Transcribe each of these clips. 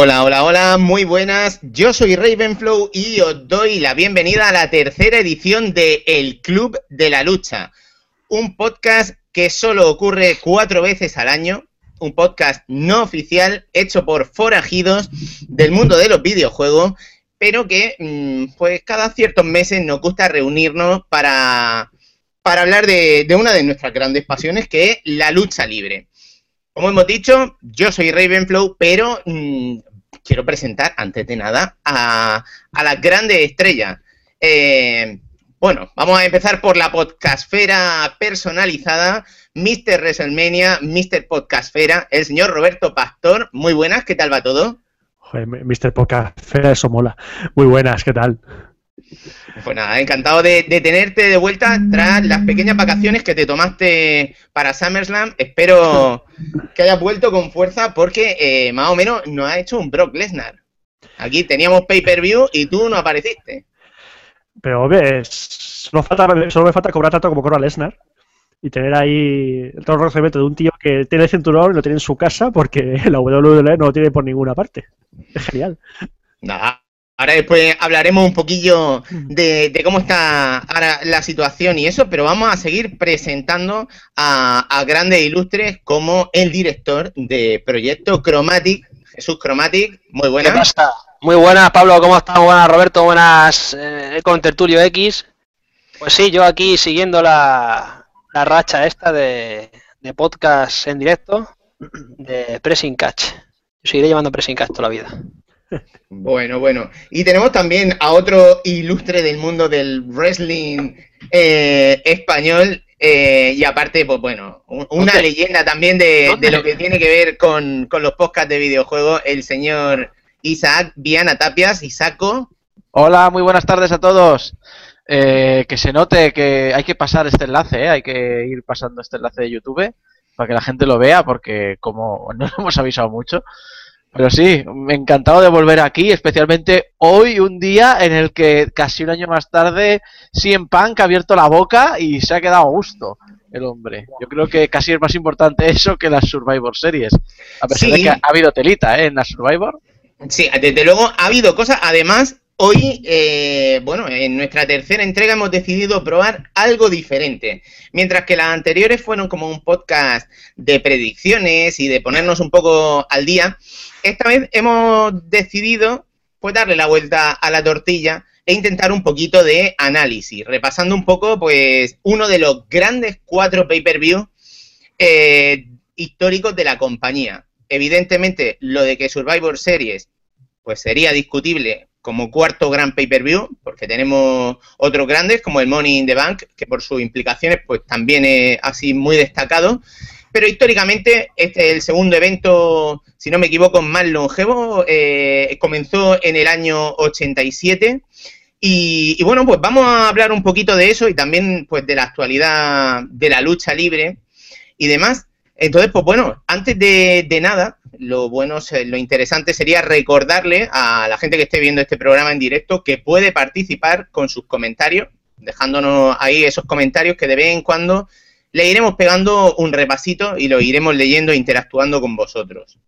Hola, hola, hola, muy buenas. Yo soy Ravenflow y os doy la bienvenida a la tercera edición de El Club de la Lucha, un podcast que solo ocurre cuatro veces al año, un podcast no oficial hecho por forajidos del mundo de los videojuegos, pero que mm, pues cada ciertos meses nos gusta reunirnos para, para hablar de, una de nuestras grandes pasiones, que es la lucha libre. Como hemos dicho, yo soy Ravenflow, pero mmm, quiero presentar, antes de nada, a, a las grandes estrellas. Eh, bueno, vamos a empezar por la podcastfera personalizada, Mr. WrestleMania, Mr. Podcastfera, el señor Roberto Pastor. Muy buenas, ¿qué tal va todo? Joder, Mr. Podcastfera, eso mola. Muy buenas, ¿qué tal? Pues nada, encantado de, de, tenerte de vuelta tras las pequeñas vacaciones que te tomaste para SummerSlam. Espero que hayas vuelto con fuerza porque eh, más o menos nos ha hecho un Brock Lesnar. Aquí teníamos pay-per-view y tú no apareciste. Pero ves, solo, falta, solo me falta cobrar tanto como cobra Lesnar y tener ahí todo el reconocimiento de un tío que tiene el cinturón y lo tiene en su casa porque la WWE no lo tiene por ninguna parte. Es genial. Nada, Ahora después hablaremos un poquillo de, de, cómo está ahora la situación y eso, pero vamos a seguir presentando a, a grandes ilustres como el director de Proyecto Chromatic, Jesús Chromatic. Muy buenas. ¿Qué pasa? Muy buenas, Pablo, ¿cómo estás? Buenas, Roberto, buenas eh, con Tertulio X. Pues sí, yo aquí siguiendo la, la racha esta de, de podcast en directo de Pressing Catch. Yo seguiré llevando Pressing Catch toda la vida. Bueno, bueno. Y tenemos también a otro ilustre del mundo del wrestling eh, español. Eh, y aparte, pues bueno, una ¿Dónde? leyenda también de, de, lo que tiene que ver con, con, los podcasts de videojuegos, el señor Isaac Viana Tapias. Isaco. Hola, muy buenas tardes a todos. Eh, que se note que hay que pasar este enlace, ¿eh? hay que ir pasando este enlace de YouTube para que la gente lo vea, porque como no lo hemos avisado mucho, pero sí, me encantado de volver aquí, especialmente hoy, un día en el que casi un año más tarde, CM Punk ha abierto la boca y se ha quedado a gusto el hombre. Yo creo que casi es más importante eso que las Survivor Series. A pesar sí. de que ha habido telita ¿eh? en la Survivor. Sí, desde luego ha habido cosas. Además, hoy, eh, bueno, en nuestra tercera entrega hemos decidido probar algo diferente. Mientras que las anteriores fueron como un podcast de predicciones y de ponernos un poco al día esta vez hemos decidido pues darle la vuelta a la tortilla e intentar un poquito de análisis, repasando un poco pues uno de los grandes cuatro pay-per-view eh, históricos de la compañía. Evidentemente, lo de que Survivor Series pues sería discutible como cuarto gran pay-per-view, porque tenemos otros grandes como el Money in the Bank, que por sus implicaciones pues también es así muy destacado. Pero históricamente, este es el segundo evento, si no me equivoco, más longevo. Eh, comenzó en el año 87. Y, y, bueno, pues vamos a hablar un poquito de eso y también pues de la actualidad de la lucha libre y demás. Entonces, pues bueno, antes de, de nada, lo bueno, lo interesante sería recordarle a la gente que esté viendo este programa en directo que puede participar con sus comentarios, dejándonos ahí esos comentarios que de vez en cuando le iremos pegando un repasito y lo iremos leyendo e interactuando con vosotros.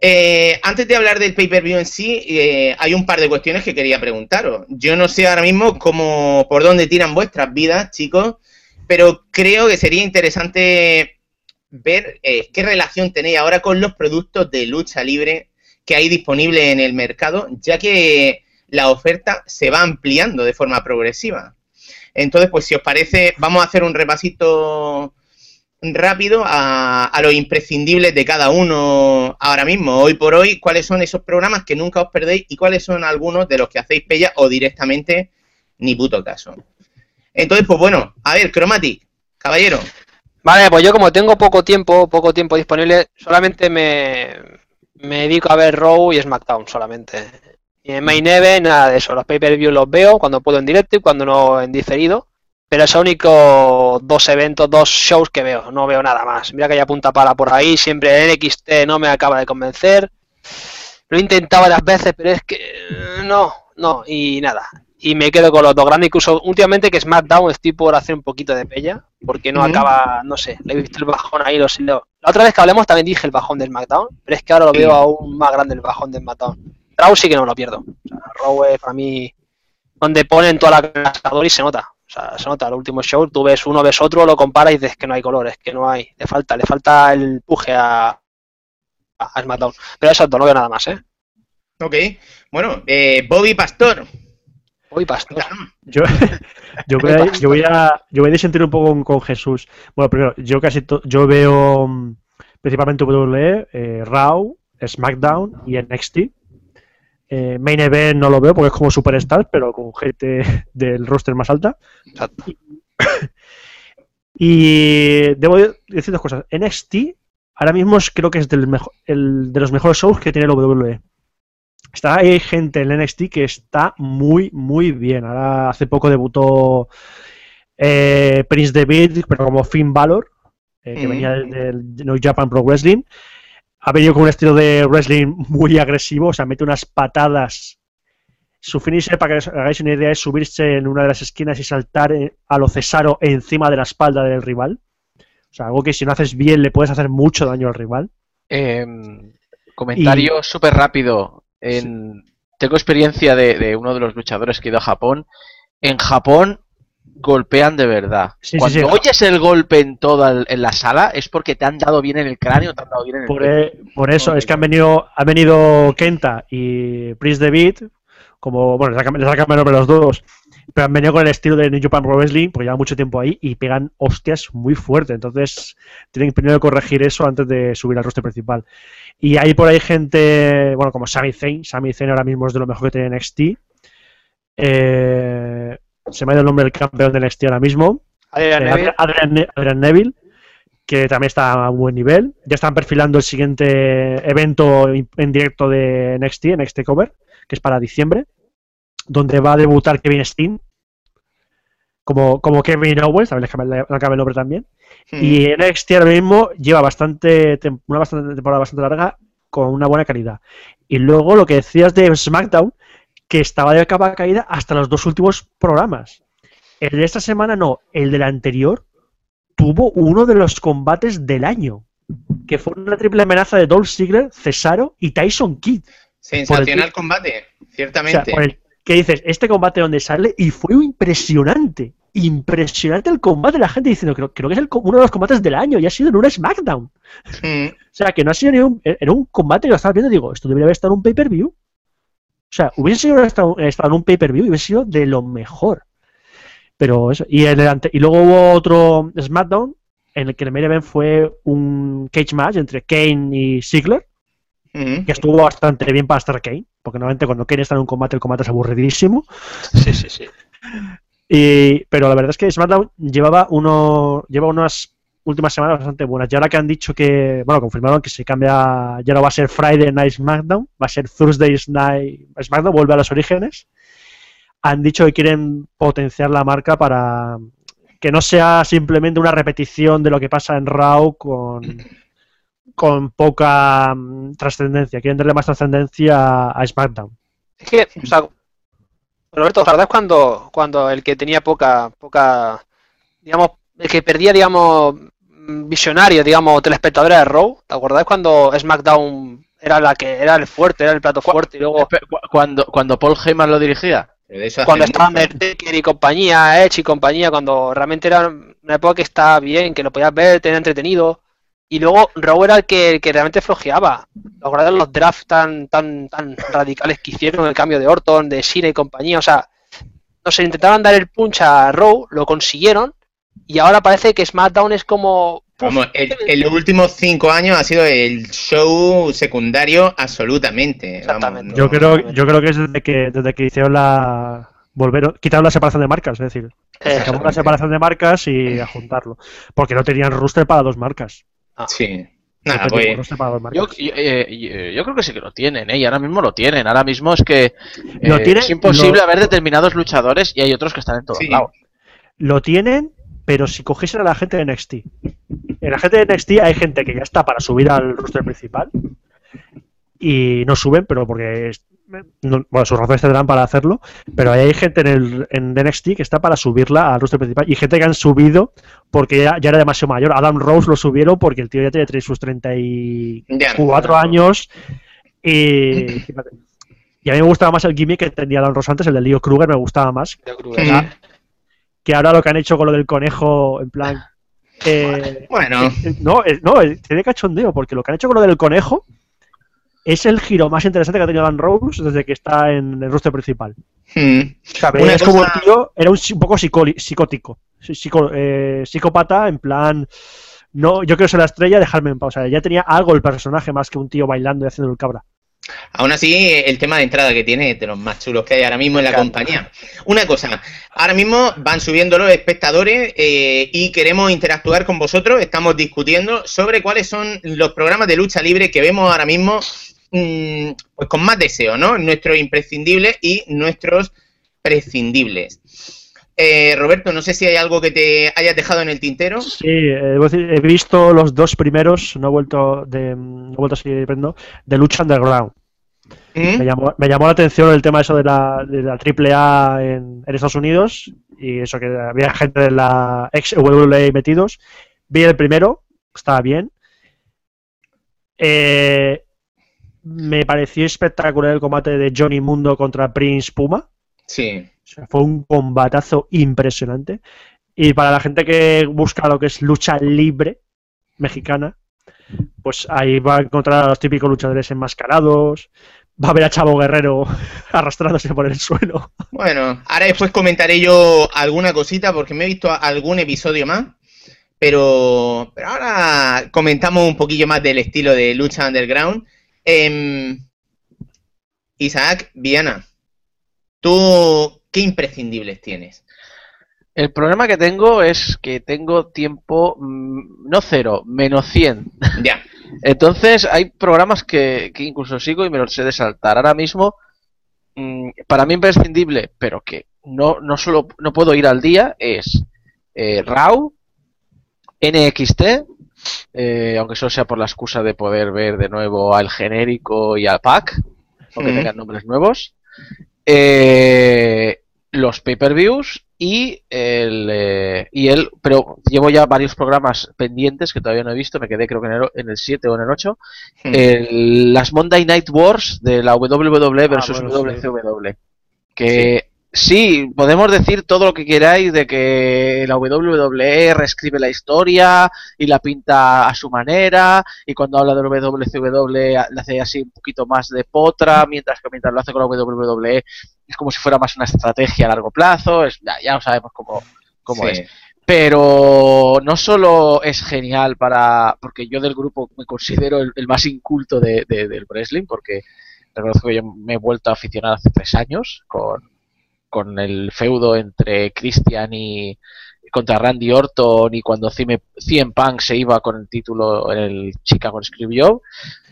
Eh, antes de hablar del pay-per-view en sí, eh, hay un par de cuestiones que quería preguntaros. Yo no sé ahora mismo cómo, por dónde tiran vuestras vidas, chicos, pero creo que sería interesante ver eh, qué relación tenéis ahora con los productos de lucha libre que hay disponibles en el mercado, ya que la oferta se va ampliando de forma progresiva. Entonces, pues si os parece, vamos a hacer un repasito rápido a, a los imprescindibles de cada uno ahora mismo, hoy por hoy, cuáles son esos programas que nunca os perdéis y cuáles son algunos de los que hacéis pella o directamente ni puto caso. Entonces, pues bueno, a ver, Chromatic, caballero. Vale, pues yo como tengo poco tiempo, poco tiempo disponible, solamente me, me dedico a ver Raw y SmackDown solamente. Y en Main Event, nada de eso. Los pay-per-view los veo cuando puedo en directo y cuando no en diferido. Pero son únicos dos eventos, dos shows que veo. No veo nada más. Mira que hay punta pala por ahí. Siempre el NXT no me acaba de convencer. Lo he intentado varias veces, pero es que no, no. Y nada. y me quedo con los dos grandes. Incluso últimamente que SmackDown estoy por hacer un poquito de pella, porque no acaba, no sé, le he visto el bajón ahí, lo sé. lo- La otra vez que hablemos también dije el bajón de SmackDown, pero es que ahora lo veo aún más grande el bajón de SmackDown. Raw sí que no me lo pierdo. O sea, Raw es para mí donde ponen toda la casador y se nota. O sea, se nota. El último show, tú ves uno, ves otro, lo comparas y dices que no hay colores, que no hay. Le falta, le falta el empuje a, a SmackDown. Pero eso no veo nada más, ¿eh? Ok. Bueno, eh, Bobby Pastor. Uy, pastor. Yo, yo, voy a, yo, voy a, yo voy a disentir un poco con, con Jesús. Bueno, primero, yo casi to- yo veo mm, principalmente WWE, eh, Raw, SmackDown y NXT. Eh, Main Event no lo veo porque es como Superstar, pero con gente del roster más alta. Exacto. Y debo decir dos cosas. NXT ahora mismo creo que es del el, de los mejores shows que tiene la WWE. Está, hay gente en NXT que está muy, muy bien. Ahora hace poco debutó eh, Prince David, pero como Finn Balor, eh, que Mm. venía del, del New Japan Pro Wrestling. Ha venido con un estilo de wrestling muy agresivo, o sea, mete unas patadas. Su finisher, para que os hagáis una idea, es subirse en una de las esquinas y saltar eh, a lo Cesaro encima de la espalda del rival. O sea, algo que si no haces bien le puedes hacer mucho daño al rival. Em, comentario súper rápido. En- Tengo experiencia de, de uno de los luchadores que ha ido a Japón. En Japón golpean de verdad. Sí, Cuando sí. oyes el golpe en toda el- en la sala es porque te han dado bien en el cráneo, te han dado bien en el Por, e- por eso, es que han venido, han venido Kenta y Prince David, como, bueno, les nombre a los dos, pero han venido con el estilo de New Japan Pro Wrestling, porque llevan mucho tiempo ahí y pegan hostias muy fuerte. Entonces, tienen primero que corregir eso antes de subir al roster principal. Y hay por ahí gente, bueno, como Sami Zayn. Sami Zayn ahora mismo es de lo mejor que tiene NXT. Eh, se me ha ido el nombre del campeón de NXT ahora mismo. Adrian Eh, Neville. Adrian, Adrian Ne- Adrian Neville, que también está a un buen nivel. Ya están perfilando el siguiente evento en directo de NXT, NXT Cover, que es para diciembre, donde va a debutar Kevin Steen como, como Kevin Owens, también le cambia el nombre también. Mm. Y NXT ahora mismo lleva bastante una bastante temporada bastante larga con una buena calidad. Y luego lo que decías de SmackDown, que estaba de capa caída hasta los dos últimos programas. El de esta semana no, el del anterior tuvo uno de los combates del año, que fue una triple amenaza de Dolph Ziggler, Cesaro y Tyson Kidd. Sensacional combate, O sea, ciertamente. por el que dices, este combate donde sale, y fue impresionante. Impresionante el combate, la gente diciendo, creo, creo que es el uno de los combates del año, y ha sido en un SmackDown. Mm. O sea, que no ha sido ni un, era un combate que lo estaba viendo y digo, esto debería haber estado en un pay-per-view. O sea, hubiese sido en un pay-per-view y hubiese sido de lo mejor. Pero eso, y, en el ante- y luego hubo otro SmackDown en el que el main event fue un cage match entre Kane y Ziggler, Mm. que estuvo bastante bien para estar Kane, porque normalmente cuando Kane está en un combate, el combate es aburridísimo. Sí, sí, sí. Y, pero la verdad es que SmackDown llevaba uno, lleva unas últimas semanas bastante buenas. Y ahora que han dicho que, bueno, confirmaron que se cambia, ya no va a ser Friday Night SmackDown, va a ser Thursday Night SmackDown, vuelve a los orígenes. Han dicho que quieren potenciar la marca para que no sea simplemente una repetición de lo que pasa en Raw con, con poca mm, trascendencia. Quieren darle más trascendencia a SmackDown. Es que, o sea, Roberto, ¿os acordáis cuando, cuando el que tenía poca, poca, digamos, el que perdía, digamos, visionario, digamos, telespectadores de Raw? ¿Te acordáis cuando SmackDown era la que era el fuerte, era el plato fuerte y luego Cuando, cuando Paul Heyman lo dirigía. Cuando estaba. Undertaker y compañía, Edge y compañía, cuando realmente era una época que estaba bien, que lo podías ver, tenía entretenido. Y luego Raw era el que, el que realmente flojeaba. ¿Os acordáis de los drafts tan, tan, tan radicales que hicieron, el cambio de Orton, de Cena y compañía? O sea, no sé, intentaban dar el punch a Raw, lo consiguieron, y ahora parece que SmackDown es como... Vamos, el- en los últimos cinco años ha sido el show secundario absolutamente. vamos, Exactamente. no- Yo creo, yo creo que es desde que, desde que hicieron la. Volvieron, quitaron la separación de marcas, es decir, eh, acabó la separación de marcas y a juntarlo. Porque no tenían roster para dos marcas. Sí. No Nada, pues. Yo, yo, eh, yo- yo creo que sí que lo tienen, ¿eh? Y ahora mismo lo tienen. Ahora mismo es que eh, tienen, es imposible lo- haber determinados luchadores y hay otros que están en todos Sí. lados. Lo tienen, pero si cogiesen a la gente de NXT. En la gente de NXT hay gente que ya está para subir al roster principal y no suben, pero porque es- no- bueno, sus razones tendrán para hacerlo, pero hay gente en, el, en NXT que está para subirla al roster principal y gente que han subido porque ya, ya era demasiado mayor. Adam Rose lo subieron porque el tío ya tiene sus 34 Ya. años y, fíjate. y a mí me gustaba más el gimmick que tenía Adam Rose antes, el de Leo Kruger me gustaba más, Mm. sí. Que ahora lo que han hecho con lo del conejo, en plan... eh, Bueno, no, eh, no, eh, tiene cachondeo, porque lo que han hecho con lo del conejo es el giro más interesante que ha tenido Dan Rose desde que está en el roster principal. hmm, Una es como el tío, era un, poco psicoli- psicótico, psico- eh, psicópata, en plan, no, yo quiero ser la estrella, dejarme en pausa. Ya tenía algo el personaje más que un tío bailando y haciendo el cabra. Aún así, el tema de entrada que tiene es de los más chulos que hay ahora mismo en la compañía. Una cosa, ahora mismo van subiendo los espectadores eh, y queremos interactuar con vosotros. Estamos discutiendo sobre cuáles son los programas de lucha libre que vemos ahora mismo mm, pues con más deseo, ¿no? Nuestros imprescindibles y nuestros prescindibles. Eh, Roberto, no sé si hay algo que te hayas dejado en el tintero. Sí, eh, he visto los dos primeros, no he vuelto, de, no he vuelto a seguir viendo, de Lucha Underground. ¿Mm? Me llamó, me llamó la atención el tema eso de la, de la AAA en, en Estados Unidos y eso que había gente de la ex WWE metidos. Vi el primero, estaba bien. Eh, me pareció espectacular el combate de Johnny Mundo contra Prince Puma. Sí. O sea, fue un combatazo impresionante. Y para la gente que busca lo que es lucha libre mexicana, pues ahí va a encontrar a los típicos luchadores enmascarados. Va a ver a Chavo Guerrero arrastrándose por el suelo. Bueno, ahora después comentaré yo alguna cosita porque me he visto algún episodio más. Pero, pero ahora comentamos un poquillo más del estilo de lucha underground. Em, Isaac, Viana, ¿tú qué imprescindibles tienes? El problema que tengo es que tengo tiempo, mm, no cero, menos 100. Ya, Entonces hay programas que, que incluso sigo y me los sé de saltar. Ahora mismo, mm, para mí imprescindible, pero que no, no solo no puedo ir al día, es eh, RAW, NXT, eh, aunque solo sea por la excusa de poder ver de nuevo al genérico y al pack, aunque Mm. tengan nombres nuevos, eh, los pay-per-views y el, eh, y el, pero llevo ya varios programas pendientes que todavía no he visto, me quedé creo que en el, en el 7 o en el 8, Hmm. el- las Monday Night Wars de la WWE versus bueno, sí. WCW. Que sí. podemos decir todo lo que queráis de que la WWE reescribe la historia y la pinta a su manera, y cuando habla de WCW le hace así un poquito más de potra, mientras que mientras lo hace con la WWE es como si fuera más una estrategia a largo plazo, es, ya, ya lo sabemos cómo, cómo sí. es pero no solo es genial para porque yo del grupo me considero el, el más inculto de, de- del wrestling porque reconozco que yo me he vuelto a aficionar hace tres años con, con el feudo entre Christian y contra Randy Orton y cuando CM, Punk se iba con el título en el Chicago Script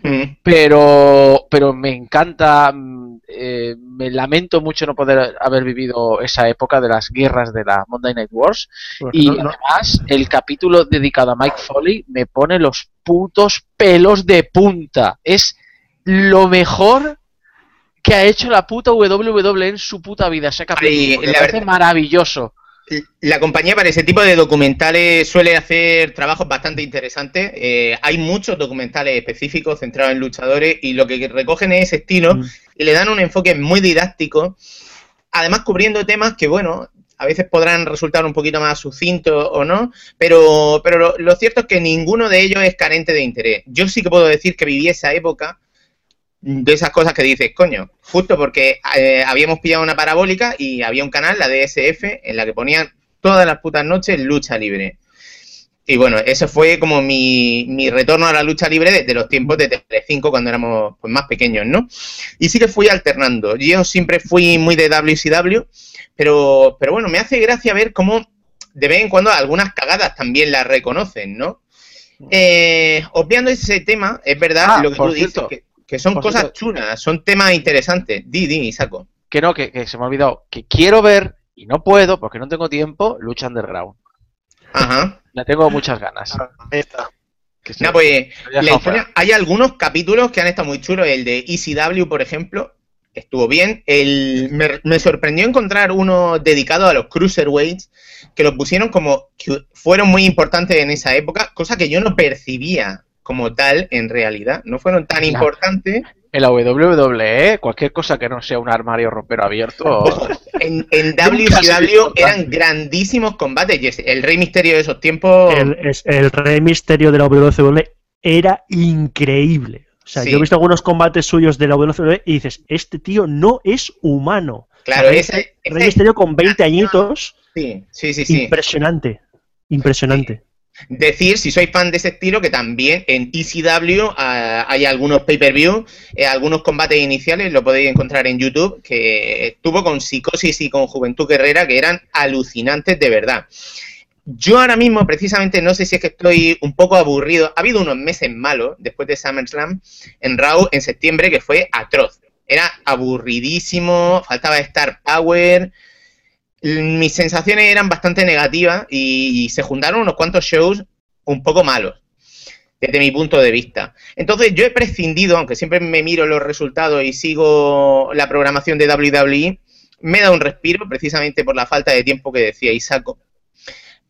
Mm, pero pero me encanta mm, eh, me lamento mucho no poder haber vivido esa época de las guerras de la Monday Night Wars. Y No, no, además, el capítulo dedicado a Mike Foley me pone los putos pelos de punta. Es lo mejor que ha hecho la puta WWE en su puta vida. Ese capítulo Ay, me parece verdad- maravilloso. La compañía para ese tipo de documentales suele hacer trabajos bastante interesantes. Eh, hay muchos documentales específicos centrados en luchadores y lo que recogen es ese estilo Mm. y le dan un enfoque muy didáctico, además cubriendo temas que, bueno, a veces podrán resultar un poquito más sucintos o no, pero, pero lo, lo cierto es que ninguno de ellos es carente de interés. Yo sí que puedo decir que viví esa época de esas cosas que dices, coño, justo porque eh, habíamos pillado una parabólica y había un canal, la DSF, en la que ponían todas las putas noches lucha libre. Y bueno, eso fue como mi, mi retorno a la lucha libre desde los tiempos de Telecinco cuando éramos pues, más pequeños, ¿no? Y sí que fui alternando. Yo siempre fui muy de WCW, pero, pero bueno, me hace gracia ver cómo de vez en cuando algunas cagadas también las reconocen, ¿no? Eh, obviando ese tema, es verdad Ah, lo que por tú dices, que, que son cosas cierto. chulas, son temas interesantes. Di, di, saco. Que no, que, que se me ha olvidado. Que quiero ver, y no puedo porque no tengo tiempo, Lucha Underground. Ajá. La tengo muchas ganas. Ahí está. Que pues la historia- hay algunos capítulos que han estado muy chulos. El de ECW, por ejemplo, estuvo bien. El, me, me sorprendió encontrar uno dedicado a los cruiserweights, que lo pusieron como que fueron muy importantes en esa época, cosa que yo no percibía como tal en realidad. No fueron tan importantes. En la WWE, cualquier cosa que no sea un armario ropero abierto. En, en hizo WCW eran tanto. grandísimos combates. El Rey Misterio de esos tiempos. El, es- el Rey Misterio de la WWE era increíble. O sea, Sí. yo he visto algunos combates suyos de la WWE y dices, este tío no es humano. Claro, ese- Rey ese- Misterio con 20 añitos, Sí, sí, sí. sí. impresionante. Impresionante. Decir, si sois fan de ese estilo, que también en ECW ah, hay algunos pay-per-view, eh, algunos combates iniciales, lo podéis encontrar en YouTube, que estuvo con Psicosis y con Juventud Guerrera, que eran alucinantes de verdad. Yo ahora mismo, precisamente, no sé si es que estoy un poco aburrido. Ha habido unos meses malos después de SummerSlam en Raw en septiembre que fue atroz. Era aburridísimo, faltaba Star Power. Mis sensaciones eran bastante negativas y, se juntaron unos cuantos shows un poco malos, desde mi punto de vista. Entonces yo he prescindido, aunque siempre me miro los resultados y sigo la programación de WWE, me da un respiro precisamente por la falta de tiempo que decía Isaco.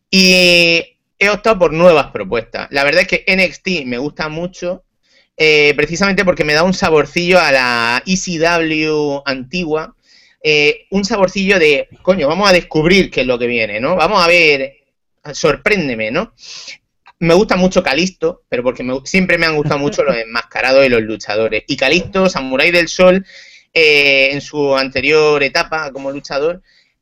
Y he optado por nuevas propuestas. La verdad es que NXT me gusta mucho, eh, precisamente porque me da un saborcillo a la ECW antigua, eh, un saborcillo de, coño, vamos a descubrir qué es lo que viene, ¿no? Vamos a ver, sorpréndeme, ¿no? Me gusta mucho Calisto, pero porque me- siempre me han gustado mucho los enmascarados y los luchadores. Y Calisto, Samurai del Sol, eh, en su anterior etapa como luchador,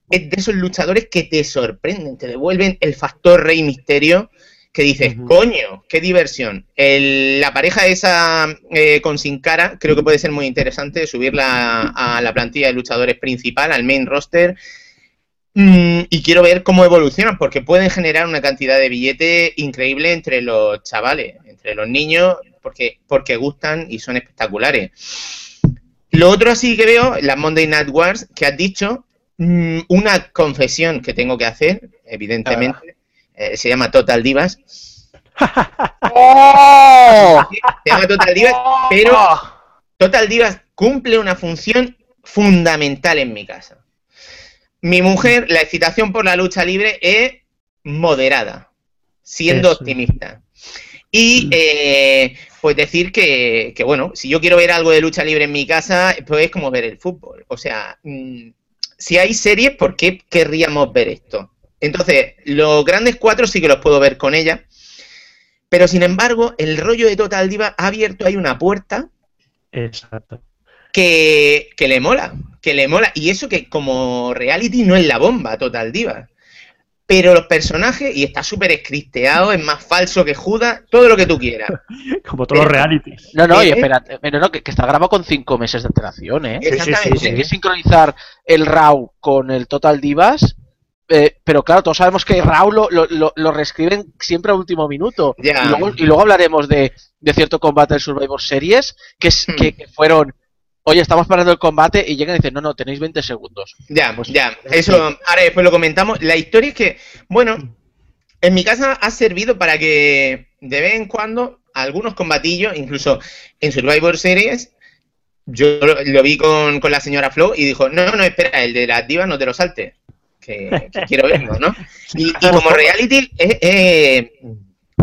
es de esos luchadores que te sorprenden, te devuelven el factor Rey Misterio, que dices, coño, qué diversión. El- la pareja esa eh, con Sin Cara creo que puede ser muy interesante subirla a la plantilla de luchadores principal, al main roster. Mm, y quiero ver cómo evolucionan, porque pueden generar una cantidad de billete increíble entre los chavales, entre los niños, porque, porque gustan y son espectaculares. Lo otro así que veo, las Monday Night Wars, que has dicho, mm, una confesión que tengo que hacer, evidentemente, eh, se llama Total Divas. ¡Oh! Se llama Total Divas, pero Total Divas cumple una función fundamental en mi casa. Mi mujer, la excitación por la lucha libre es moderada, siendo Eso. optimista. Y eh, pues decir que, que, bueno, si yo quiero ver algo de lucha libre en mi casa, pues es como ver el fútbol. O sea, mm, si hay series, ¿por qué querríamos ver esto? Entonces, los grandes cuatro sí que los puedo ver con ella. Pero sin embargo, el rollo de Total Diva ha abierto ahí una puerta Exacto. que, que le mola, que le mola. Y eso que como reality no es la bomba, Total Diva. Pero los personajes, y está súper escristeado, es más falso que Judas, todo lo que tú quieras. Como todos los realities. No, no, y ¿Eh? espérate, pero no, que, que está grabado con cinco meses de antelación, ¿eh? sí, sí, Exactamente. sí. Tiene que sincronizar el RAW con el Total Divas. Eh, pero claro, todos sabemos que RAW lo, lo, lo- lo reescriben siempre a último minuto. Y, luego, y luego hablaremos de, de cierto combate de Survivor Series que, es, Hmm. que, que fueron, oye, estamos parando el combate y llegan y dicen, no, no, tenéis 20 segundos. Ya, Pues- ya. Eso ahora después lo comentamos. La historia es que, bueno, en mi casa ha servido para que de vez en cuando algunos combatillos, incluso en Survivor Series, yo lo, lo vi con, con la señora Flo y dijo, no, no, espera, el de las divas no te lo saltes, que, que quiero verlo, ¿no? Y, y como reality es, es-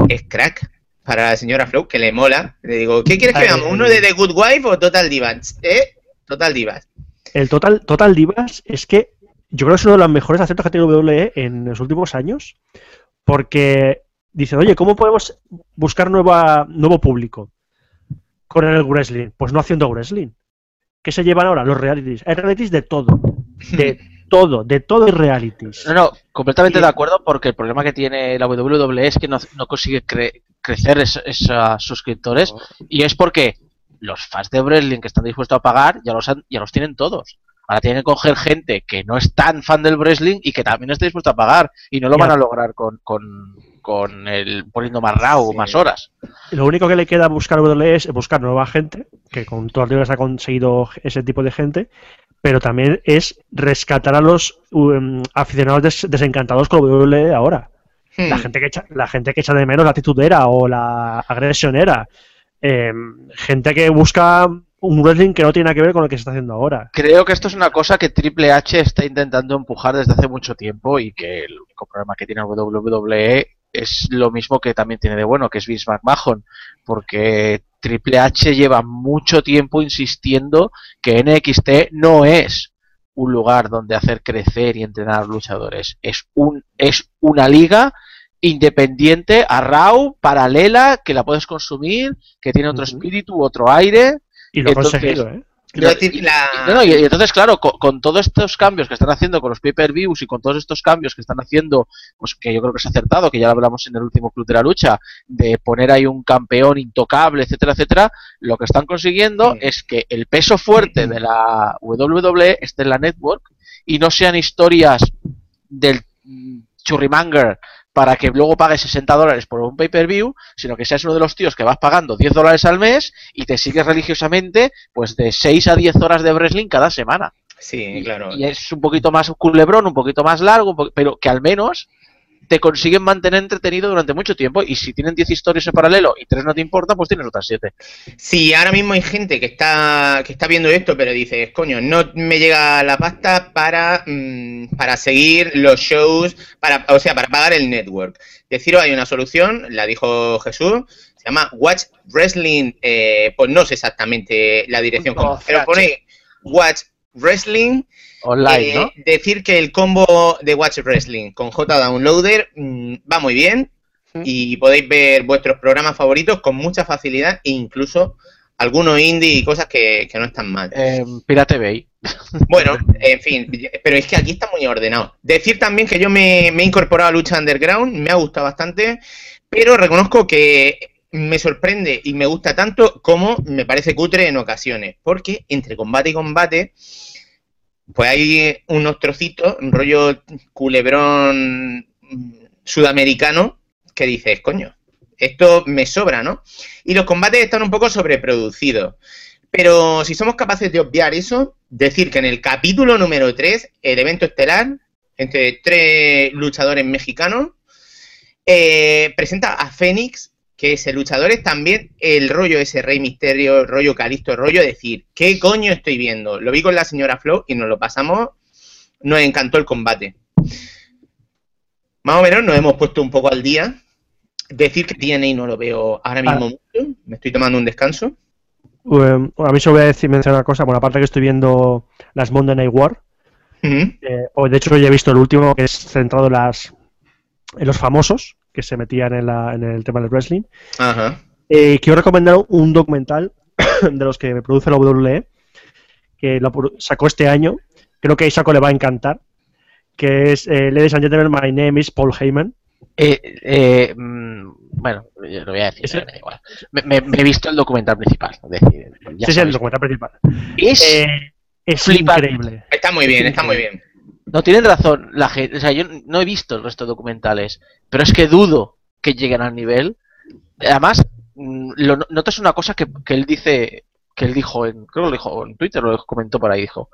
es crack para la señora Flo, que le mola. Le digo, ¿qué quieres que veamos? ay, ¿Uno de The Good Wife o Total Divas? ¿Eh? Total Divas. El Total, Total Divas es que yo creo que es uno de los mejores aciertos que ha tenido WWE en los últimos años. Porque dicen, oye, ¿cómo podemos buscar nueva, nuevo público con el wrestling? Pues no haciendo wrestling. ¿Qué se llevan ahora? Los realities. Hay realities de todo. De todo. De todo hay realities. No, no, completamente de acuerdo porque el problema que tiene la WWE es que no, no consigue cre- crecer es- esos suscriptores y es porque los fans de wrestling que están dispuestos a pagar ya los, han- ya los tienen todos. Ahora tienen que coger gente que no es tan fan del wrestling y que también está dispuesta a pagar y no lo van a lograr con, con, con el poniendo más RAW, Sí. más horas. Lo único que le queda buscar WWE es buscar nueva gente, que con todas las divas ha conseguido ese tipo de gente, pero también es rescatar a los um, aficionados des- desencantados con WWE ahora. La Hmm. gente que echa, la gente que echa de menos la actitudera o la agresionera. Eh, gente que busca un wrestling que no tiene nada que ver con lo que se está haciendo ahora. Creo que esto es una cosa que Triple H está intentando empujar desde hace mucho tiempo y que el único problema que tiene WWE es lo mismo que también tiene de bueno, que es Vince McMahon, porque Triple H lleva mucho tiempo insistiendo que NXT no es un lugar donde hacer crecer y entrenar luchadores, es un es una liga independiente a Raw, paralela, que la puedes consumir, que tiene otro espíritu, otro aire. Y lo ha conseguido, ¿eh? Quiero decir, la- No, no, y, y entonces, claro, con, con todos estos cambios que están haciendo con los pay-per-views y con todos estos cambios que están haciendo, pues que yo creo que es acertado, que ya lo hablamos en el último Club de la Lucha, de poner ahí un campeón intocable, etcétera, etcétera, lo que están consiguiendo Sí. es que el peso fuerte de la WWE esté en la network y no sean historias del mm, churrimanger para que luego pagues 60 dólares por un pay-per-view, sino que seas uno de los tíos que vas pagando 10 dólares al mes y te sigues religiosamente pues de 6 a 10 horas de wrestling cada semana. Sí, claro. Y es un poquito más culebrón, un poquito más largo, po- pero que al menos te consiguen mantener entretenido durante mucho tiempo. Y si tienen 10 historias en paralelo y 3 no te importan, pues tienes otras 7. Si ahora mismo hay gente que está, que está viendo esto, pero dices, coño, no me llega la pasta para, mm, para seguir los shows, para, o sea, para pagar el network. Deciros, hay una solución, la dijo Jesús, se llama Watch Wrestling, eh, pues no sé exactamente la dirección, pero ponéis Watch Wrestling Online, Eh, ¿no? Decir que el combo de Watch Wrestling con J Downloader mm, va muy bien y podéis ver vuestros programas favoritos con mucha facilidad e incluso algunos indie y cosas que, que no están mal. Eh, Pirate Bay. Bueno, en fin, pero es que aquí está muy ordenado. Decir también que yo me, me he incorporado a Lucha Underground, me ha gustado bastante, pero reconozco que me sorprende y me gusta tanto como me parece cutre en ocasiones, porque entre combate y combate, pues hay unos trocitos, un rollo culebrón sudamericano, que dices, coño, esto me sobra, ¿no? Y los combates están un poco sobreproducidos. Pero si somos capaces de obviar eso, decir que en el capítulo número 3, el evento estelar, entre tres luchadores mexicanos, eh, presenta a Fénix, que ese luchador es también el rollo ese Rey Misterio, rollo Calisto, rollo decir, ¿qué coño estoy viendo? Lo vi con la señora Flo y nos lo pasamos, nos encantó el combate. Más o menos nos hemos puesto un poco al día. Decir que tiene y no lo veo ahora mismo mucho. Me estoy tomando un descanso. Eh, a mí solo voy a decir, mencionar una cosa. Bueno, aparte que estoy viendo las Monday Night War, eh, o de hecho ya he visto el último que es centrado en, las, en los famosos que se metían en, la- en el tema del wrestling. Ajá. Eh, quiero recomendar un documental de los que me produce la WWE, que lo sacó este año. Creo que a Isako le va a encantar. Que es eh, Ladies and Gentlemen, My Name is Paul Heyman. Eh, eh, mm, bueno, yo lo voy a decir, Ese- me igual. Me, me- me he visto el documental principal. Es decir, Ese es el documental principal. Es- Eh, es Flipante. increíble. Está muy bien, está muy bien. No tienen razón la gente. O sea, yo no he visto el resto de documentales, pero es que dudo que lleguen al nivel. Además, mm, lo, notas una cosa que, que él dice, que él dijo, en, creo que lo dijo en Twitter, lo comentó por ahí, dijo.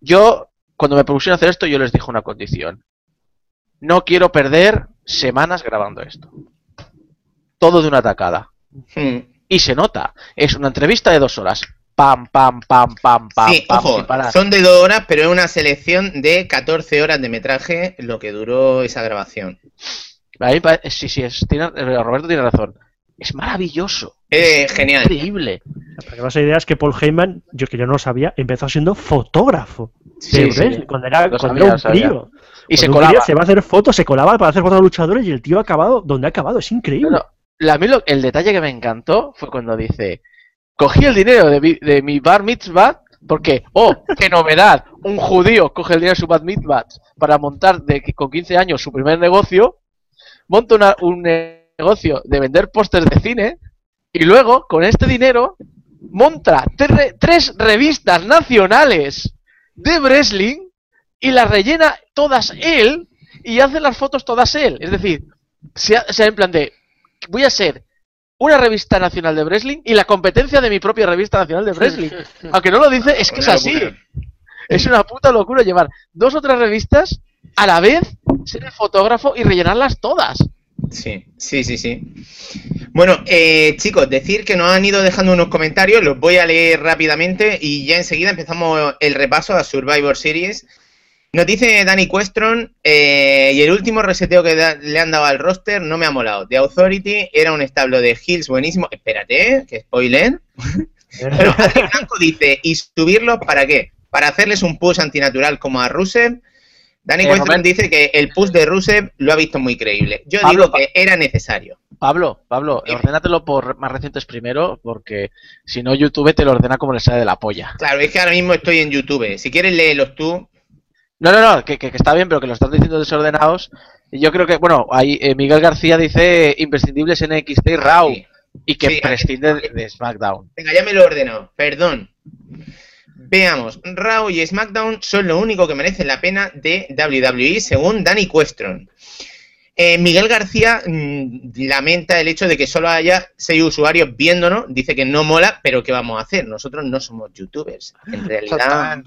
Yo, cuando me propusieron hacer esto, yo les dije una condición. No quiero perder semanas grabando esto. Todo de una tacada. Hmm. Y se nota. Es una entrevista de dos horas. Pam, pam, pam, pam, pam, Sí, pam, ojo, son de dos horas, pero es una selección de 14 horas de metraje lo que duró esa grabación. A mí me pare- sí, sí, es, tiene- Roberto tiene razón. Es maravilloso. Es genial. Increíble. Para que no se idea es que Paul Heyman, yo que yo no lo sabía, empezó siendo fotógrafo. Sí, de sí. cuando era, Lo cuando sabía, era lo un crío. Y se Cuando colaba. Se va a hacer fotos, se colaba para hacer fotos a luchadores y el tío ha acabado donde ha acabado. Es increíble. No, no, la- a mí lo- el detalle que me encantó fue cuando dice: Cogí el dinero de mi, de mi bar mitzvah. Porque, oh, qué novedad, un judío coge el dinero de su bar mitzvah para montar de, con 15 años su primer negocio, monta una- un negocio de vender pósters de cine y luego, con este dinero, monta tre- tres revistas nacionales de wrestling y las rellena todas él y hace las fotos todas él. Es decir, sea, sea en plan de, voy a ser una revista nacional de wrestling y la competencia de mi propia revista nacional de wrestling. Aunque no lo dice, es que es así. Es una puta locura llevar dos o tres revistas a la vez, ser el fotógrafo y rellenarlas todas. Sí, sí, sí, sí. Bueno, eh, chicos, decir que nos han ido dejando unos comentarios, los voy a leer rápidamente y ya enseguida empezamos el repaso a Survivor Series. Nos dice Danny Questron, eh, y el último reseteo que da- le han dado al roster no me ha molado. The Authority era un establo de Hills buenísimo. Espérate, ¿eh? que spoiler. Adri Blanco dice, ¿y subirlos para qué? ¿Para hacerles un push antinatural como a Rusev? Danny Eh, Questron dice que el push de Rusev lo ha visto muy creíble. Yo Pablo, digo que era necesario. Pablo, Pablo, Dime. ordénatelo por más recientes primero, porque si no YouTube te lo ordena como le sale de la polla. Claro, es que ahora mismo estoy en YouTube. Si quieres, léelos tú. No, no, no, que, que- que está bien, pero que lo estás diciendo desordenados. Y yo creo que, bueno, ahí eh, Miguel García dice imprescindibles NXT y Raw Sí. y que Sí, aquí- prescinde de, de SmackDown. Venga, ya me lo he ordenado. Perdón. Veamos, Raw y SmackDown son lo único que merecen la pena de WWE según Danny Questron. Eh, Miguel García mm, lamenta el hecho de que solo haya seis usuarios viéndonos, dice que no mola, pero ¿qué vamos a hacer? Nosotros no somos youtubers. En realidad.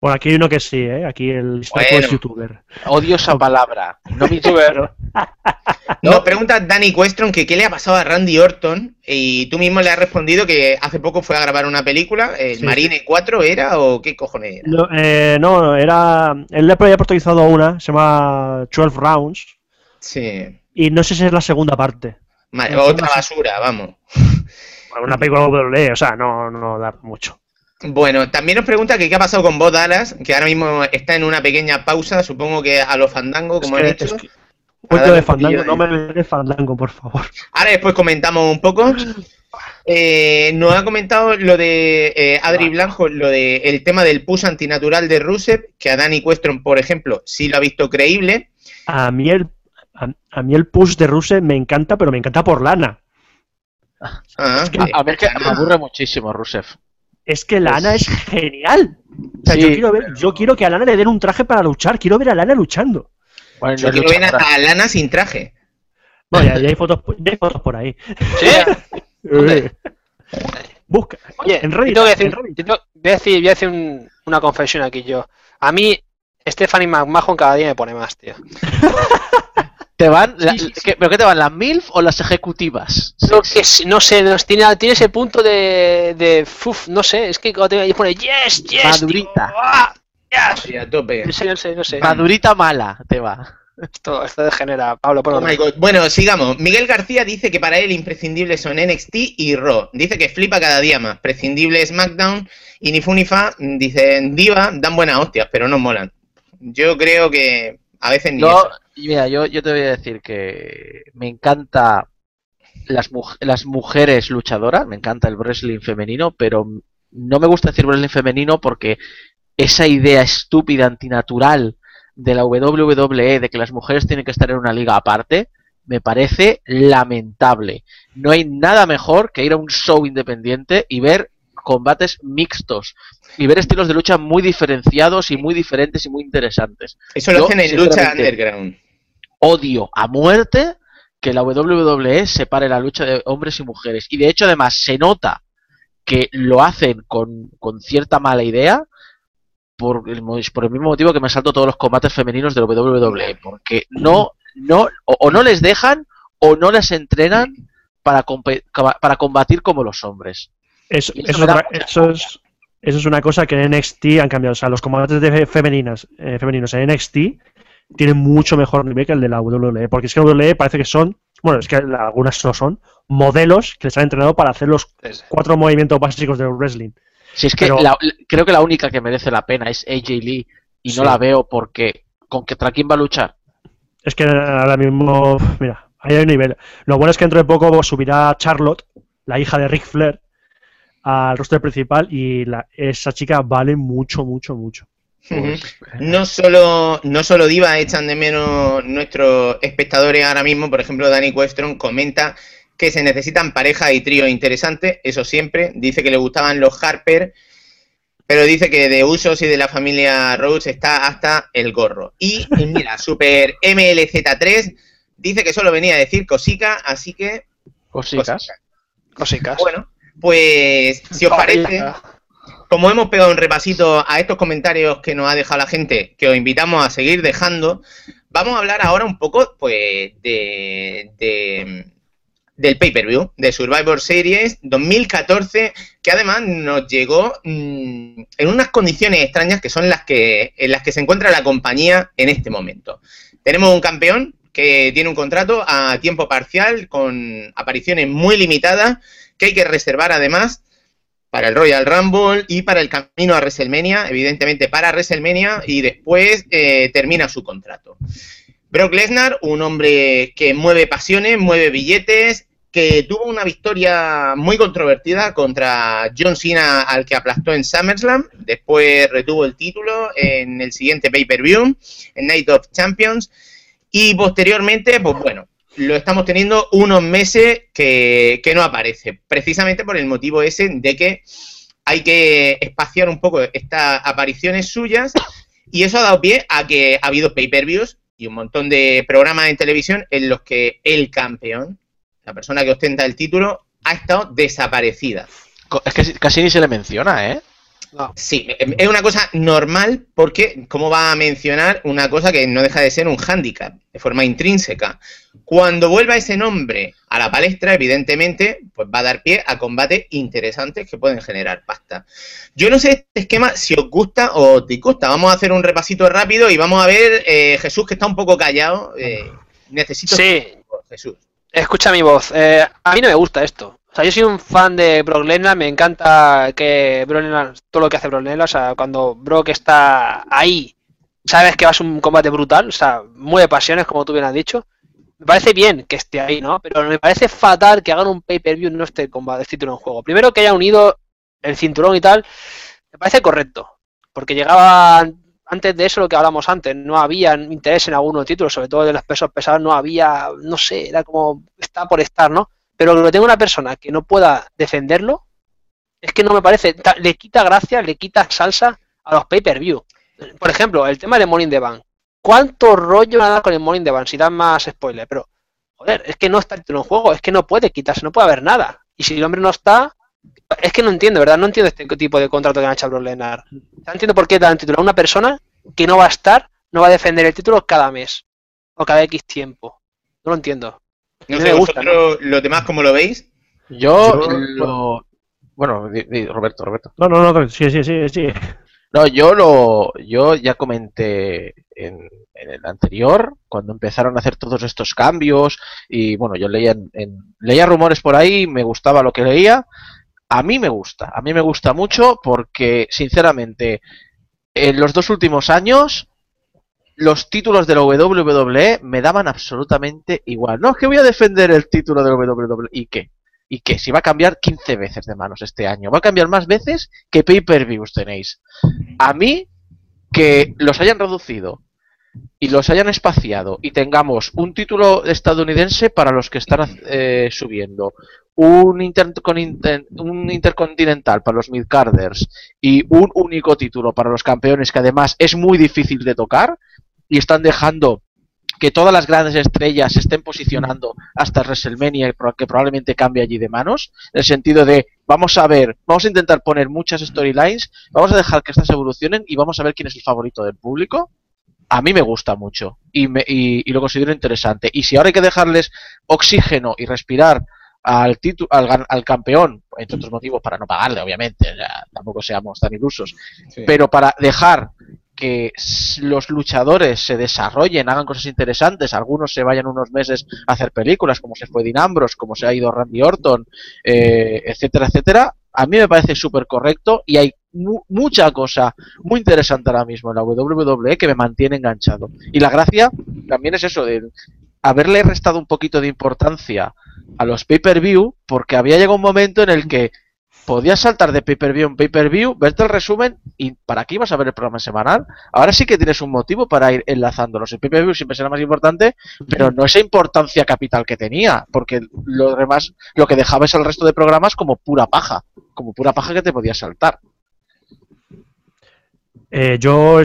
Bueno, aquí hay uno que sí, ¿eh? Aquí el Bueno. es youtuber. Odio esa palabra. No me YouTuber. nos pregunta Danny Questron que qué le ha pasado a Randy Orton y tú mismo le has respondido que hace poco fue a grabar una película, el Sí. Marine 4 era o qué cojones era. No, eh, no, era. Él le había protagonizado una, se llama 12 Rounds, Sí. y no sé si es la segunda parte. Vale, No, otra no basura, vamos. Bueno, Una película WWE, o sea, no, no da mucho. Bueno, también nos pregunta que qué ha pasado con Bo Dallas, que ahora mismo está en una pequeña pausa, supongo que a los Fandango, como Es han que- dicho. es que- Un poquito darle de fandango, no me des fandango, por favor. Ahora después comentamos un poco. Eh, nos ha comentado lo de eh, Adri Blanco, lo de el tema del push antinatural de Rusev, que a Danny Questron, por ejemplo, sí lo ha visto creíble. A mí el, a, a mí el push de Ruse me encanta, pero me encanta por lana. Ah, que- A ver, que me aburre muchísimo, Rusev. Es que Lana es genial. O sea, Sí, yo, quiero ver, yo quiero que a Lana le den un traje para luchar. Quiero ver a Lana luchando. Bueno, yo quiero ver a, Lana sin traje. No, ya, ya hay fotos, ya hay fotos por ahí. ¿Sí? Busca. Oye, En Reddit, que decir, tengo- voy a decir, voy a decir un- una confesión aquí yo. A mí, Stephanie McMahon cada día me pone más, tío. ¿Te van? la- Sí, sí, sí. ¿qué- ¿Pero qué te van? ¿Las MILF o las ejecutivas? No, que si- no sé, no, tiene, tiene ese punto de, de uf, no sé, es que cuando te pone yes, yes, Madurita. tío, ¡ah! yes. Sí, a tope. No sé, no sé, no sé. Madurita mala te va. Esto, esto degenera. Pablo, por Oh my God. Bueno, sigamos. Miguel García dice que para él imprescindibles son NXT y Raw. Dice que flipa cada día más. Prescindible SmackDown y ni fu ni fa. Dicen Diva, dan buenas hostias, pero no molan. Yo creo que a veces ni Yo, eso. mira, yo, yo te voy a decir que me encanta las, las mujeres luchadoras, me encanta el wrestling femenino, pero no me gusta decir wrestling femenino porque esa idea estúpida, antinatural de la WWE de que las mujeres tienen que estar en una liga aparte, me parece lamentable. No hay nada mejor que ir a un show independiente y ver combates mixtos y ver estilos de lucha muy diferenciados y muy diferentes y muy interesantes Eso lo yo, hacen en lucha underground. odio a muerte que la WWE separe la lucha de hombres y mujeres. Y de hecho, además, se nota que lo hacen con, con cierta mala idea por el, mo- por el mismo motivo que me salto todos los combates femeninos de la WWE. Porque no, no, o, o no les dejan o no les entrenan para, para combatir como los hombres. Eso, eso otra- eso es, eso es una cosa que en NXT han cambiado. O sea, los combates de femeninas, eh, femeninos en NXT tienen mucho mejor nivel que el de la WWE. Porque es que la WWE parece que son, bueno, es que algunas no son, modelos que les han entrenado para hacer los cuatro movimientos básicos del wrestling. Si es que Pero- la- creo que la única que merece la pena es AJ Lee y no la veo porque ¿con contra quién va a luchar? Es que ahora mismo, mira, ahí hay un nivel. Lo bueno es que dentro de poco subirá Charlotte, la hija de Ric Flair, al roster principal y la- esa chica vale mucho, mucho, mucho. No solo, no solo Diva echan de menos nuestros espectadores ahora mismo, por ejemplo, Danny Questron comenta que se necesitan parejas y tríos interesantes, eso siempre, dice que le gustaban los Harper, pero dice que de Usos y de la familia Rose está hasta el gorro. Y mira, Super MLZ3 dice que solo venía a decir cosica, así que... Cositas. cosica. Cosicas. Bueno, pues si os parece... como hemos pegado un repasito a estos comentarios que nos ha dejado la gente, que os invitamos a seguir dejando, vamos a hablar ahora un poco, pues, de, de del pay-per-view de Survivor Series 2014, que además nos llegó mm, en unas condiciones extrañas que son las que en las que se encuentra la compañía en este momento. Tenemos un campeón que tiene un contrato a tiempo parcial con apariciones muy limitadas que hay que reservar además para el Royal Rumble y para el camino a WrestleMania, evidentemente para WrestleMania y después eh, termina su contrato. Brock Lesnar, un hombre que mueve pasiones, mueve billetes, que tuvo una victoria muy controvertida contra John Cena al que aplastó en SummerSlam, después retuvo el título en el siguiente pay-per-view, en Night of Champions, y posteriormente, pues bueno, lo estamos teniendo unos meses que, que no aparece, precisamente por el motivo ese de que hay que espaciar un poco estas apariciones suyas y eso ha dado pie a que ha habido pay-per-views y un montón de programas en televisión en los que el campeón, la persona que ostenta el título, ha estado desaparecida. Es que casi ni se le menciona, ¿eh? Sí, es una cosa normal porque, ¿cómo va a mencionar una cosa que no deja de ser un hándicap de forma intrínseca? Cuando vuelva ese nombre a la palestra, evidentemente, pues va a dar pie a combates interesantes que pueden generar pasta. Yo no sé este esquema si os gusta o os disgusta. Vamos a hacer un repasito rápido y vamos a ver, eh, Jesús, que está un poco callado. Eh, necesito... Sí. Jesús. Escucha mi voz. Eh, a mí no me gusta esto. Sea, yo soy un fan de Brock Lesnar, me encanta que Brock todo lo que hace Brock Lesnar, o sea, cuando Brock está ahí, sabes que va a ser un combate brutal, o sea, mueve pasiones, como tú bien has dicho. Me parece bien que esté ahí, ¿no? Pero me parece fatal que hagan un pay-per-view no esté combate, el título en juego. Primero que haya unido el cinturón y tal, me parece correcto. Porque llegaba antes de eso lo que hablamos antes, no había interés en algunos títulos, sobre todo de los pesos pesados, no había, no sé, era como está por estar, ¿no? Pero que tenga una persona que no pueda defenderlo, es que no me parece, le quita gracia, le quita salsa a los pay-per-view. Por ejemplo, el tema de Morning the Bank. ¿Cuánto rollo van a dar con el Morning the Bank? Si dan más spoiler, pero joder, es que no está el título en juego, es que no puede quitarse, no puede haber nada. Y si el hombre no está, es que no entiendo, ¿verdad? No entiendo este tipo de contrato que han hecho Brock Lesnar. No entiendo por qué dan título a una persona que no va a estar, no va a defender el título cada mes o cada X tiempo. No lo entiendo. No sé, vosotros, los demás, ¿cómo lo veis? Yo, lo... Bueno, Roberto, Roberto. No, no, no, sí, sí, sí, sí. No, yo lo, yo ya comenté en, el anterior, cuando empezaron a hacer todos estos cambios, y bueno, yo leía, en, leía rumores por ahí, me gustaba lo que leía. A mí me gusta, a mí me gusta mucho porque, sinceramente, en los dos últimos años los títulos de la WWE me daban absolutamente igual. No, es que voy a defender el título de la WWE. ¿Y qué? ¿Y qué? Si va a cambiar 15 veces de manos este año. Va a cambiar más veces que pay-per-views tenéis. A mí, que los hayan reducido y los hayan espaciado y tengamos un título estadounidense para los que están eh, subiendo, un, un intercontinental para los midcarders y un único título para los campeones que además es muy difícil de tocar, y están dejando que todas las grandes estrellas se estén posicionando hasta WrestleMania, que probablemente cambie allí de manos, en el sentido de vamos a ver, vamos a intentar poner muchas storylines, vamos a dejar que estas evolucionen y vamos a ver quién es el favorito del público. A mí me gusta mucho y, me, y, lo considero interesante. Y si ahora hay que dejarles oxígeno y respirar al, al, al campeón, entre otros motivos para no pagarle, obviamente, tampoco seamos tan ilusos, pero para dejar que los luchadores se desarrollen, hagan cosas interesantes, algunos se vayan unos meses a hacer películas, como se fue Dean Ambrose, como se ha ido Randy Orton, eh, etcétera, etcétera, a mí me parece súper correcto y hay mucha cosa muy interesante ahora mismo en la WWE que me mantiene enganchado. Y la gracia también es eso, de haberle restado un poquito de importancia a los pay-per-view, porque había llegado un momento en el que podías saltar de pay-per-view en pay-per-view, verte el resumen y para qué ibas a ver el programa semanal. Ahora sí que tienes un motivo para ir enlazándolos. El pay-per-view siempre será más importante, pero no esa importancia capital que tenía, porque lo demás, lo que dejabas el resto de programas como pura paja, como pura paja que te podías saltar. Eh, yo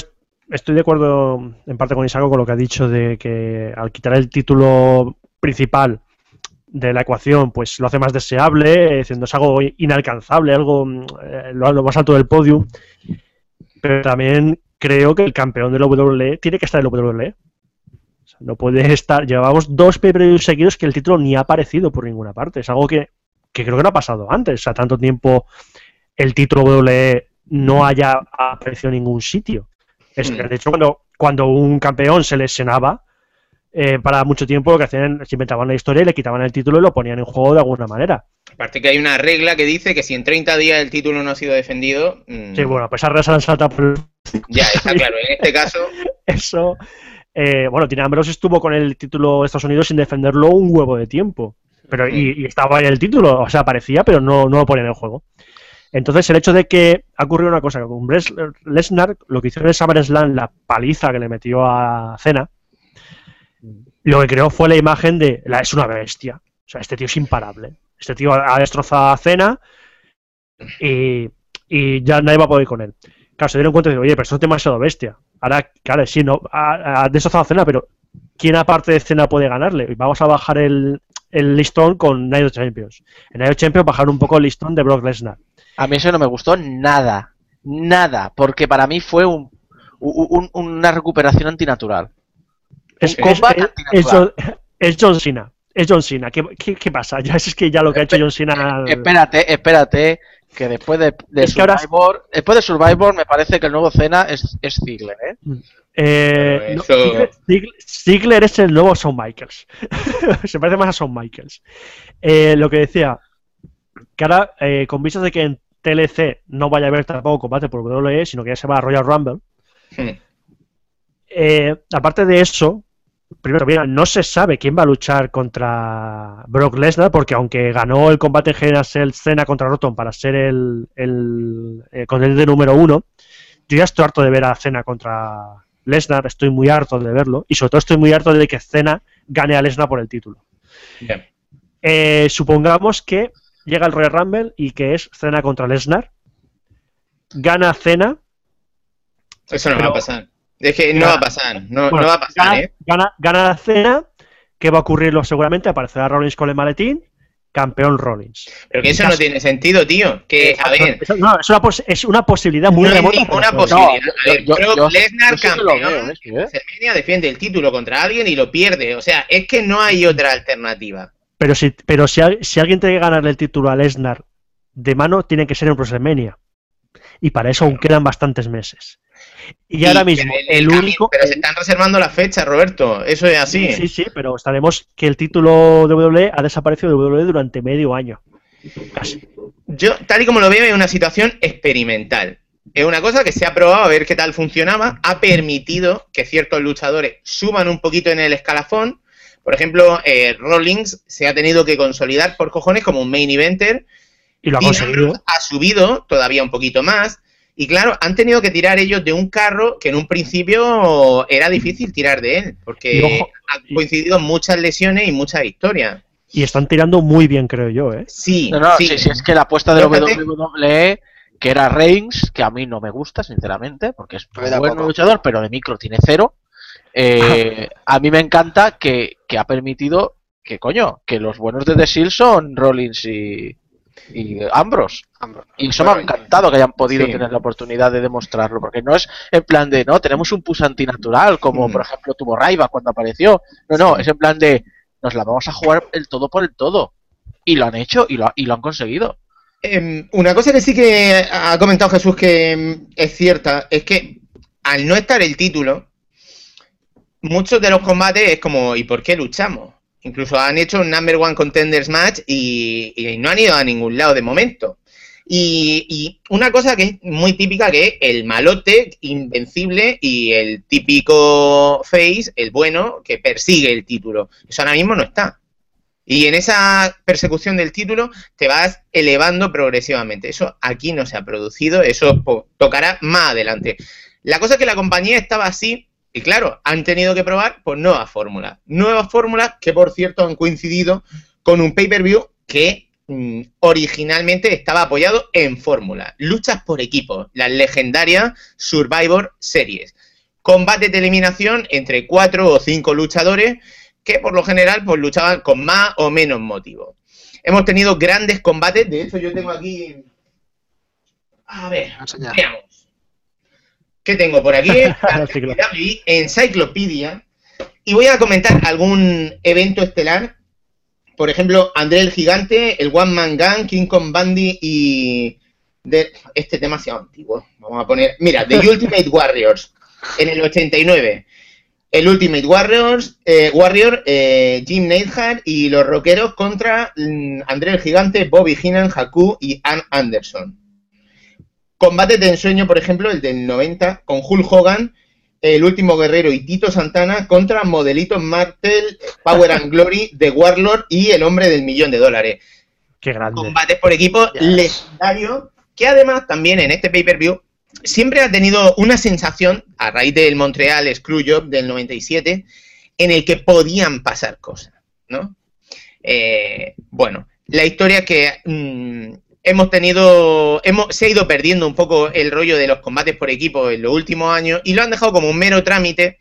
estoy de acuerdo en parte con Isago con lo que ha dicho de que al quitar el título principal de la ecuación, pues lo hace más deseable, diciendo es algo inalcanzable, algo eh, lo, lo más alto del podium. Pero también creo que el campeón de la WWE tiene que estar en la WWE. O sea, no puede estar. Llevamos dos pay seguidos que el título ni ha aparecido por ninguna parte. Es algo que, que creo que no ha pasado antes. O sea, tanto tiempo el título WWE no haya aparecido en ningún sitio. Es, Mm. de hecho, cuando, cuando un campeón se lesionaba, eh, para mucho tiempo lo que hacían se inventaban la historia y le quitaban el título y lo ponían en juego de alguna manera. Aparte que hay una regla que dice que si en 30 días el título no ha sido defendido, mm, Sí, bueno, pues regla se han saltado por ya está claro. En este caso, eso. eh, bueno, Tina Ambrose estuvo con el título de Estados Unidos sin defenderlo un huevo de tiempo. Pero, y, y estaba en el título, o sea, aparecía, pero no, no lo ponía en el juego. Entonces, el hecho de que ha ocurrido una cosa, que con Lesnar, lo que hizo en el SummerSlam, la paliza que le metió a Cena, lo que creó fue la imagen de, es una bestia. O sea, este tío es imparable. Este tío ha destrozado a Cena y, y ya nadie va a poder con él. Claro, se dieron cuenta de, oye, pero esto es demasiado bestia. Ahora, claro, sí, no, ha, destrozado a Cena, pero ¿quién aparte de Cena puede ganarle? Vamos a bajar el, el listón con Night of Champions. En Night of Champions bajar un poco el listón de Brock Lesnar. A mí eso no me gustó nada. Nada. Porque para mí fue un- una recuperación antinatural. Es, es- es- John, es John Cena. Es John Cena. ¿Qué, qué, qué pasa? Ya es que ya lo que ha hecho John Cena. Espérate, espérate. Que después de, de Es que ahora- Survivor, después de Survivor me parece que el nuevo Cena es, es Ziggler, ¿eh? Eh, no, eso- Ziggler, Ziggler- Ziggler es el nuevo Shawn Michaels. Se parece más a Shawn Michaels. Eh, lo que decía, que ahora, eh, con vistas de que en TLC no vaya a haber tampoco combate por WWE, sino que ya se va a Royal Rumble, hmm, eh, aparte de eso, primero, mira, no se sabe quién va a luchar contra Brock Lesnar, porque aunque ganó el combate en Cell Cena contra Roton para ser el, el, eh, contendiente número uno, yo ya estoy harto de ver a Cena contra Lesnar, estoy muy harto de verlo, y sobre todo estoy muy harto de que Cena gane a Lesnar por el título. bien. Eh, supongamos que llega el Royal Rumble y que es Cena contra Lesnar, gana Cena, Eso no Pero- va a pasar. Es que no Gana- va a pasar. No, Bueno, no va a pasar, gana, ¿eh? gana, gana la cena. ¿Qué va a ocurrirlo seguramente? Aparecerá Rollins con el maletín, campeón Rollins. Pero que eso no tiene sentido, tío. Que, a ver, Eso- no, es, una pos- es una posibilidad muy no hay remota. ninguna posibilidad. a ver, yo- Brock yo- Lesnar, yo que campeón, veo, ¿eh? Defiende el título contra alguien y lo pierde. O sea, es que no hay otra alternativa. Pero, si, pero si alguien tiene que ganarle el título a Lesnar de mano, tiene que ser en WrestleMania. Y para eso aún quedan bastantes meses. Y, ahora mismo, el- único. Pero se están reservando las fechas, Roberto. Eso es así. Sí, sí, pero estaremos que el título de WWE ha desaparecido de WWE durante medio año. Casi. Yo, tal y como lo veo, es una situación experimental. Es una cosa que se ha probado a ver qué tal funcionaba, ha permitido que ciertos luchadores suban un poquito en el escalafón. Por ejemplo, eh, Rollins se ha tenido que consolidar por cojones como un main eventer. Y lo ha conseguido. Ha subido todavía un poquito más. Y claro, han tenido que tirar ellos de un carro que en un principio era difícil tirar de él, porque ojo, han coincidido muchas lesiones y muchas historias. Y están tirando muy bien, creo yo, ¿eh? Sí, No, no, sí. sí, sí, es que la apuesta de WWE, que era Reigns, que a mí no me gusta, sinceramente, porque es un buen tampoco. luchador, pero de micro tiene cero. eh, a mí me encanta que, que ha permitido que, coño, que los buenos de The Shield son Rollins y, y Ambrose. Ambro. Y eso me ha encantado que hayan podido Sí. tener la oportunidad de demostrarlo, porque no es en plan de, no, tenemos un push antinatural, como Mm. por ejemplo tuvo Raiva cuando apareció. No, no, es en plan de, nos la vamos a jugar el todo por el todo. Y lo han hecho y lo, y lo han conseguido. Em, una cosa que sí que ha comentado Jesús que em, es cierta es que al no estar el título, muchos de los combates es como, ¿y por qué luchamos? Incluso han hecho un number one contenders match y, no han ido a ningún lado de momento. Y, y una cosa que es muy típica que es el malote invencible y el típico face, el bueno, que persigue el título. Eso ahora mismo no está. Y en esa persecución del título te vas elevando progresivamente. Eso aquí no se ha producido, eso tocará más adelante. La cosa es que la compañía estaba así y claro, han tenido que probar por nuevas fórmulas. Nuevas fórmulas que por cierto han coincidido con un pay-per-view que mm, originalmente estaba apoyado en fórmula. Luchas por equipos, las legendarias Survivor Series. Combate de eliminación entre cuatro o cinco luchadores que por lo general pues luchaban con más o menos motivo. Hemos tenido grandes combates, de hecho yo tengo aquí... A ver, veamos. ¿Qué tengo por aquí? Enciclopedia. Y voy a comentar algún evento estelar. Por ejemplo, André el Gigante, el One Man Gang, King Kong Bundy y... de- este es demasiado antiguo. Vamos a poner... Mira, The Ultimate Warriors, en el 89. El Ultimate Warriors, eh, Warrior, eh, Jim Neidhart y los rockeros contra mm, André el Gigante, Bobby Heenan, Haku y Ann Anderson. Combates de ensueño, por ejemplo, el del 90, con Hulk Hogan, el último guerrero y Tito Santana contra Modelito Martel, Power and Glory, The Warlord y el hombre del millón de dólares. Qué grande. Combates por equipo Yes. legendario, que además también en este pay-per-view siempre ha tenido una sensación, a raíz del Montreal Screwjob del 97, en el que podían pasar cosas, ¿no? Eh, bueno, la historia que mm, hemos tenido, hemos, se ha ido perdiendo un poco el rollo de los combates por equipo en los últimos años y lo han dejado como un mero trámite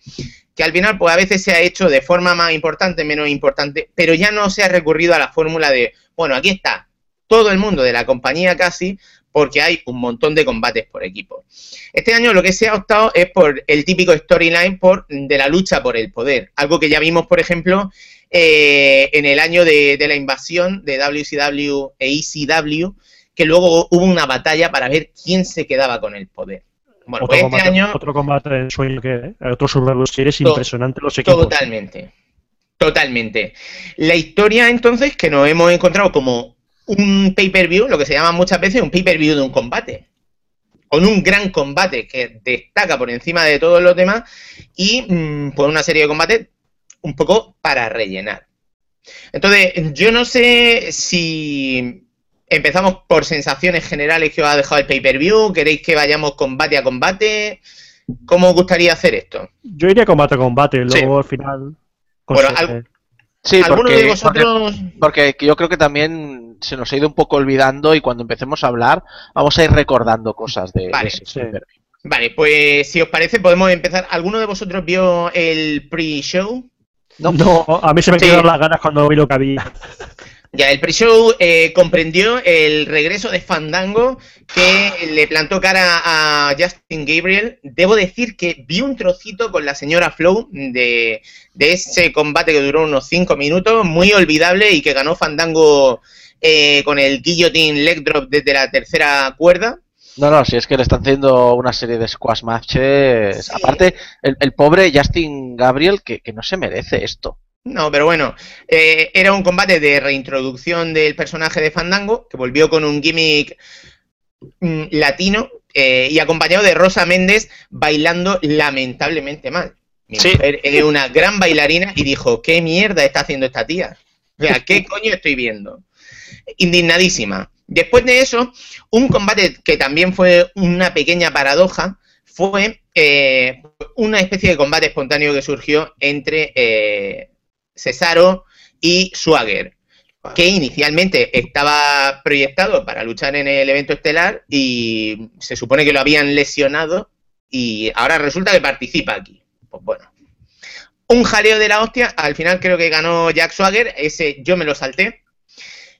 que al final pues a veces se ha hecho de forma más importante, menos importante, pero ya no se ha recurrido a la fórmula de, bueno, aquí está todo el mundo de la compañía casi, porque hay un montón de combates por equipo. Este año lo que se ha optado es por el típico storyline por, de la lucha por el poder, algo que ya vimos, por ejemplo, eh, en el año de, de la invasión de WCW e ECW, que luego hubo una batalla para ver quién se quedaba con el poder. Bueno, otro, pues este combate, año... otro combate de sueño que ¿eh? otro Survivor Series To- impresionante los equipos. Totalmente. Totalmente. La historia, entonces, que nos hemos encontrado como un pay-per-view, lo que se llama muchas veces un pay-per-view de un combate. Con un gran combate que destaca por encima de todos los demás y mm, pues una serie de combates un poco para rellenar. Entonces, yo no sé si empezamos por sensaciones generales que os ha dejado el pay-per-view, queréis que vayamos combate a combate, ¿cómo os gustaría hacer esto? Yo iría combate a combate, luego Sí. al final. Bueno, algo- Sí, ¿Alguno porque, de porque, vosotros porque yo creo que también se nos ha ido un poco olvidando y cuando empecemos a hablar vamos a ir recordando cosas de, Vale, ese sí. Vale, pues si os parece podemos empezar. ¿Alguno de vosotros vio el pre-show? No, a mí se me Sí. quedaron las ganas cuando vi lo que había. Ya, el pre-show eh, comprendió el regreso de Fandango que le plantó cara a Justin Gabriel. Debo decir que vi un trocito con la señora Flow de, de ese combate que duró unos 5 minutos, muy olvidable y que ganó Fandango eh, con el guillotine leg drop desde la tercera cuerda. No, no, si es que le están haciendo una serie de squash matches. Sí. Aparte, el, el pobre Justin Gabriel que, que no se merece esto. No, pero bueno, eh, era un combate de reintroducción del personaje de Fandango, que volvió con un gimmick mm, latino eh, y acompañado de Rosa Méndez bailando lamentablemente mal. Mi Sí. mujer es una gran bailarina y dijo, ¿qué mierda está haciendo esta tía? O sea, ¿qué coño estoy viendo? Indignadísima. Después de eso, un combate que también fue una pequeña paradoja fue eh, una especie de combate espontáneo que surgió entre eh, Cesaro y Swagger, que inicialmente estaba proyectado para luchar en el evento estelar y se supone que lo habían lesionado y ahora resulta que participa aquí. Pues bueno. Un jaleo de la hostia, al final creo que ganó Jack Swagger, ese yo me lo salté.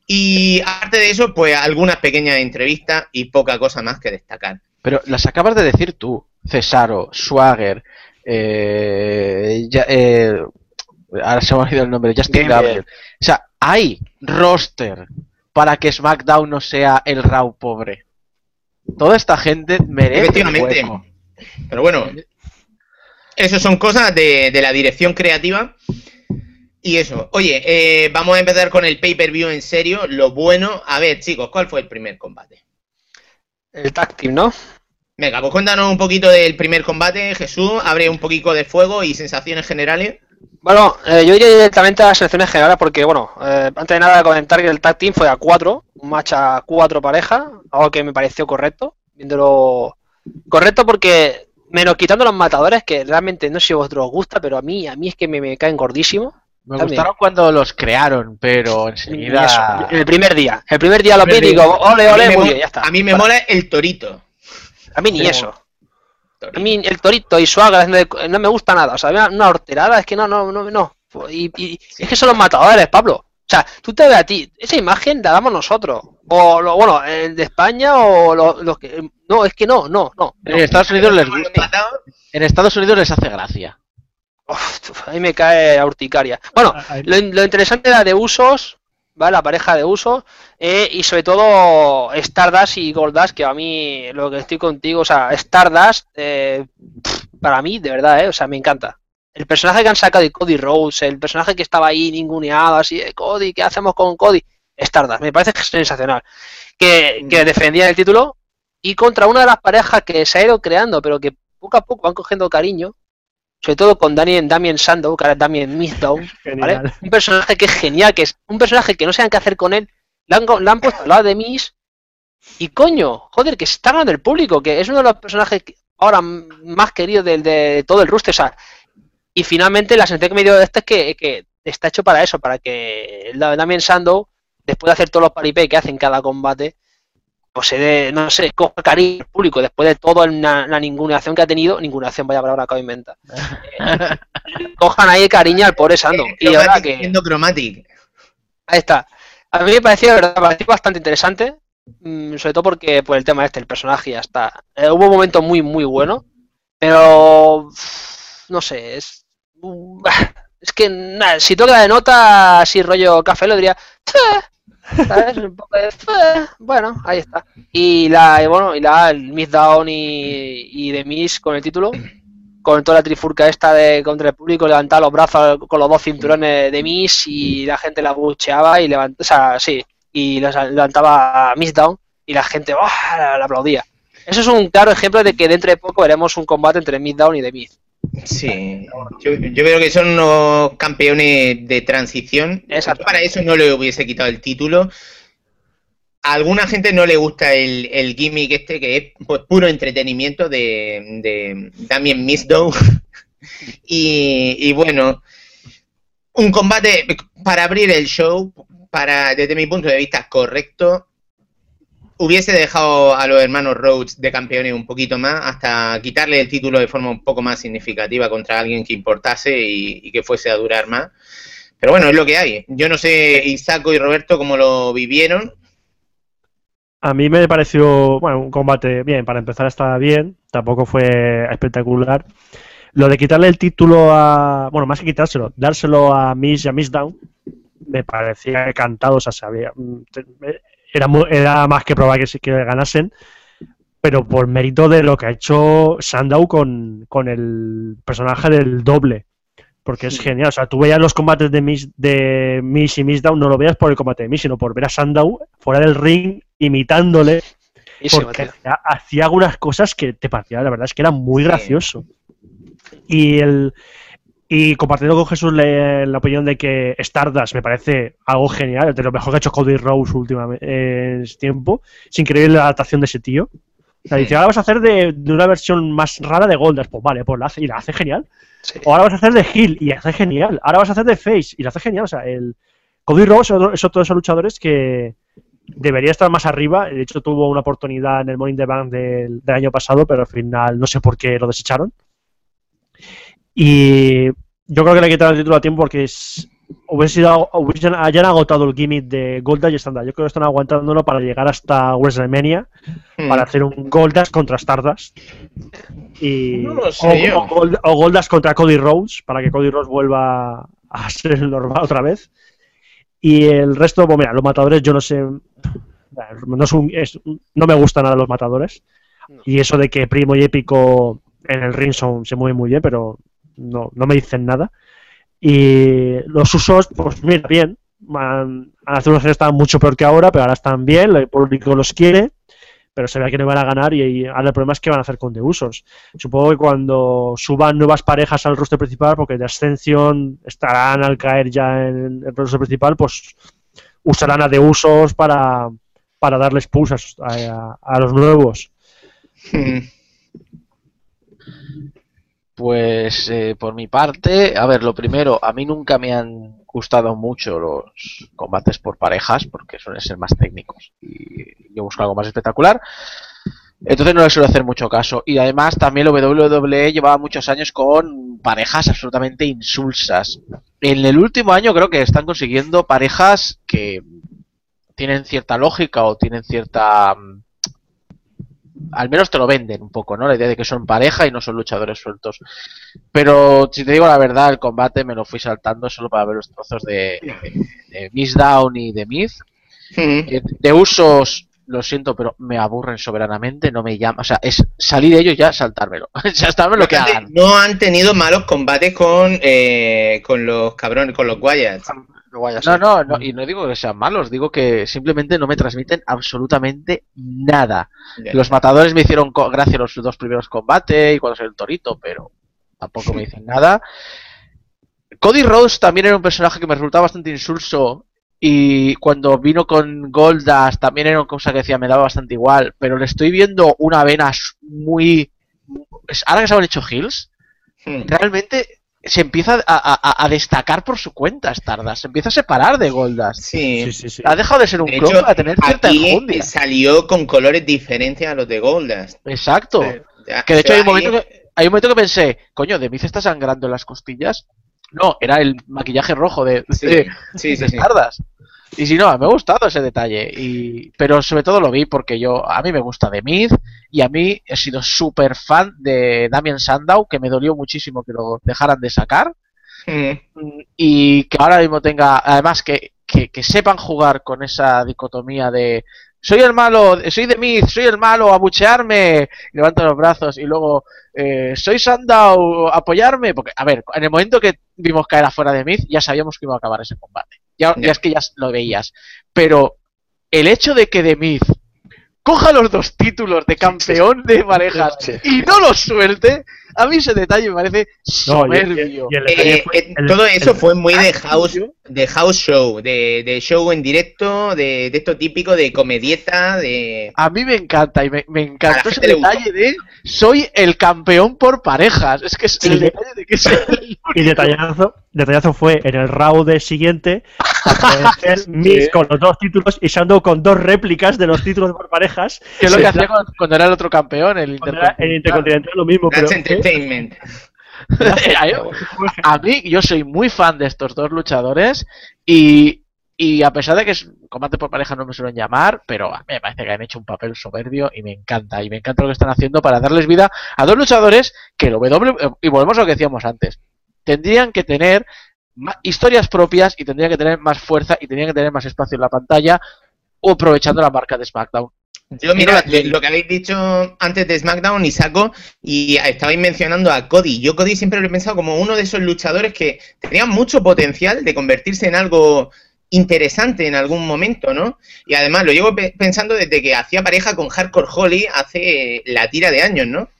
Y aparte de eso, pues algunas pequeñas entrevistas y poca cosa más que destacar. Pero las acabas de decir tú. Cesaro, Swagger, eh, ya- eh, ahora se me ha olvidado el nombre, Justin Gabriel. O sea, hay roster para que SmackDown no sea el Raw pobre. Toda esta gente merece un Efectivamente. hueco. Pero bueno, eso son cosas de, de la dirección creativa. Y eso. Oye, eh, vamos a empezar con el pay-per-view en serio. Lo bueno. A ver, chicos, ¿cuál fue el primer combate? El tag team, ¿no? Venga, pues cuéntanos un poquito del primer combate, Jesús. Abre un poquito de fuego y sensaciones generales. Bueno, eh, yo iría directamente a las selecciones generales porque, bueno, eh, antes de nada comentar que el tag team fue a 4, un match a 4 parejas, algo que me pareció correcto, viéndolo correcto porque, menos quitando los matadores, que realmente no sé si a vosotros os gusta, pero a mí, a mí es que me, me caen gordísimos. Me También. gustaron cuando los crearon, pero eso, enseguida. el primer día, el primer día lo vi y digo, ole, ole, muy bien, ya está. A mí me Bueno, mola el torito. A mí ni eso. A mí el torito y de- no me gusta nada. O sea, una, una horterada es que no, no, no, no. Y, y- es que son los matadores, Pablo. O sea, tú te ves a ti, esa imagen la damos nosotros. O, lo, bueno, el de España o los los que... No, es que no, no, no. En Estados Unidos les gusta. En Estados Unidos les hace gracia. Uf, a mí me cae a urticaria. Bueno, Ahí- lo, lo interesante era de usos, ¿vale? La pareja de usos, eh, y sobre todo Stardust y Goldust, que a mí lo que estoy contigo, o sea, Stardust, eh, para mí, de verdad, ¿eh? O sea, me encanta. El personaje que han sacado de Cody Rhodes, el personaje que estaba ahí ninguneado, así, de Cody, ¿qué hacemos con Cody? Stardust, me parece sensacional. Que, que defendía el título y contra una de las parejas que se ha ido creando, pero que poco a poco van cogiendo cariño, sobre todo con Damien, Damien Sandow, que ahora es Damien Mizdow, ¿vale? Un personaje que es genial, que es un personaje que no saben qué hacer con él. Le han, le han puesto al lado de Miss. Y coño, joder, que se está ganando el público, que es uno de los personajes que- ahora más queridos del- de, todo el roster. O sea, y finalmente la sensación que me dio de esto es que, que está hecho para eso, para que el Damien Sandow, después de hacer todos los paripé que hacen cada combate, pues se dé, no sé, coja cariño al público, después de toda la, la ninguneación que ha tenido, ninguneación, vaya palabra inventar. Eh, cojan ahí cariño al pobre Sandow. Y de verdad Chromatic que. siendo. Ahí está. A mí me pareció, verdad, me pareció bastante interesante. mm, sobre todo porque por el tema este, el personaje ya está. Eh, hubo momentos muy, muy buenos. Pero. No sé, es. uh, Es que nada, si toca de nota así rollo café lo diría. "Teh", ¿sabes? "Teh". Bueno, ahí está. Y la, bueno, y la el Miss Down y, y The Miss con el título. Con toda la trifurca esta de contra el público, levantaba los brazos con los dos cinturones de Miss y la gente la bucheaba y levantaba, o sí, y levantaba Miss Down y la gente la aplaudía. Eso es un claro ejemplo de que dentro de poco veremos un combate entre Miss Down y The Miz. Sí, yo, yo creo que son unos campeones de transición. Exacto. Para eso no le hubiese quitado el título. A alguna gente no le gusta el, el gimmick este, que es pues, puro entretenimiento de, de Damien Misdow. y, y bueno, un combate para abrir el show, para desde mi punto de vista correcto. Hubiese dejado a los hermanos Rhodes de campeones un poquito más hasta quitarle el título de forma un poco más significativa contra alguien que importase y, que fuese a durar más. Pero bueno, es lo que hay. Yo no sé, Isaco y Roberto, cómo lo vivieron. A mí me pareció, bueno, un combate bien, para empezar estaba bien, tampoco fue espectacular. Lo de quitarle el título a, bueno, más que quitárselo, dárselo a Miss y a Miss Down, me parecía cantado, o sea, sabía, era, era más que probable que, sí que ganasen, pero por mérito de lo que ha hecho Sandow con, con el personaje del doble. Porque es genial, o sea, tú veías los combates de Miss, de Miss y Miss Down, no lo veas por el combate de Miss, sino por ver a Sandow fuera del ring imitándole, porque hacía, hacía algunas cosas que te parecía, la verdad es que era muy Sí. gracioso. Y el y compartiendo con Jesús le- la opinión de que Stardust me parece algo genial, de lo mejor que ha hecho Cody Rose últimamente en este tiempo. Es increíble la adaptación de ese tío. O sea, dice, ahora vas a hacer de, de una versión más rara de Goldust. Pues vale, pues la hace y la hace genial. Sí. O ahora vas a hacer de Hill y hace genial. Ahora vas a hacer de Face y lo hace genial. O sea, el Cody Rose es otro, es otro de esos luchadores que debería estar más arriba. De hecho, tuvo una oportunidad en el Morning the Bank del, del año pasado, pero al final no sé por qué lo desecharon. Y yo creo que le quitaron el título a tiempo porque es, hubiese sido, hubiesen, hayan agotado el gimmick de Goldust y Stardust. Yo creo que están aguantándolo para llegar hasta WrestleMania Hmm. para hacer un Goldust contra Stardust. Y, No lo sé o, o o Goldust contra Cody Rhodes para que Cody Rhodes vuelva a ser el normal otra vez. Y el resto, pues mira, los matadores, yo no sé. No, es un- es- no me gustan nada los matadores. No. Y eso de que Primo y Épico en el ring son- se mueven muy bien, pero no, no me dicen nada. Y los usos, pues mira, bien. Hace unos años estaban mucho peor que ahora, pero ahora están bien, el público los quiere, pero se ve que no van a ganar y, y ahora el problema es qué van a hacer con de usos. Supongo que cuando suban nuevas parejas al roster principal, porque de Ascension estarán al caer ya en el roster principal, pues usarán a usos para, para darles pulsas a, a los nuevos. Hmm. Pues eh, por mi parte, a ver, lo primero, a mí nunca me han gustado mucho los combates por parejas porque suelen ser más técnicos y yo busco algo más espectacular. Entonces no le suele hacer mucho caso. Y además también la WWE llevaba muchos años con parejas absolutamente insulsas. En el último año creo que están consiguiendo parejas que tienen cierta lógica o tienen cierta... Al menos te lo venden un poco, ¿no? La idea de que son pareja y no son luchadores sueltos. Pero si te digo la verdad, el combate me lo fui saltando solo para ver los trozos de, de, de Miss Down y de Miz. Mm. Eh, De usos, lo siento, pero me aburren soberanamente, no me llama. O sea, es salir de ellos ya saltármelo. saltarme lo que hagan. No han tenido malos combates con, eh, con los cabrones, con los guayas. No, no, no, y no digo que sean malos, digo que simplemente no me transmiten absolutamente nada. Los matadores me hicieron gracia los dos primeros combates y cuando salió el torito, pero tampoco me dicen nada. Cody Rhodes también era un personaje que me resultaba bastante insulso y cuando vino con Goldust también era una cosa que decía me daba bastante igual, pero le estoy viendo una vena muy... Ahora que se han hecho heels, Mm. realmente se empieza a, a- a destacar por su cuenta Stardust, se empieza a separar de Goldust. Sí. Sí, sí, sí. Ha dejado de ser un De clon hecho, para tener cierta Aquí enjundia. salió con colores diferentes a los de Goldust. Exacto. Ya, Que de hecho hay un ahí- momento que, hay un momento que pensé, coño, ¿de Miz está sangrando en las costillas? No, era el maquillaje rojo de, Sí, de, sí, sí, de sí. Stardust. Y si no, me ha gustado ese detalle. Y, pero sobre todo lo vi porque yo, a mí me gusta de Miz y a mí he sido súper fan de Damien Sandow, que me dolió muchísimo que lo dejaran de sacar. Y que ahora mismo tenga, además que, que, que sepan jugar con esa dicotomía de soy el malo, soy de Myth, soy el malo, abuchearme, levanto los brazos y luego eh, soy Sandow, apoyarme, porque a ver, en el momento que vimos caer afuera de Myth ya sabíamos que iba a acabar ese combate, ya, Ya. ya es que ya lo veías, pero el hecho de que de Myth coja los dos títulos de campeón de parejas y no los suelte, a mí ese detalle me parece No, y- y- soberbio. y el detalle Eh, fue- eh, el- todo eso el- fue muy de house, de house show, de, de show en directo, de, de esto típico de comedieta, de... A mí me encanta y me, encantó ese detalle de soy el campeón por parejas. Es que es el Sí. detalle de que es el Y detallazo, detallazo fue en el round con los dos títulos y Sandow con dos réplicas de los títulos por parejas. que es lo que hacía cuando, cuando era el otro campeón, el Cuando era Intercontinental. el Intercontinental lo mismo, pero That's Entertainment. A mí, yo soy muy fan de estos dos luchadores y, y a pesar de que es combate por pareja no me suelen llamar, pero a mí me parece que han hecho un papel soberbio y me encanta. Y me encanta lo que están haciendo para darles vida a dos luchadores que el W, y volvemos a lo que decíamos antes, tendrían que tener historias propias y tendrían que tener más fuerza y tendrían que tener más espacio en la pantalla o aprovechando la marca de SmackDown. Yo, mira, lo, que habéis dicho antes de SmackDown y saco, y estabais mencionando a Cody. Yo Cody siempre lo he pensado como uno de esos luchadores que tenían mucho potencial de convertirse en algo interesante en algún momento, ¿no? Y además lo llevo pe- pensando desde que hacía pareja con Hardcore Holly hace la tira de años, ¿no?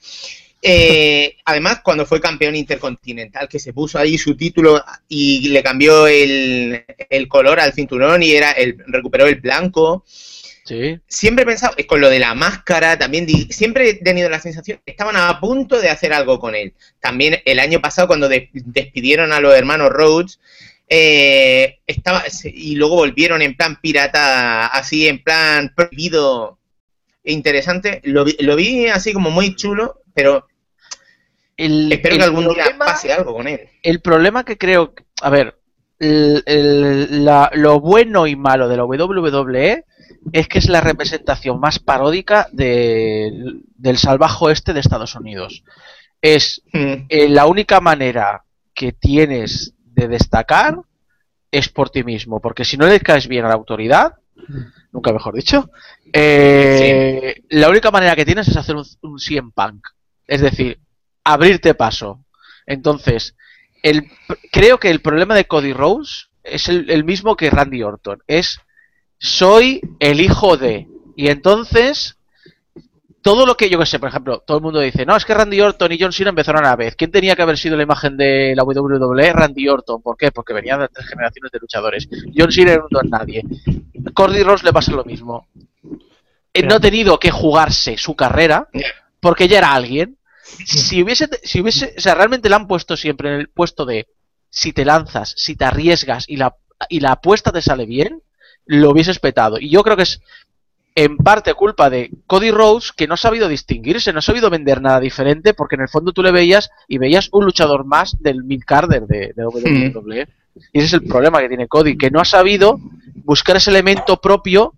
Eh, además, cuando fue campeón intercontinental, que se puso ahí su título y le cambió el, el color al cinturón y era el, recuperó el blanco Sí. siempre he pensado, eh, con lo de la máscara, también siempre he tenido la sensación que estaban a punto de hacer algo con él. También el año pasado, cuando de- despidieron a los hermanos Rhodes, eh, estaba, y luego volvieron en plan pirata, así en plan prohibido, e interesante. Lo vi, lo vi así como muy chulo, pero El, espero el que algún día problema- pase algo con él. el problema que creo, a ver, el- el- la- lo bueno y malo de la WWE es que es la representación más paródica de- del salvaje oeste de Estados Unidos. Es Mm, eh, la única manera que tienes de destacar es por ti mismo, porque si no le caes bien a la autoridad, nunca mejor dicho, eh, la única manera que tienes es hacer un, un CM Punk, es decir, abrirte paso. Entonces, el, creo que el problema de Cody Rose es el, el mismo que Randy Orton, es soy el hijo de, y entonces todo lo que yo que sé, por ejemplo, todo el mundo dice, no, es que Randy Orton y John Cena empezaron a la vez. ¿Quién tenía que haber sido la imagen de la WWE? Randy Orton. ¿Por qué? Porque venían de tres generaciones de luchadores. John Cena era un don nadie. Cody Rose le pasa lo mismo. Eh, No ha tenido que jugarse su carrera porque ya era alguien. Si hubiese, si hubiese, o sea, realmente le han puesto siempre en el puesto de si te lanzas, si te arriesgas y la, y la apuesta te sale bien, lo hubieses petado. Y yo creo que es en parte culpa de Cody Rhodes, que no ha sabido distinguirse, no ha sabido vender nada diferente, porque en el fondo tú le veías y veías un luchador más del mid carder de, de WWE. Y ese es el problema que tiene Cody, que no ha sabido buscar ese elemento propio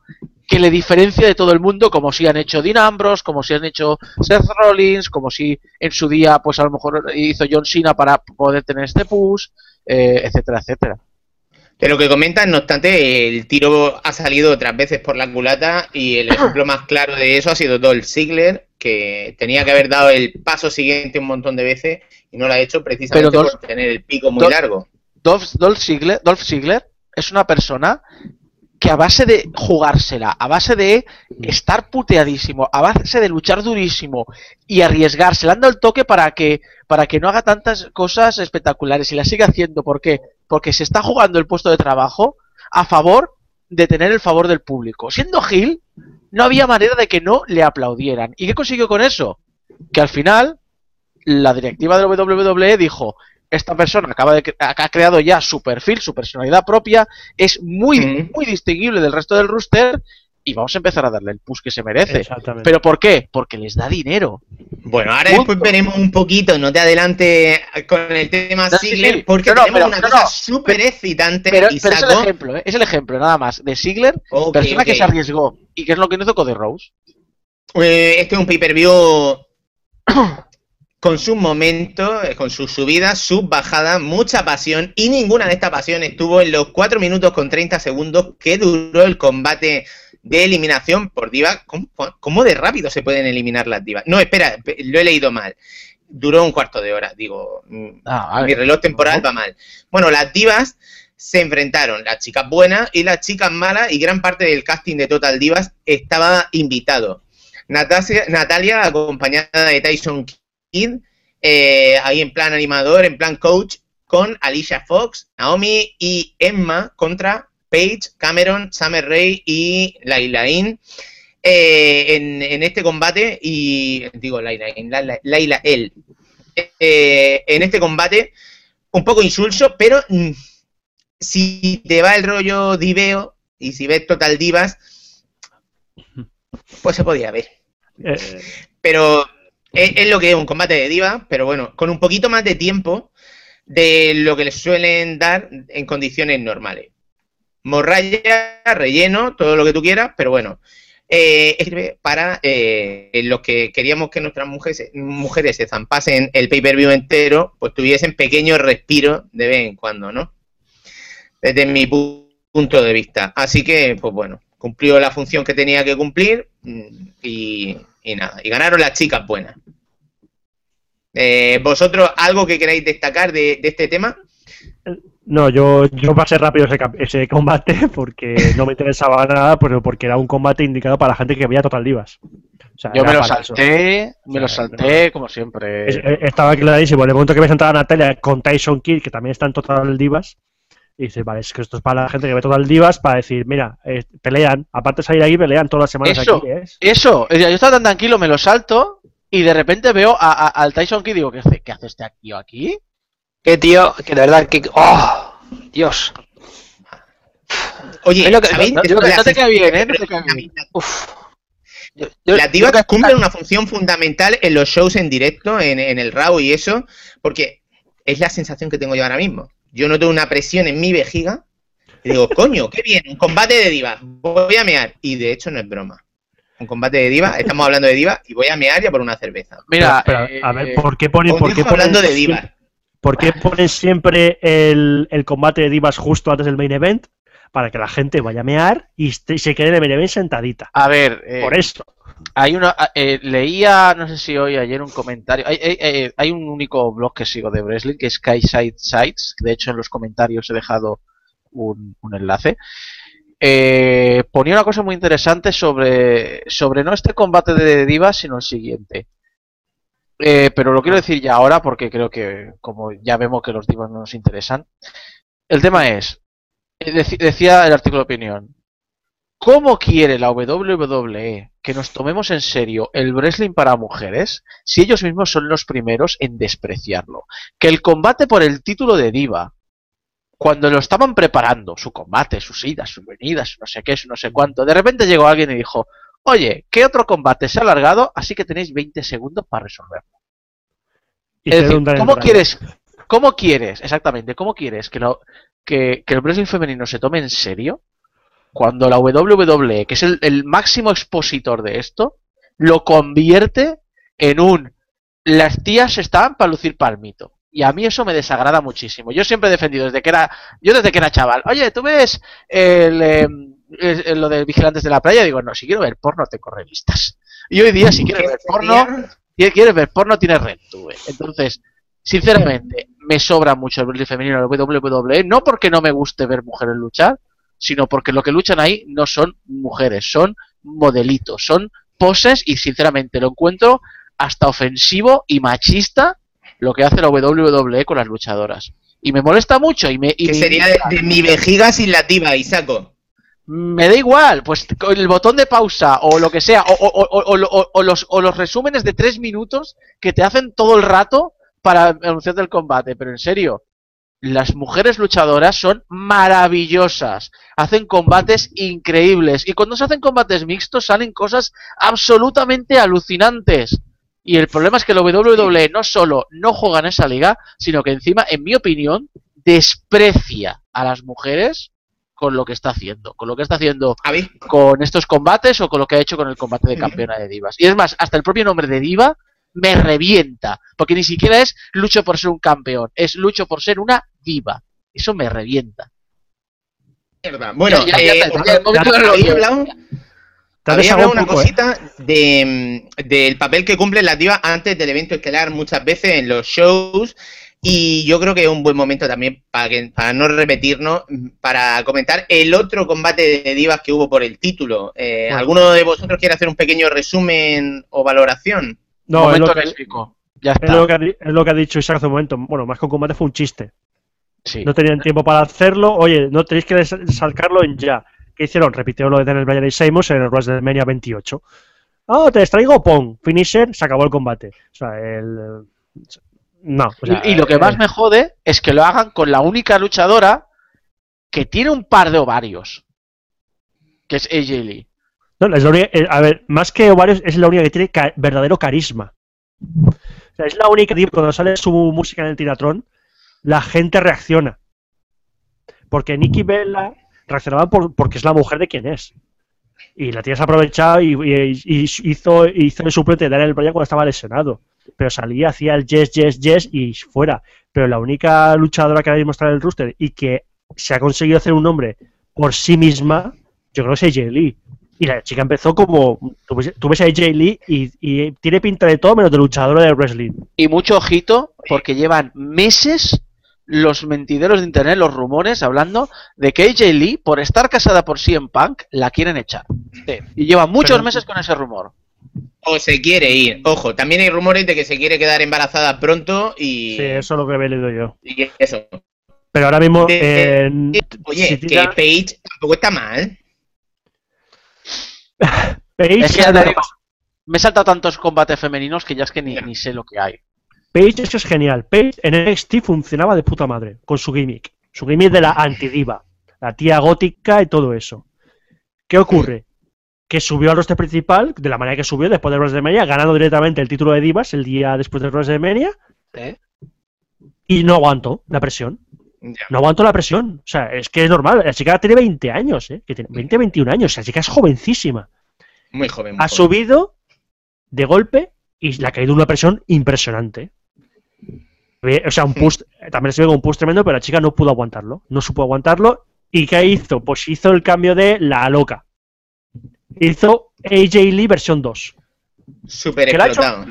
que le diferencia de todo el mundo, como si han hecho Dean Ambrose, como si han hecho Seth Rollins, como si en su día, pues a lo mejor hizo John Cena para poder tener este push, eh, etcétera, etcétera. De lo que comentan, no obstante, el tiro ha salido otras veces por la culata y el ejemplo más claro de eso ha sido Dolph Ziggler, que tenía que haber dado el paso siguiente un montón de veces y no lo ha hecho precisamente Pero Dolph- por tener el pico muy Dolph- largo. Dolph, Dolph Ziggler, Dolph Ziggler es una persona que a base de jugársela, a base de estar puteadísimo, a base de luchar durísimo y arriesgarse, le han dado el toque para que, para que no haga tantas cosas espectaculares y la siga haciendo. ¿Por qué? Porque se está jugando el puesto de trabajo a favor de tener el favor del público. Siendo Gil, no había manera de que no le aplaudieran. ¿Y qué consiguió con eso? Que al final, la directiva de WWE dijo, esta persona acaba de cre- ha creado ya su perfil, su personalidad propia, es muy, Mm. muy distinguible del resto del rooster y vamos a empezar a darle el push que se merece. Exactamente. ¿Pero por qué? Porque les da dinero. Bueno, ahora Punto. después veremos un poquito, no te adelante con el tema No, sí, sí. porque No, no, tenemos pero- una no, cosa no. súper excitante Pero, y pero es el ejemplo, ¿eh? es el ejemplo nada más de Ziggler, Ok, persona que se arriesgó. ¿Y qué es lo que no hizo Cody Rose? Eh, este es un pay-per-view con sus momentos, eh, con sus subidas, sus bajadas, mucha pasión y ninguna de estas pasiones estuvo en los 4 minutos con 30 segundos que duró el combate de eliminación por diva. ¿Cómo, cómo de rápido se pueden eliminar las divas? No, espera, pe- lo he leído mal. Duró un cuarto de hora, digo. mm, Ah. Mi reloj temporal va mal. Bueno, las divas se enfrentaron, las chicas buenas y las chicas malas, y gran parte del casting de Total Divas estaba invitado. Natasia- Natalia, acompañada de Tyson Kidd, eh, ahí en plan animador, en plan coach, con Alicia Fox, Naomi y Emma contra Paige, Cameron, Summer Rae y Laila In. eh, en, en este combate, y digo Laila In, Laila, Laila El. Eh, en este combate, un poco insulso, pero mm, si te va el rollo diveo y si ves Total Divas, pues se podía ver. Eh, Pero es, lo que es un combate de diva, pero bueno, con un poquito más de tiempo de lo que les suelen dar en condiciones normales. Morralla, relleno, todo lo que tú quieras, pero bueno, eh, sirve para eh, los que queríamos que nuestras mujeres, mujeres se zampasen el pay-per-view entero, pues tuviesen pequeños respiros de vez en cuando, ¿no? Desde mi pu- punto de vista. Así que, pues bueno, cumplió la función que tenía que cumplir mm, y nada, y ganaron las chicas buenas. Eh, ¿Vosotros algo que queráis destacar de, de este tema? no, yo, yo pasé rápido ese, combate porque no me interesaba nada, pero porque era un combate indicado para la gente que veía Total Divas. O sea, Yo me lo eso. salté, me lo O sea, salté como siempre. Es- eh, Estaba clarísimo. En el momento que ves entrar a Natalia con Tyson Kidd, que también está en Total Divas, y dices, vale, es que esto es para la gente que ve Total Divas, para decir, mira, eh, pelean, aparte de salir aquí, pelean todas las semanas Eso. aquí. ¿eh? Eso, yo estaba tan tranquilo, me lo salto y de repente veo a- a- al Tyson Kidd y digo, ¿qué hace, ¿qué hace este tío aquí? Qué tío, que de verdad que. ¡Oh! Dios. Oye, Es lo que- ¿sabéis? no- te cae bien, ¿eh? No te cae bien. Uf. Yo- yo- Las divas que- cumplen una función fundamental en los shows en directo, en, en el RAW y eso, porque es la sensación que tengo yo ahora mismo. Yo noto una presión en mi vejiga y digo, coño, qué bien, un combate de divas, voy a mear. Y de hecho no es broma. Un combate de divas, estamos hablando de divas y voy a mear ya por una cerveza. Mira, Pero, eh, a ver, ¿por qué ponen, por qué Continuo ponen hablando de siempre-. ¿Por qué ponen siempre el, el combate de divas justo antes del main event? Para que la gente vaya a mear y este- se quede en el main event sentadita. a ver, eh, Por eso. hay una, eh, leía, no sé si hoy, ayer un comentario, hay, hay- hay- hay un único blog que sigo de wrestling que es Skyside Sites, de hecho en los comentarios he dejado un, un enlace. Eh, ponía una cosa muy interesante sobre, sobre no este combate de divas, sino el siguiente. Eh, pero lo quiero decir ya ahora porque creo que, como ya vemos que los divas no nos interesan, el tema es, eh, decía el artículo de opinión, ¿cómo quiere la WWE que nos tomemos en serio el wrestling para mujeres si ellos mismos son los primeros en despreciarlo? Que el combate por el título de diva, cuando lo estaban preparando, su combate, sus idas, sus venidas, su no sé qué, su no sé cuánto, de repente llegó alguien y dijo, oye, ¿qué otro combate se ha alargado? Así que tenéis 20 segundos para resolverlo. Y Es decir, ¿cómo quieres, ¿cómo quieres, exactamente, cómo quieres que, lo, que, que el wrestling femenino se tome en serio cuando la WWE, que es el, el máximo expositor de esto, lo convierte en un las tías están para lucir palmito. Y a mí eso me desagrada muchísimo. Yo siempre he defendido desde que era, yo desde que era chaval, oye, tú ves el, eh, el- lo de vigilantes de la playa, digo, no, si quiero ver porno tengo revistas. Y hoy día si quieres ver porno, si quieres ver porno tienes RedTube. Entonces, sinceramente, me sobra mucho el wrestling femenino en WWE, no porque no me guste ver mujeres luchar, sino porque lo que luchan ahí no son mujeres, son modelitos, son poses y sinceramente lo encuentro hasta ofensivo y machista lo que hace la WWE con las luchadoras. Y me molesta mucho y me, y Que sería de, de mi vejiga sin la diva, Isaco. me da igual, pues con el botón de pausa o lo que sea, o, o- o- o- o- o los, o los resúmenes de tres minutos que te hacen todo el rato para anunciarte el combate, pero en serio, las mujeres luchadoras son maravillosas, hacen combates increíbles y cuando se hacen combates mixtos salen cosas absolutamente alucinantes. Y el problema es que la WWE no solo no juega en esa liga, sino que encima, en mi opinión, desprecia a las mujeres con lo que está haciendo, con lo que está haciendo con estos combates o con lo que ha hecho con el combate de campeona de divas. Y es más, hasta el propio nombre de diva me revienta, porque ni siquiera es lucho por ser un campeón, es lucho por ser una diva. Eso me revienta. Mierda. Bueno, había hablado, un una poco, ¿eh? cosita de, mm, del papel que cumplen las divas antes del evento estelar muchas veces en los shows y yo creo que es un buen momento también para, que, para no repetirnos, mm, para comentar el otro combate de divas que hubo por el título. Eh, Bueno. ¿Alguno de vosotros quiere hacer un pequeño resumen o valoración? No, es lo, que, lésbico. Ya es, lo que ha, di- es lo que ha dicho Isaac hace un momento. Bueno, más que un combate fue un chiste. Sí. No tenían tiempo para hacerlo. Oye, no tenéis que sacarlo en ya. ¿Qué hicieron? Repitieron lo de Daniel Bryan y Sheamus en el WrestleMania 28. Ah, te extraigo, pon. Finisher, se acabó el combate. O sea, el. No. o sea, y, lo que eh, más me jode es que lo hagan con la única luchadora que tiene un par de ovarios, que es AJ Lee. no, es la única- eh, a ver, más que ovarios, es la única que tiene ca- verdadero carisma. O sea, es la única que cuando sale su música en el tiratrón, la gente reacciona. Porque Nikki Bella reaccionaba por- porque es la mujer de quien es. Y la tía se ha aprovechado y, y- y hizo, hizo el suplente de Daniel Bryan cuando estaba lesionado. Pero salía, hacía el yes, yes, yes y fuera. Pero la única luchadora que ahora mismo está en el roster y que se ha conseguido hacer un nombre por sí misma, yo creo que es AJ Lee. Y la chica empezó como. Tú ves, ves a AJ Lee y, y tiene pinta de todo menos de luchadora de wrestling. Y mucho ojito, porque llevan meses los mentideros de internet, los rumores, hablando de que AJ Lee, por estar casada por CM Punk, la quieren echar. Sí. Y llevan muchos Pero- meses con ese rumor. O se quiere ir. Ojo, también hay rumores de que se quiere quedar embarazada pronto y, Sí, eso es lo que he leído yo. y eso. Pero ahora mismo. De- eh, Oye, si que Paige tampoco está mal. Paige, Es que ya te digo, me he saltado tantos combates femeninos que ya es que ni, ni sé lo que hay. Paige es que es genial. Paige en NXT funcionaba de puta madre con su gimmick. Su gimmick de la antidiva. La tía gótica y todo eso. ¿Qué ocurre? Que subió al roster principal de la manera que subió después de WrestleMania, ganando directamente el título de divas el día después de WrestleMania ¿Eh? y no aguantó la presión. No aguantó la presión. O sea, es que es normal. La chica tiene 20 años, ¿eh? Que tiene 20, 21 años. La chica es jovencísima. Muy joven. muy ha joven. subido de golpe y le ha caído una presión impresionante. Ve- O sea, un push, también se ve con un push tremendo, pero la chica no pudo aguantarlo. No supo aguantarlo. ¿Y qué hizo? Pues hizo el cambio de la loca. Hizo AJ Lee versión 2. Súper que hecho- explotado.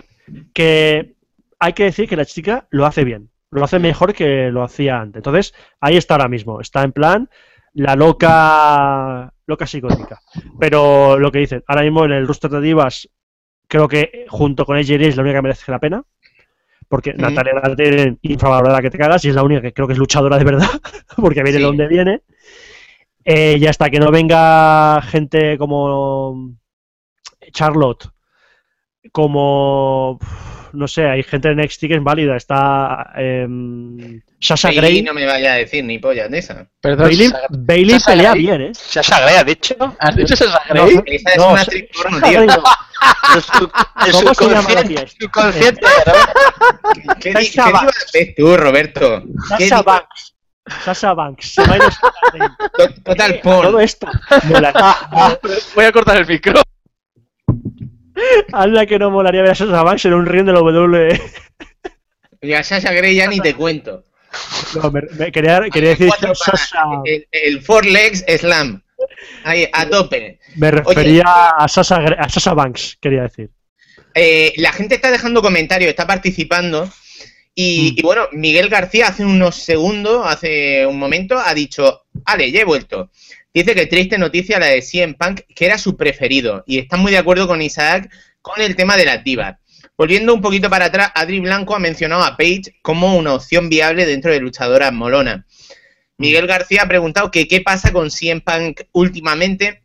Que hay que decir que la chica lo hace bien. Lo hace mejor que lo hacía antes. Entonces, ahí está ahora mismo. Está en plan la loca loca psicótica. Pero lo que dicen, ahora mismo en el roster de divas, creo que junto con AJ Lee es la única que merece la pena. Porque Ujú. Natalia la tiene infravalorada que te cagas y es la única que creo que es luchadora de verdad. porque viene Sí. de donde viene. Eh, ya hasta que no venga gente como Charlotte, como no sé, hay gente en NXT que es válida. Está em, Sasha Bailey Grey. no me vaya a decir ni pollas de esa. Perdón, Bailey, Sasha- Bailey Sasha pelea Grey. bien, ¿eh? Sasha Grey, ¿has dicho? ¿Has dicho Sasha No, Grey? Esa es No, una actriz porno, Sasha tío. No. ¿Cómo se llama la subconsciente- tía esta? subconsciente, ¿no? ¿Qué, qué ves tú, Roberto? ¿Qué Sasha Banks. Sasha Banks. Total Todo porn. esto. Voy a cortar el micro. Anda que no molaría ver a Sasha Banks en un ring de la WWE. Y a Sasha Grey ya ni te cuento. No, me, me- quería, quería decir Sasha. el, el Four Legs Slam. Ahí, a tope. Me refería a Sasha, a Sasha Banks, quería decir. Eh, la gente está dejando comentarios, está participando. Y, Mm. y bueno, Miguel García hace unos segundos, hace un momento, ha dicho, Ale, ya he vuelto. Dice que triste noticia la de CM Punk, que era su preferido. Y está muy de acuerdo con Isaac con el tema de las divas. Volviendo un poquito para atrás, Adri Blanco ha mencionado a Paige como una opción viable dentro de luchadoras molona. Miguel García ha preguntado que qué pasa con CM Punk últimamente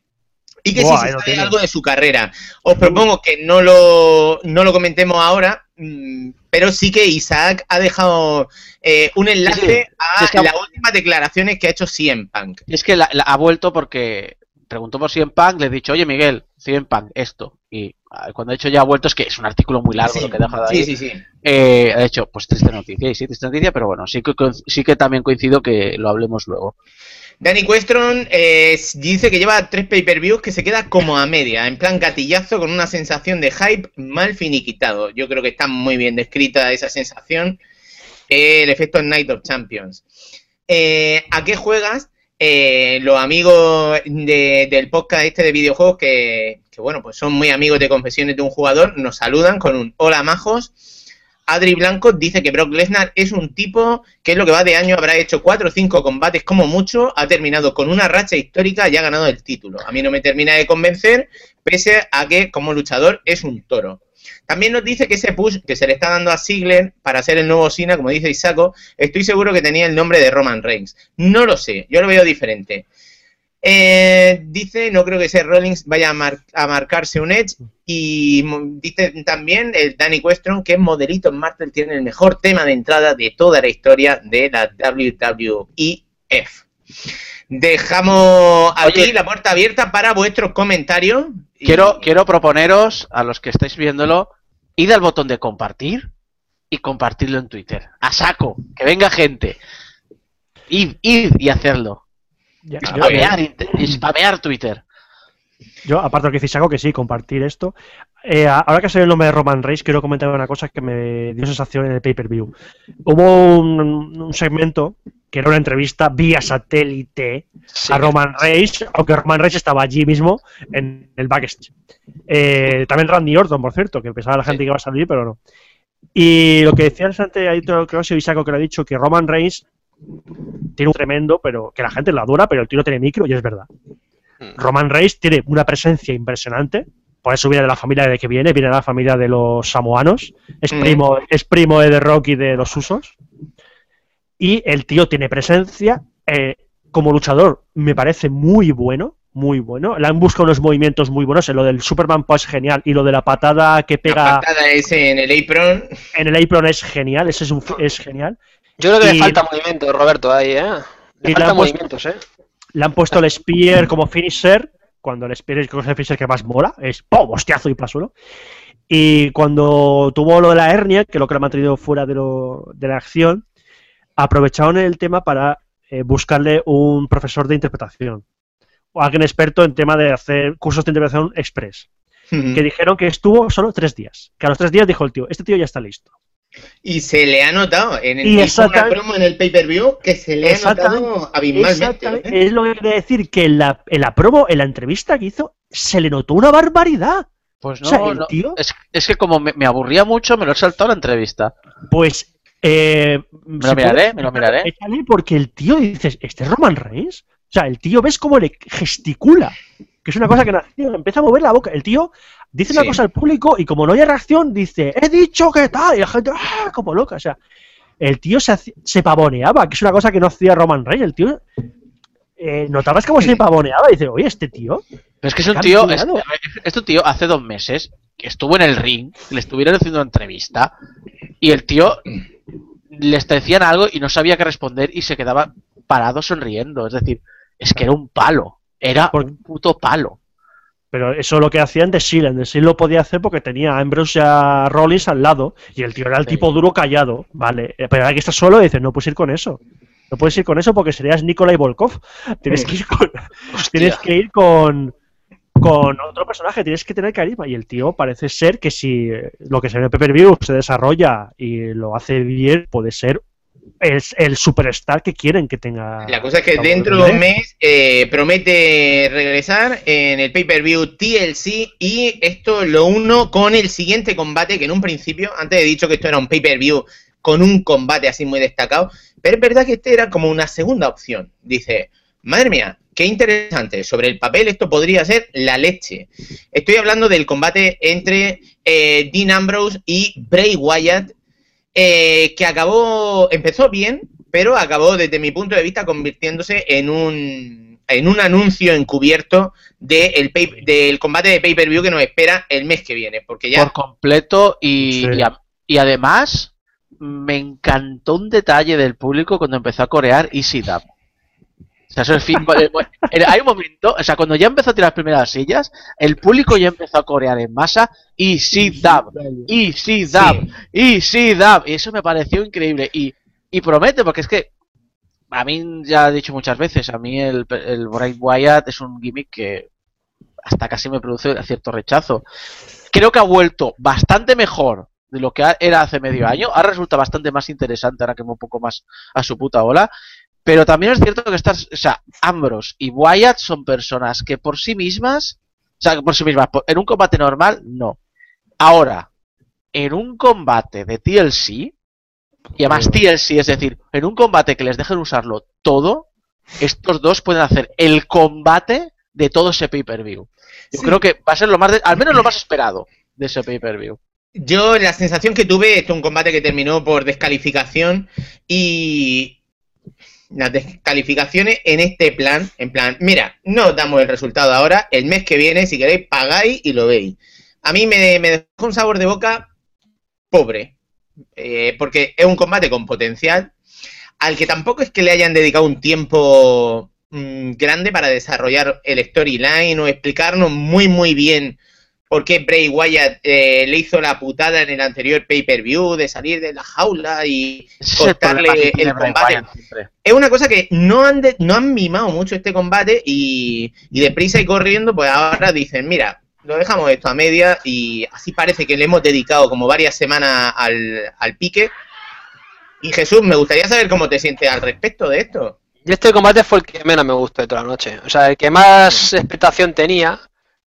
y que Buah, si se sabe algo de su carrera. Os propongo que no lo, no lo comentemos ahora, mm, pero sí que Isaac ha dejado eh, un enlace Sí, sí. a Sí, es que- las últimas declaraciones que ha hecho CM Punk. Es que la- la- ha vuelto porque preguntó por CM Punk, le he dicho, oye Miguel, CM Punk, esto. Y ah, cuando ha dicho ya ha vuelto, es que es un artículo muy largo Sí, lo que he dejado ahí. sí, sí, sí. Eh, ha dicho, pues triste noticia, y sí, triste noticia, pero bueno, sí que, sí que también coincido que lo hablemos luego. Danny Questron eh, dice que lleva tres pay-per-views que se queda como a media, en plan gatillazo con una sensación de hype mal finiquitado. Yo creo que está muy bien descrita esa sensación. Eh, el efecto Night of Champions. Eh, ¿A qué juegas? Eh, los amigos de- del podcast este de videojuegos que, que, bueno, pues son muy amigos de confesiones de un jugador, nos saludan con un hola majos. Adri Blanco dice que Brock Lesnar es un tipo que en lo que va de año habrá hecho cuatro o cinco combates como mucho, ha terminado con una racha histórica y ha ganado el título. A mí no me termina de convencer, pese a que como luchador es un toro. También nos dice que ese push que se le está dando a Ziggler para ser el nuevo Cena, como dice Isaco, estoy seguro que tenía el nombre de Roman Reigns. No lo sé, yo lo veo diferente. Eh, dice, no creo que ese Rollins vaya a, mar- a marcarse un edge. Y mo- dice también el Danny Questron que Modelito Martel tiene el mejor tema de entrada de toda la historia de la WWEF. Dejamos aquí Oye. la puerta abierta para vuestros comentarios. Y- Quiero, quiero proponeros a los que estáis viéndolo, id al botón de compartir y compartirlo en Twitter. A saco, que venga gente. Id, id y hacerlo. Ya- yo, Spamear, spamear Twitter. yo, aparte de lo que dice Saco, que sí, compartir esto. Eh, ahora que ha salido el nombre de Roman Reigns, quiero comentar una cosa que me dio sensación en el pay-per-view. Hubo un, un segmento que era una entrevista vía satélite Sí. a Roman Reigns, aunque Roman Reigns estaba allí mismo en el backstage. Eh, también Randy Orton, por cierto, que pensaba la gente que iba a salir, pero no. Y lo que decías antes, ahí creo que Isaco que lo ha dicho, que Roman Reigns tiene un tremendo, pero que la gente lo adora, pero el tío no tiene micro y es verdad. Mm. Roman Reigns tiene una presencia impresionante. Por eso viene de la familia de que viene, viene de la familia de los samoanos. Es Mm. primo, es primo de The Rock y de los Usos. Y el tío tiene presencia. eh, como luchador, me parece muy bueno. Muy bueno. Le han buscado unos movimientos muy buenos. Lo del Superman es genial. Y lo de la patada que La pega patada ese en el apron. en el apron es genial. Ese es, un, es genial. Yo creo que Y- le falta movimiento, Roberto, ahí, ¿eh? Y Le le han puesto- movimientos, ¿eh? Le han puesto el Spear como finisher, cuando el Spear es el finisher que más mola, es ¡pum! hostiazo y paso, Y cuando tuvo lo de la hernia, que es lo que lo ha mantenido fuera de, lo- de la acción, aprovecharon el tema para eh, buscarle un profesor de interpretación. O alguien experto en tema de hacer cursos de interpretación express. Que dijeron que estuvo solo tres días. Que a los tres días dijo el tío, este tío ya está listo. Y se le ha notado en el Y hizo una promo en el pay-per-view que se le ha notado abismalmente. ¿eh? Es lo que quiere decir que en la, en la promo, en la entrevista que hizo, se le notó una barbaridad. Pues O no, sea, no, tío- Es, es que como me, me aburría mucho, me lo he saltado la entrevista. Pues. Eh, Me lo miraré, me lo miraré. Échale porque el tío dices, ¿este es Roman Reigns? O sea, el tío ves cómo le gesticula. Que es una cosa que no empieza a mover la boca. El tío dice una cosa al público y como no hay reacción, dice, he dicho que tal. Y la gente, ¡ah! como loca. O sea, el tío se, hacía- se pavoneaba, que es una cosa que no hacía Roman Reigns. El tío eh, notabas como se pavoneaba y dice, oye, este tío. Pero es que es un ¿Qué tío, han es, tirado? es un tío hace dos meses que estuvo en el ring, le estuvieron haciendo una entrevista y el tío les decían algo y no sabía qué responder y se quedaba parado sonriendo. Es decir, es que era un palo, era Por- un puto palo. Pero eso lo que hacían de Seal. De Seal lo podía hacer porque tenía a Ambrose y a Rollins al lado. Y el tío era el Sí. tipo duro callado. Vale. Eh, Pero ahora que estás solo, dices, no puedes ir con eso. No puedes ir con eso porque serías Nikolai Volkov. Tienes que ir con, tienes que ir con, con otro personaje, tienes que tener carisma. Y el tío parece ser que si lo que se ve en Pay-Per-View se desarrolla y lo hace bien, puede ser el, el superstar que quieren que tenga. La cosa es que dentro de un mes eh, promete regresar en el pay-per-view TLC y esto lo uno con el siguiente combate que en un principio, antes he dicho que esto era un pay-per-view con un combate así muy destacado, pero es verdad que este era como una segunda opción. Dice, madre mía, qué interesante, sobre el papel esto podría ser la leche. Estoy hablando del combate entre eh, Dean Ambrose y Bray Wyatt eh, que acabó, empezó bien, pero acabó desde mi punto de vista convirtiéndose en un, en un anuncio encubierto de el pay- del combate de pay-per-view que nos espera el mes que viene, porque ya Por completo y, Sí. y, a- y además me encantó un detalle del público cuando empezó a corear Easy Dub. Sea, eso es fin. Hay un momento, o sea, cuando ya empezó a tirar las primeras sillas, el público ya empezó a corear en masa Easy Dub, Easy Dub, Easy Dub. Y eso me pareció increíble. Y, y promete, porque es que a mí, ya he dicho muchas veces, a mí el, el Bray Wyatt es un gimmick que hasta casi me produce cierto rechazo. Creo que ha vuelto bastante mejor de lo que era hace medio año. Ahora resulta bastante más interesante, ahora que me un poco más a su puta ola. Pero también es cierto que estas, o sea, Ambrose y Wyatt son personas que por sí mismas, o sea, por sí mismas, en un combate normal, no. Ahora, en un combate de TLC, y además TLC, es decir, en un combate que les dejen usarlo todo, estos dos pueden hacer el combate de todo ese pay-per-view. Yo Sí. creo que va a ser lo más, de- al menos lo más esperado de ese pay-per-view. Yo la sensación que tuve, es un combate que terminó por descalificación y las descalificaciones en este plan, en plan, mira, no os damos el resultado ahora, el mes que viene, si queréis, pagáis y lo veis. A mí me, me dejó un sabor de boca pobre, eh, porque es un combate con potencial, al que tampoco es que le hayan dedicado un tiempo mm, grande para desarrollar el storyline o explicarnos muy, muy bien por qué Bray Wyatt eh, le hizo la putada en el anterior pay-per-view de salir de la jaula y el cortarle el Bray combate. Wyatt es una cosa que no han, de- no han mimado mucho este combate y, y deprisa y corriendo, pues ahora dicen, mira, lo dejamos esto a media y así parece que le hemos dedicado como varias semanas al, al pique. Y Jesús, me gustaría saber cómo te sientes al respecto de esto. Y este combate fue el que menos me gustó de toda la noche. O sea, el que más expectación tenía,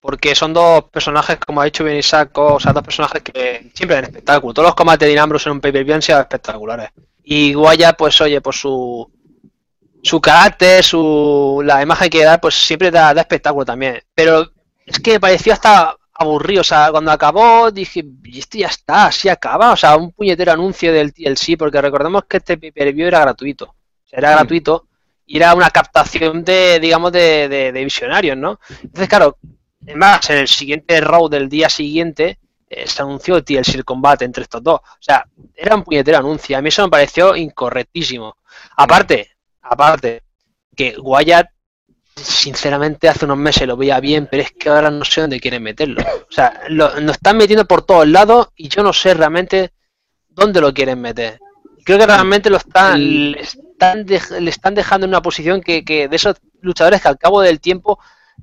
porque son dos personajes, como ha dicho bien Isaco, o sea, dos personajes que siempre dan espectáculo. Todos los combates de Dinambros en un pay-per-view han sido espectaculares. Y Guaya, pues oye, por su su carácter, su la imagen que da, pues siempre da, da espectáculo también. Pero es que me pareció hasta aburrido. O sea, cuando acabó dije, y esto ya está, así acaba. O sea, un puñetero anuncio del TLC, porque recordemos que este pay-per-view era gratuito. O sea, era Mm. gratuito y era una captación de, digamos, de, de, de visionarios, ¿no? Entonces, claro, además, en el siguiente row del día siguiente eh, se anunció el TLC el combate entre estos dos. O sea, era un puñetero anuncio. A mí eso me pareció incorrectísimo. Aparte, aparte, que Wyatt, sinceramente, hace unos meses lo veía bien, pero es que ahora no sé dónde quieren meterlo. O sea, lo, lo están metiendo por todos lados y yo no sé realmente dónde lo quieren meter. Creo que realmente lo están, le, están le están dejando en una posición que, que de esos luchadores que al cabo del tiempo,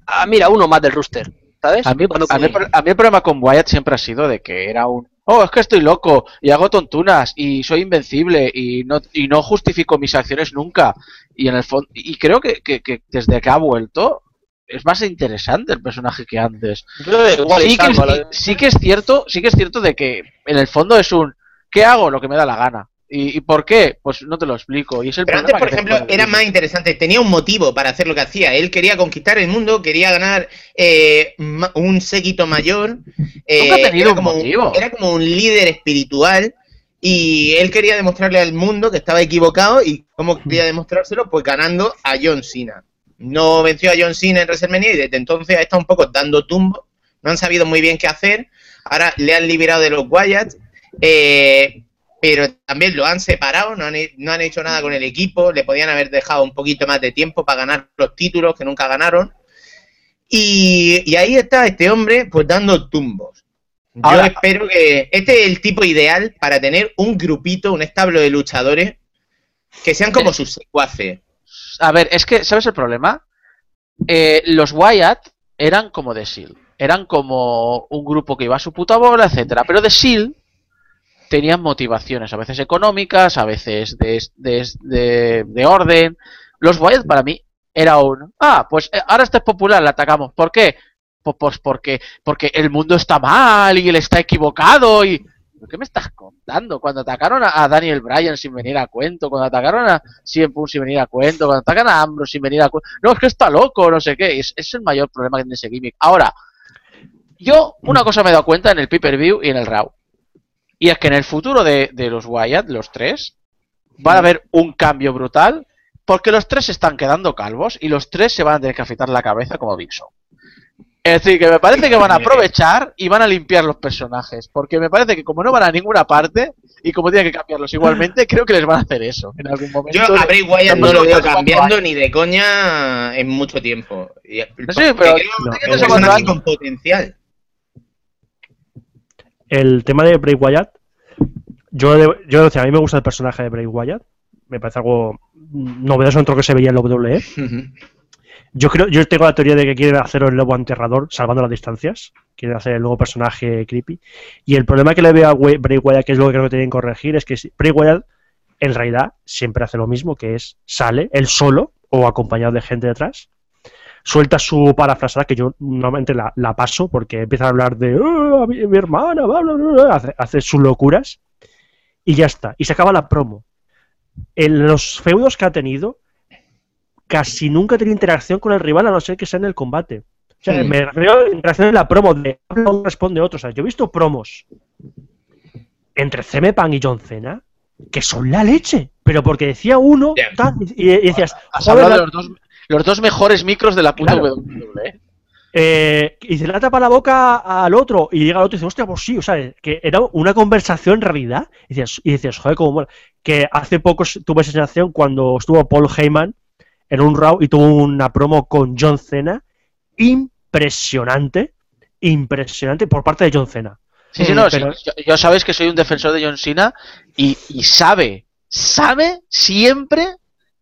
ah, mira, uno más del rooster, ¿sabes? A mí, Cuando- a, mí, a mí el problema con Wyatt siempre ha sido de que era un oh, es que estoy loco y hago tontunas y soy invencible y no, y no justifico mis acciones nunca. Y en el fondo, y creo que, que- que desde que ha vuelto es más interesante el personaje que antes. Igual que, es- sí que es cierto, sí que es cierto de que en el fondo es un ¿qué hago? Lo que me da la gana. ¿Y, y por qué? Pues no te lo explico. Y es el Pero antes, por ejemplo, era más interesante, tenía un motivo para hacer lo que hacía. Él quería conquistar el mundo, quería ganar eh, un séquito mayor. eh, Nunca ha tenido era un como motivo. Era como un líder espiritual y él quería demostrarle al mundo que estaba equivocado y cómo quería demostrárselo, pues ganando a John Cena. no venció a John Cena en WrestleMania y desde entonces ha estado un poco dando tumbo. No han sabido muy bien qué hacer. Ahora le han liberado de los Wyatt. Eh, pero también lo han separado, no han, no han, hecho nada con el equipo, le podían haber dejado un poquito más de tiempo para ganar los títulos que nunca ganaron. Y, y ahí está este hombre pues dando tumbos. Yo espero que este es el tipo ideal para tener un grupito, un establo de luchadores que sean como sus secuaces. A ver, es que, ¿sabes el problema? Eh, los Wyatt eran como The Seal. Eran como un grupo que iba a su puta bola, etcétera. Pero The Seal tenían motivaciones, a veces económicas, a veces de, de, de, orden. Los Wyatt para mí era un... Ah, pues eh, ahora este es popular, le atacamos. ¿Por qué? Pues, pues porque, porque el mundo está mal y él está equivocado y... ¿Qué me estás contando? Cuando atacaron a, Daniel Bryan sin venir a cuento, cuando atacaron a CM Punk sin venir a cuento, cuando atacan a Ambrose sin venir a cuento, no, es que está loco, no sé qué, es, es el mayor problema que tiene ese gimmick. Ahora, yo una cosa me he dado cuenta en el pay-per-view y en el Raw, y es que en el futuro de, de los Wyatt, los tres, va a haber un cambio brutal porque los tres se están quedando calvos y los tres se van a tener que afeitar la cabeza como Big Show. Es decir, que me parece que van a aprovechar y van a limpiar los personajes. Porque me parece que como no van a ninguna parte y como tienen que cambiarlos igualmente, creo que les van a hacer eso en algún momento. Yo a Bray Wyatt no lo veo cambiando ni de coña en mucho tiempo. Sí, pero creo que es con potencial el tema de Bray Wyatt, yo, yo decía, a mí me gusta el personaje de Bray Wyatt, me parece algo novedoso entre lo que se veía en la WWE. Yo creo, yo tengo la teoría de que quieren hacer el lobo enterrador salvando las distancias. Quieren hacer el nuevo personaje creepy. Y el problema que le veo a Bray Wyatt, que es lo que creo que tienen que corregir, es que Bray Wyatt en realidad siempre hace lo mismo, que es sale él solo o acompañado de gente detrás suelta su parafrasada, que yo normalmente la, paso porque empieza a hablar de oh, mi, hermana, hace, sus locuras y ya está. Y se acaba la promo. En los feudos que ha tenido, casi nunca tiene interacción con el rival a no ser que sea en el combate. O sea, me refiero a interacción en la promo de uno responde otro. O sea, yo he visto promos entre CM Pan y John Cena que son la leche. Pero porque decía uno y, decías, los dos, los dos mejores micros de la puta WWE. Eh, y se le tapa la boca al otro y llega al otro y dice, hostia, pues sí, o sea, que era una conversación en realidad. Y decías, y decías joder, cómo mola. Que hace poco tuve esa sensación cuando estuvo Paul Heyman en un Raw y tuvo una promo con John Cena impresionante, impresionante por parte de John Cena. Sí, sí, no, yo, sabéis que soy un defensor de John Cena y, y sabe, sabe siempre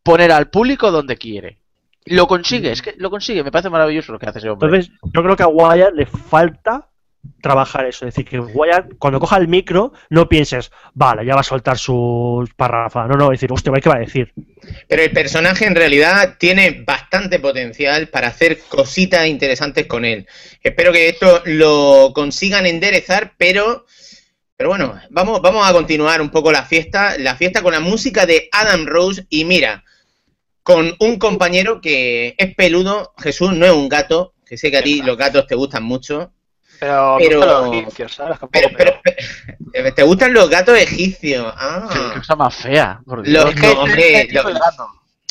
poner al público donde quiere. Lo consigue, es que lo consigue, me parece maravilloso lo que hace ese hombre. Entonces, yo creo que a Wyatt le falta trabajar eso. Es decir, que Wyatt, cuando coja el micro, no pienses, vale, ya va a soltar sus párrafos. No, no, decir, hostia, ¿qué va a decir? Pero el personaje en realidad tiene bastante potencial para hacer cositas interesantes con él. Espero que esto lo consigan enderezar, pero. Pero bueno, vamos, vamos a continuar un poco la fiesta. La fiesta con la música de Adam Rose. Y mira, con un compañero que es peludo. Jesús no es un gato, que sé que a ti los gatos te gustan mucho. Pero, los egipcios, ¿sabes? Pero, ¿Te gustan los gatos egipcios? Ah. Qué cosa más fea. Los,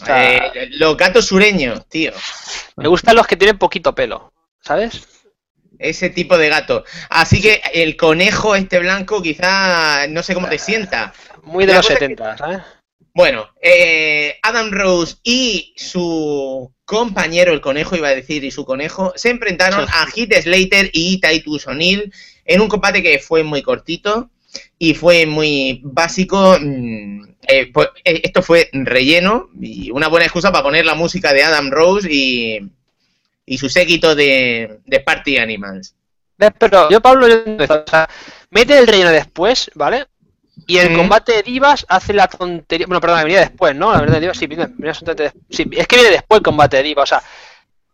eh, los gatos sureños, tío. Me gustan los que tienen poquito pelo, ¿sabes? Ese tipo de gato. Así que el conejo este blanco quizá no sé cómo te sienta. Muy de los 70, ¿sabes? Bueno, eh, Adam Rose y su compañero, el conejo, iba a decir, y su conejo, se enfrentaron a Heath Slater y Titus O'Neill en un combate que fue muy cortito y fue muy básico. Mm, eh, pues, eh, esto fue relleno y una buena excusa para poner la música de Adam Rose y, y su séquito de, de Party Animals. Pero yo, Pablo, mete el relleno después, ¿vale? Y el combate de divas hace la tontería. Bueno, perdón, venía después, ¿no? La verdad de divas, sí, viene, sí, es que viene después el combate de divas. O sea,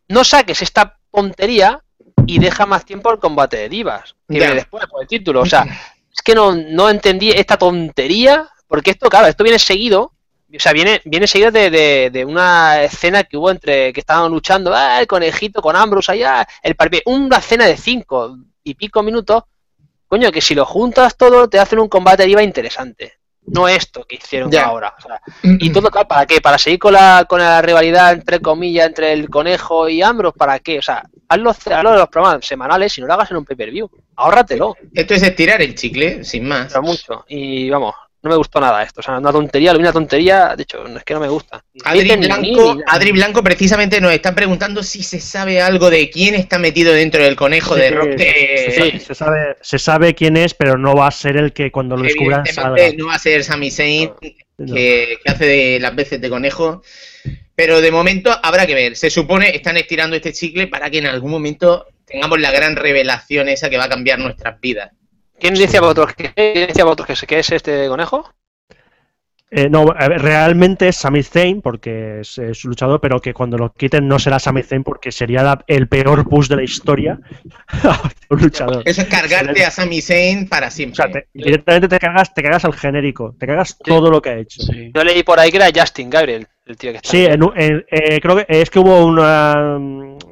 no saques esta tontería y deja más tiempo el combate de divas. Que viene después por el título. O sea, es que no, no entendí esta tontería. Porque esto, claro, esto viene seguido. O sea, viene, viene seguido de, de, de una escena que hubo entre que estaban luchando, ah, el conejito con Ambrose allá, el Una escena de cinco y pico minutos Coño, que si lo juntas todo te hacen un combate IVA interesante. no esto que hicieron Ya. ahora. O sea, y todo ¿para qué? ¿Para seguir con la, con la rivalidad entre comillas entre el conejo y Ambrose? ¿Para qué? O sea, hazlo, hazlo de los programas semanales y no lo hagas en un pay-per-view. Ahórratelo, Esto es estirar el chicle, sin más. pero mucho. Y vamos, no me gustó nada esto. O sea, una tontería, lo vi una tontería, de hecho, es que no me gusta. Adri Blanco, ni- Adri Blanco precisamente nos está preguntando si se sabe algo de quién está metido dentro del conejo de rock. se, sabe, se sabe, se sabe quién es, pero no va a ser el que cuando lo descubran salga. No va a ser Sami Zayn, No. que, que hace de las veces de conejo. Pero de momento habrá que ver. Se supone están estirando este chicle para que en algún momento tengamos la gran revelación esa que va a cambiar nuestras vidas. ¿Quién decía vosotros que, quién decía vosotros que, es este conejo? Eh, no, realmente es Sami Zayn porque es, es luchador, pero que cuando lo quiten no será Sami Zayn porque sería la- el peor push de la historia un luchador. Eso es cargarte a Sami Zayn para O siempre. sea, te- directamente te cargas, te cargas al genérico, te cargas todo lo que ha hecho. Sí. Yo leí por ahí que era Justin Gabriel, el tío que está. Sí, en un- en- eh, creo que es que hubo una,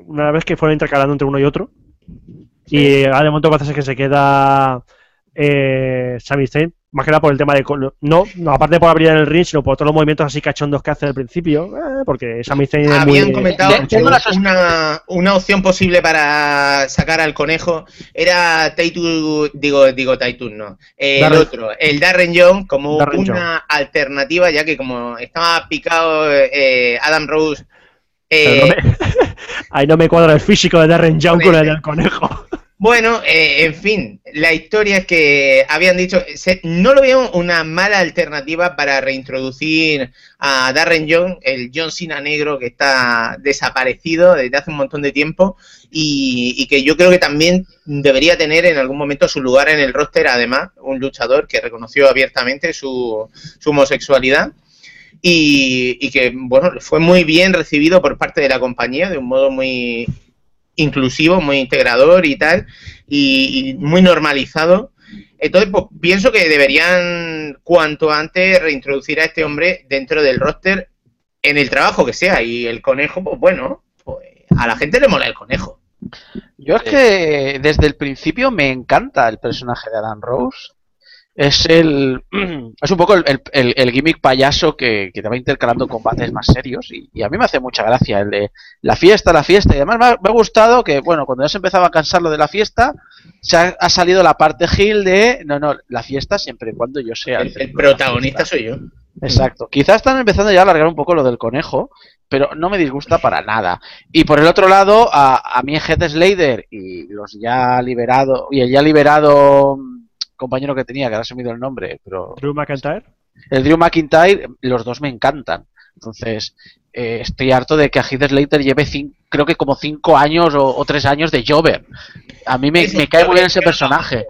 una vez que fueron intercalando entre uno y otro. Y ahora de momento parece que se queda eh, Sami Zayn, más que nada por el tema de. No, no, aparte por abrir en el ring, sino por todos los movimientos así cachondos que hace al principio. eh, porque Sami Zayn es muy. Habían comentado que una, una opción posible para sacar al conejo era Taitu, digo, digo Taitu no, eh, el Darren- otro, el Darren Young como Darren una alternativa, ya que como estaba picado eh, Adam Rose, eh, no me- Ahí no me cuadra el físico de Darren Young con el del conejo. Bueno, eh, en fin, la historia es que habían dicho, se- no lo veo una mala alternativa para reintroducir a Darren Young, el John Cena negro que está desaparecido desde hace un montón de tiempo y, y que yo creo que también debería tener en algún momento su lugar en el roster, además, un luchador que reconoció abiertamente su, su homosexualidad. Y, y que, bueno, fue muy bien recibido por parte de la compañía de un modo muy inclusivo, muy integrador y tal, y, y muy normalizado. Entonces, pues pienso que deberían cuanto antes reintroducir a este hombre dentro del roster en el trabajo que sea. Y el conejo, pues bueno, pues a la gente le mola el conejo. Yo es que desde el principio me encanta el personaje de Adam Rose. Es el. Es un poco el, el- el- gimmick payaso que, que te va intercalando combates más serios. Y, y a mí me hace mucha gracia el de la fiesta, la fiesta. Y además me ha, me ha gustado que, bueno, cuando ya se empezaba a cansar lo de la fiesta, se ha, ha salido la parte Gil de. No, no, la fiesta siempre y cuando yo sea. El, protagonista fiesta". soy yo. Exacto. Quizás están empezando ya a alargar un poco lo del conejo, pero no me disgusta para nada. Y por el otro lado, a, a mí Heath Slater y los ya liberados, y el ya liberado compañero que tenía, que ahora se me el nombre, pero Drew McIntyre. el Drew McIntyre, los dos me encantan. Entonces, eh, estoy harto de que a Heath Slater lleve, cin- creo que como cinco años o, o tres años de Jover. A mí me, cae muy bien ese personaje.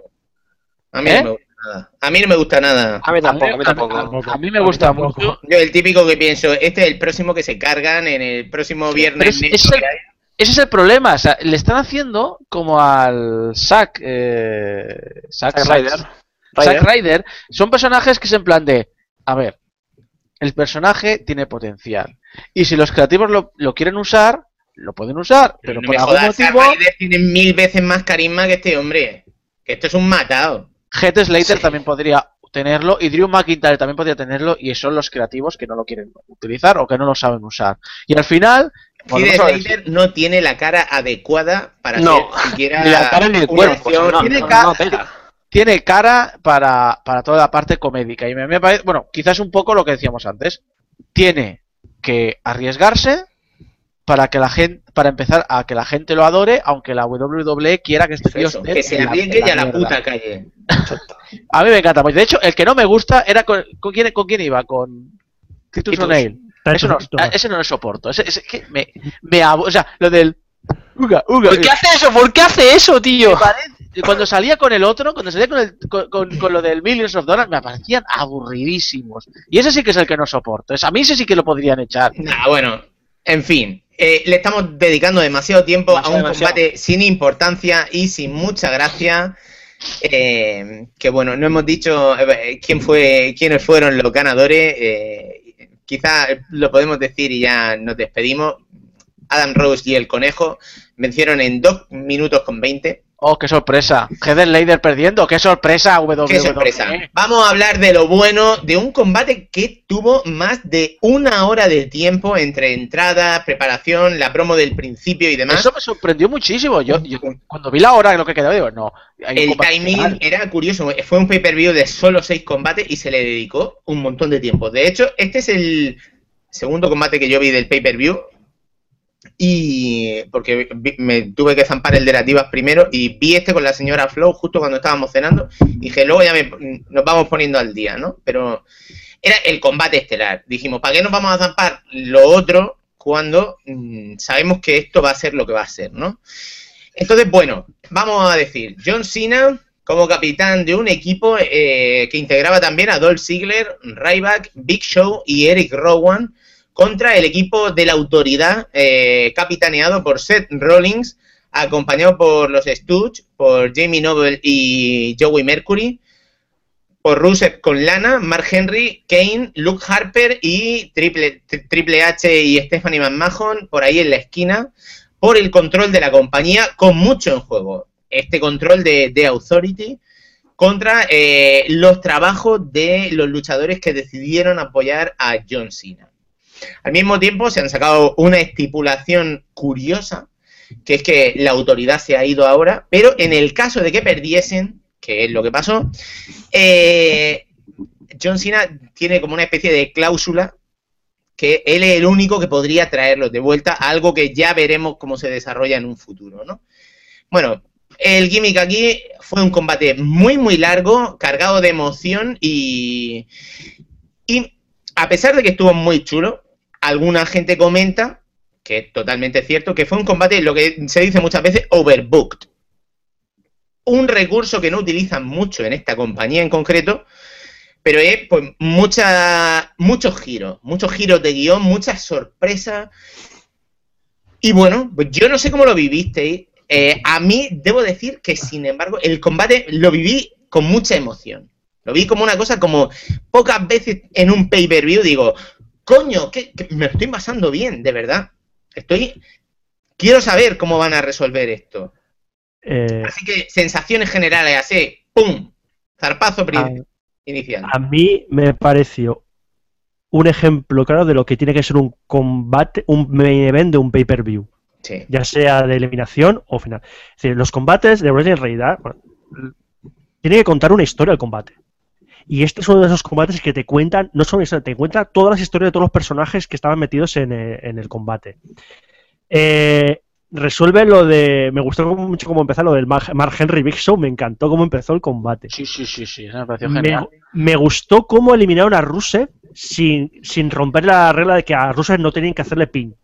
A mí ¿Eh? no me gusta nada. A mí no me gusta nada. A mí tampoco, a mí a tampoco. a mí me gusta mucho. Yo el típico que pienso, este es el próximo que se cargan en el próximo viernes es- es el-. Ese es el problema, o sea, le están haciendo como al Zack, eh, Zack, Zack Ryder. Zack Ryder. Son personajes que es en plan de, a ver, el personaje tiene potencial. Y si los creativos lo, lo quieren usar, lo pueden usar, pero no por me algún jodas, Zack motivo, Ryder tiene mil veces más carisma que este hombre. Que esto es un matado. Heath Slater Sí. también podría tenerlo y Drew McIntyre también podría tenerlo y son los creativos que no lo quieren utilizar o que no lo saben usar. Y al final, no tiene la cara adecuada para No, siquiera Ni la cara ni el cuerpo. no, tiene no, ca- no, tela. tiene cara para, para toda la parte comédica. Y me, me parece, bueno, quizás un poco lo que decíamos antes. Tiene que arriesgarse para que la gente, para empezar a que la gente lo adore, aunque la WWE quiera que este tío Eso, esté que se arriesgue en ya a la puta calle. A mí me encanta. Pues de hecho, el que no me gusta era con, ¿con quién, con quién iba, con Titus Titus. O'Neil. Eso no, ese no lo soporto. Ese, ese que me, me abo- o sea, lo del uga, uga, ¿Por qué hace eso? ¿Por qué hace eso, tío? cuando salía con el otro, cuando salía con, el, con, con- con lo del Millions of Dollars, me parecían aburridísimos. Y ese sí que es el que no soporto. Es, a mí ese sí que lo podrían echar. Nah, bueno, en fin. Eh, le estamos dedicando demasiado tiempo Demasiado, a un demasiado. combate sin importancia y sin mucha gracia. eh, que bueno, no hemos dicho eh, quién fue, quiénes fueron los ganadores. eh, quizá lo podemos decir y ya nos despedimos. Adam Rose y el conejo vencieron en 2 minutos con 20. Oh, qué sorpresa. Heather Leider perdiendo. Qué sorpresa, WWE. Qué sorpresa. Vamos a hablar de lo bueno de un combate que tuvo más de una hora de tiempo entre entrada, preparación, la promo del principio y demás. Eso me sorprendió muchísimo. Yo, yo cuando vi la hora, lo que quedaba, digo, no. El timing final. era curioso. Fue un pay-per-view de solo seis combates y se le dedicó un montón de tiempo. De hecho, este es el segundo combate que yo vi del pay-per-view. Y porque me tuve que zampar el de las divas primero y vi este con la señora Flow justo cuando estábamos cenando. Y dije, luego ya me- nos vamos poniendo al día, ¿no? Pero era el combate estelar. Dijimos, ¿para qué nos vamos a zampar lo otro cuando mm, sabemos que esto va a ser lo que va a ser, ¿no? Entonces, bueno, vamos a decir, John Cena como capitán de un equipo eh, que integraba también a Dolph Ziggler, Ryback, Big Show y Eric Rowan contra el equipo de la autoridad eh, capitaneado por Seth Rollins, acompañado por los Stooges, por Jamie Noble y Joey Mercury, por Rusev con Lana, Mark Henry, Kane, Luke Harper y Triple, Tri- Triple H y Stephanie McMahon por ahí en la esquina, por el control de la compañía con mucho en juego. Este control de, de Authority contra eh, los trabajos de los luchadores que decidieron apoyar a John Cena. Al mismo tiempo se han sacado una estipulación curiosa, que es que la autoridad se ha ido ahora, pero en el caso de que perdiesen, que es lo que pasó, eh, John Cena tiene como una especie de cláusula que él es el único que podría traerlos de vuelta, algo que ya veremos cómo se desarrolla en un futuro, ¿no? Bueno, el gimmick aquí fue un combate muy, muy largo, cargado de emoción y, y a pesar de que estuvo muy chulo, alguna gente comenta, que es totalmente cierto, que fue un combate, lo que se dice muchas veces, overbooked. Un recurso que no utilizan mucho en esta compañía en concreto, pero es pues mucha, muchos giros, muchos giros de guion, muchas sorpresas. Y bueno, pues yo no sé cómo lo vivisteis. Eh, a mí debo decir que, sin embargo, el combate lo viví con mucha emoción. Lo vi como una cosa como pocas veces en un pay-per-view digo, coño, que, que me lo estoy pasando bien, de verdad. Estoy. Quiero saber cómo van a resolver esto. Eh, Así que sensaciones generales, así, ¡pum! Zarpazo a, inicial. a mí me pareció un ejemplo claro de lo que tiene que ser un combate, un main event de un pay-per-view, Sí. ya sea de eliminación o final. Es decir, los combates de wrestling en realidad bueno, tiene que contar una historia el combate. Y este es uno de esos combates que te cuentan, no solo eso, te cuentan todas las historias de todos los personajes que estaban metidos en, eh, en el combate. Eh, resuelve lo de. Me gustó mucho cómo empezó lo del Mark Henry Big Show, me encantó cómo empezó el combate. Sí, sí, sí, sí. Me pareció genial. me gustó cómo eliminaron a Rusev sin, sin romper la regla de que a Rusev no tenían que hacerle pin.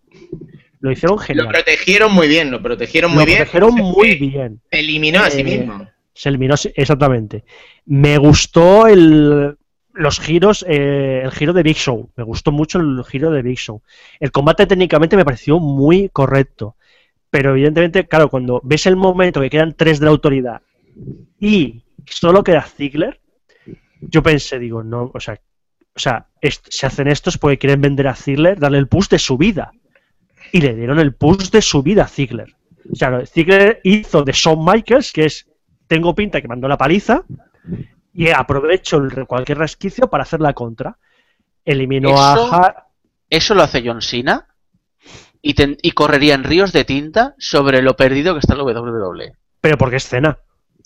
Lo hicieron Lo genial. protegieron muy bien, lo protegieron muy Lo bien. protegieron Se muy bien. eliminó a sí Eh, mismo. Eliminó, sí, exactamente. Me gustó el, los giros, eh, el giro de Big Show. Me gustó mucho el giro de Big Show. El combate técnicamente me pareció muy correcto. Pero evidentemente, claro, cuando ves el momento que quedan tres de la autoridad y solo queda Ziggler, yo pensé, digo, no, o sea, o sea, se hacen estos porque quieren vender a Ziggler, darle el push de su vida. Y le dieron el push de su vida a Ziggler. O sea, Ziggler hizo de Shawn Michaels, que es tengo pinta que mandó la paliza, y aprovecho el- cualquier resquicio para hacer la contra. Eliminó Eso- a Eso lo hace John Cena y, ten- y correría en ríos de tinta sobre lo perdido que está el WWE. pero porque es cena.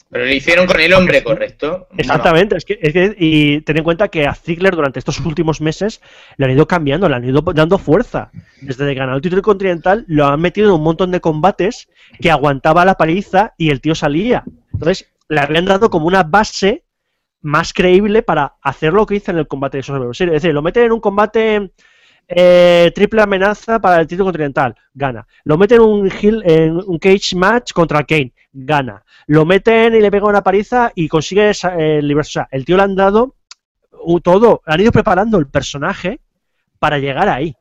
Pero lo hicieron con el hombre, correcto. Exactamente, es que, es que- y ten en cuenta que a Ziggler durante estos últimos meses le han ido cambiando, le han ido dando fuerza. Desde que ganó el título continental lo han metido en un montón de combates que aguantaba la paliza y el tío salía. Entonces le habían dado como una base más creíble para hacer lo que hizo en el combate de Survivor. Es decir, lo meten en un combate eh, triple amenaza para el título continental, gana. Lo meten en un, heel- en un cage match contra Kane, gana. Lo meten y le pegan una paliza y consigue el librarse. O sea, el tío le han dado uh, todo, han ido preparando el personaje para llegar ahí.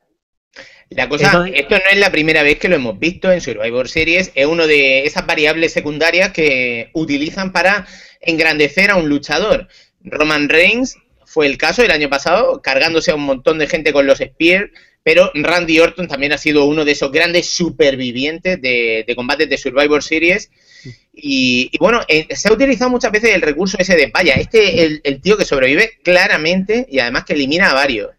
La cosa, Entonces- esto no es la primera vez que lo hemos visto en Survivor Series, es uno de esas variables secundarias que utilizan para engrandecer a un luchador. Roman Reigns fue el caso el año pasado, cargándose a un montón de gente con los Spears, pero Randy Orton también ha sido uno de esos grandes supervivientes de, de combates de Survivor Series Y, y bueno, eh, se ha utilizado muchas veces el recurso ese de, vaya, este el, el tío que sobrevive claramente y además que elimina a varios.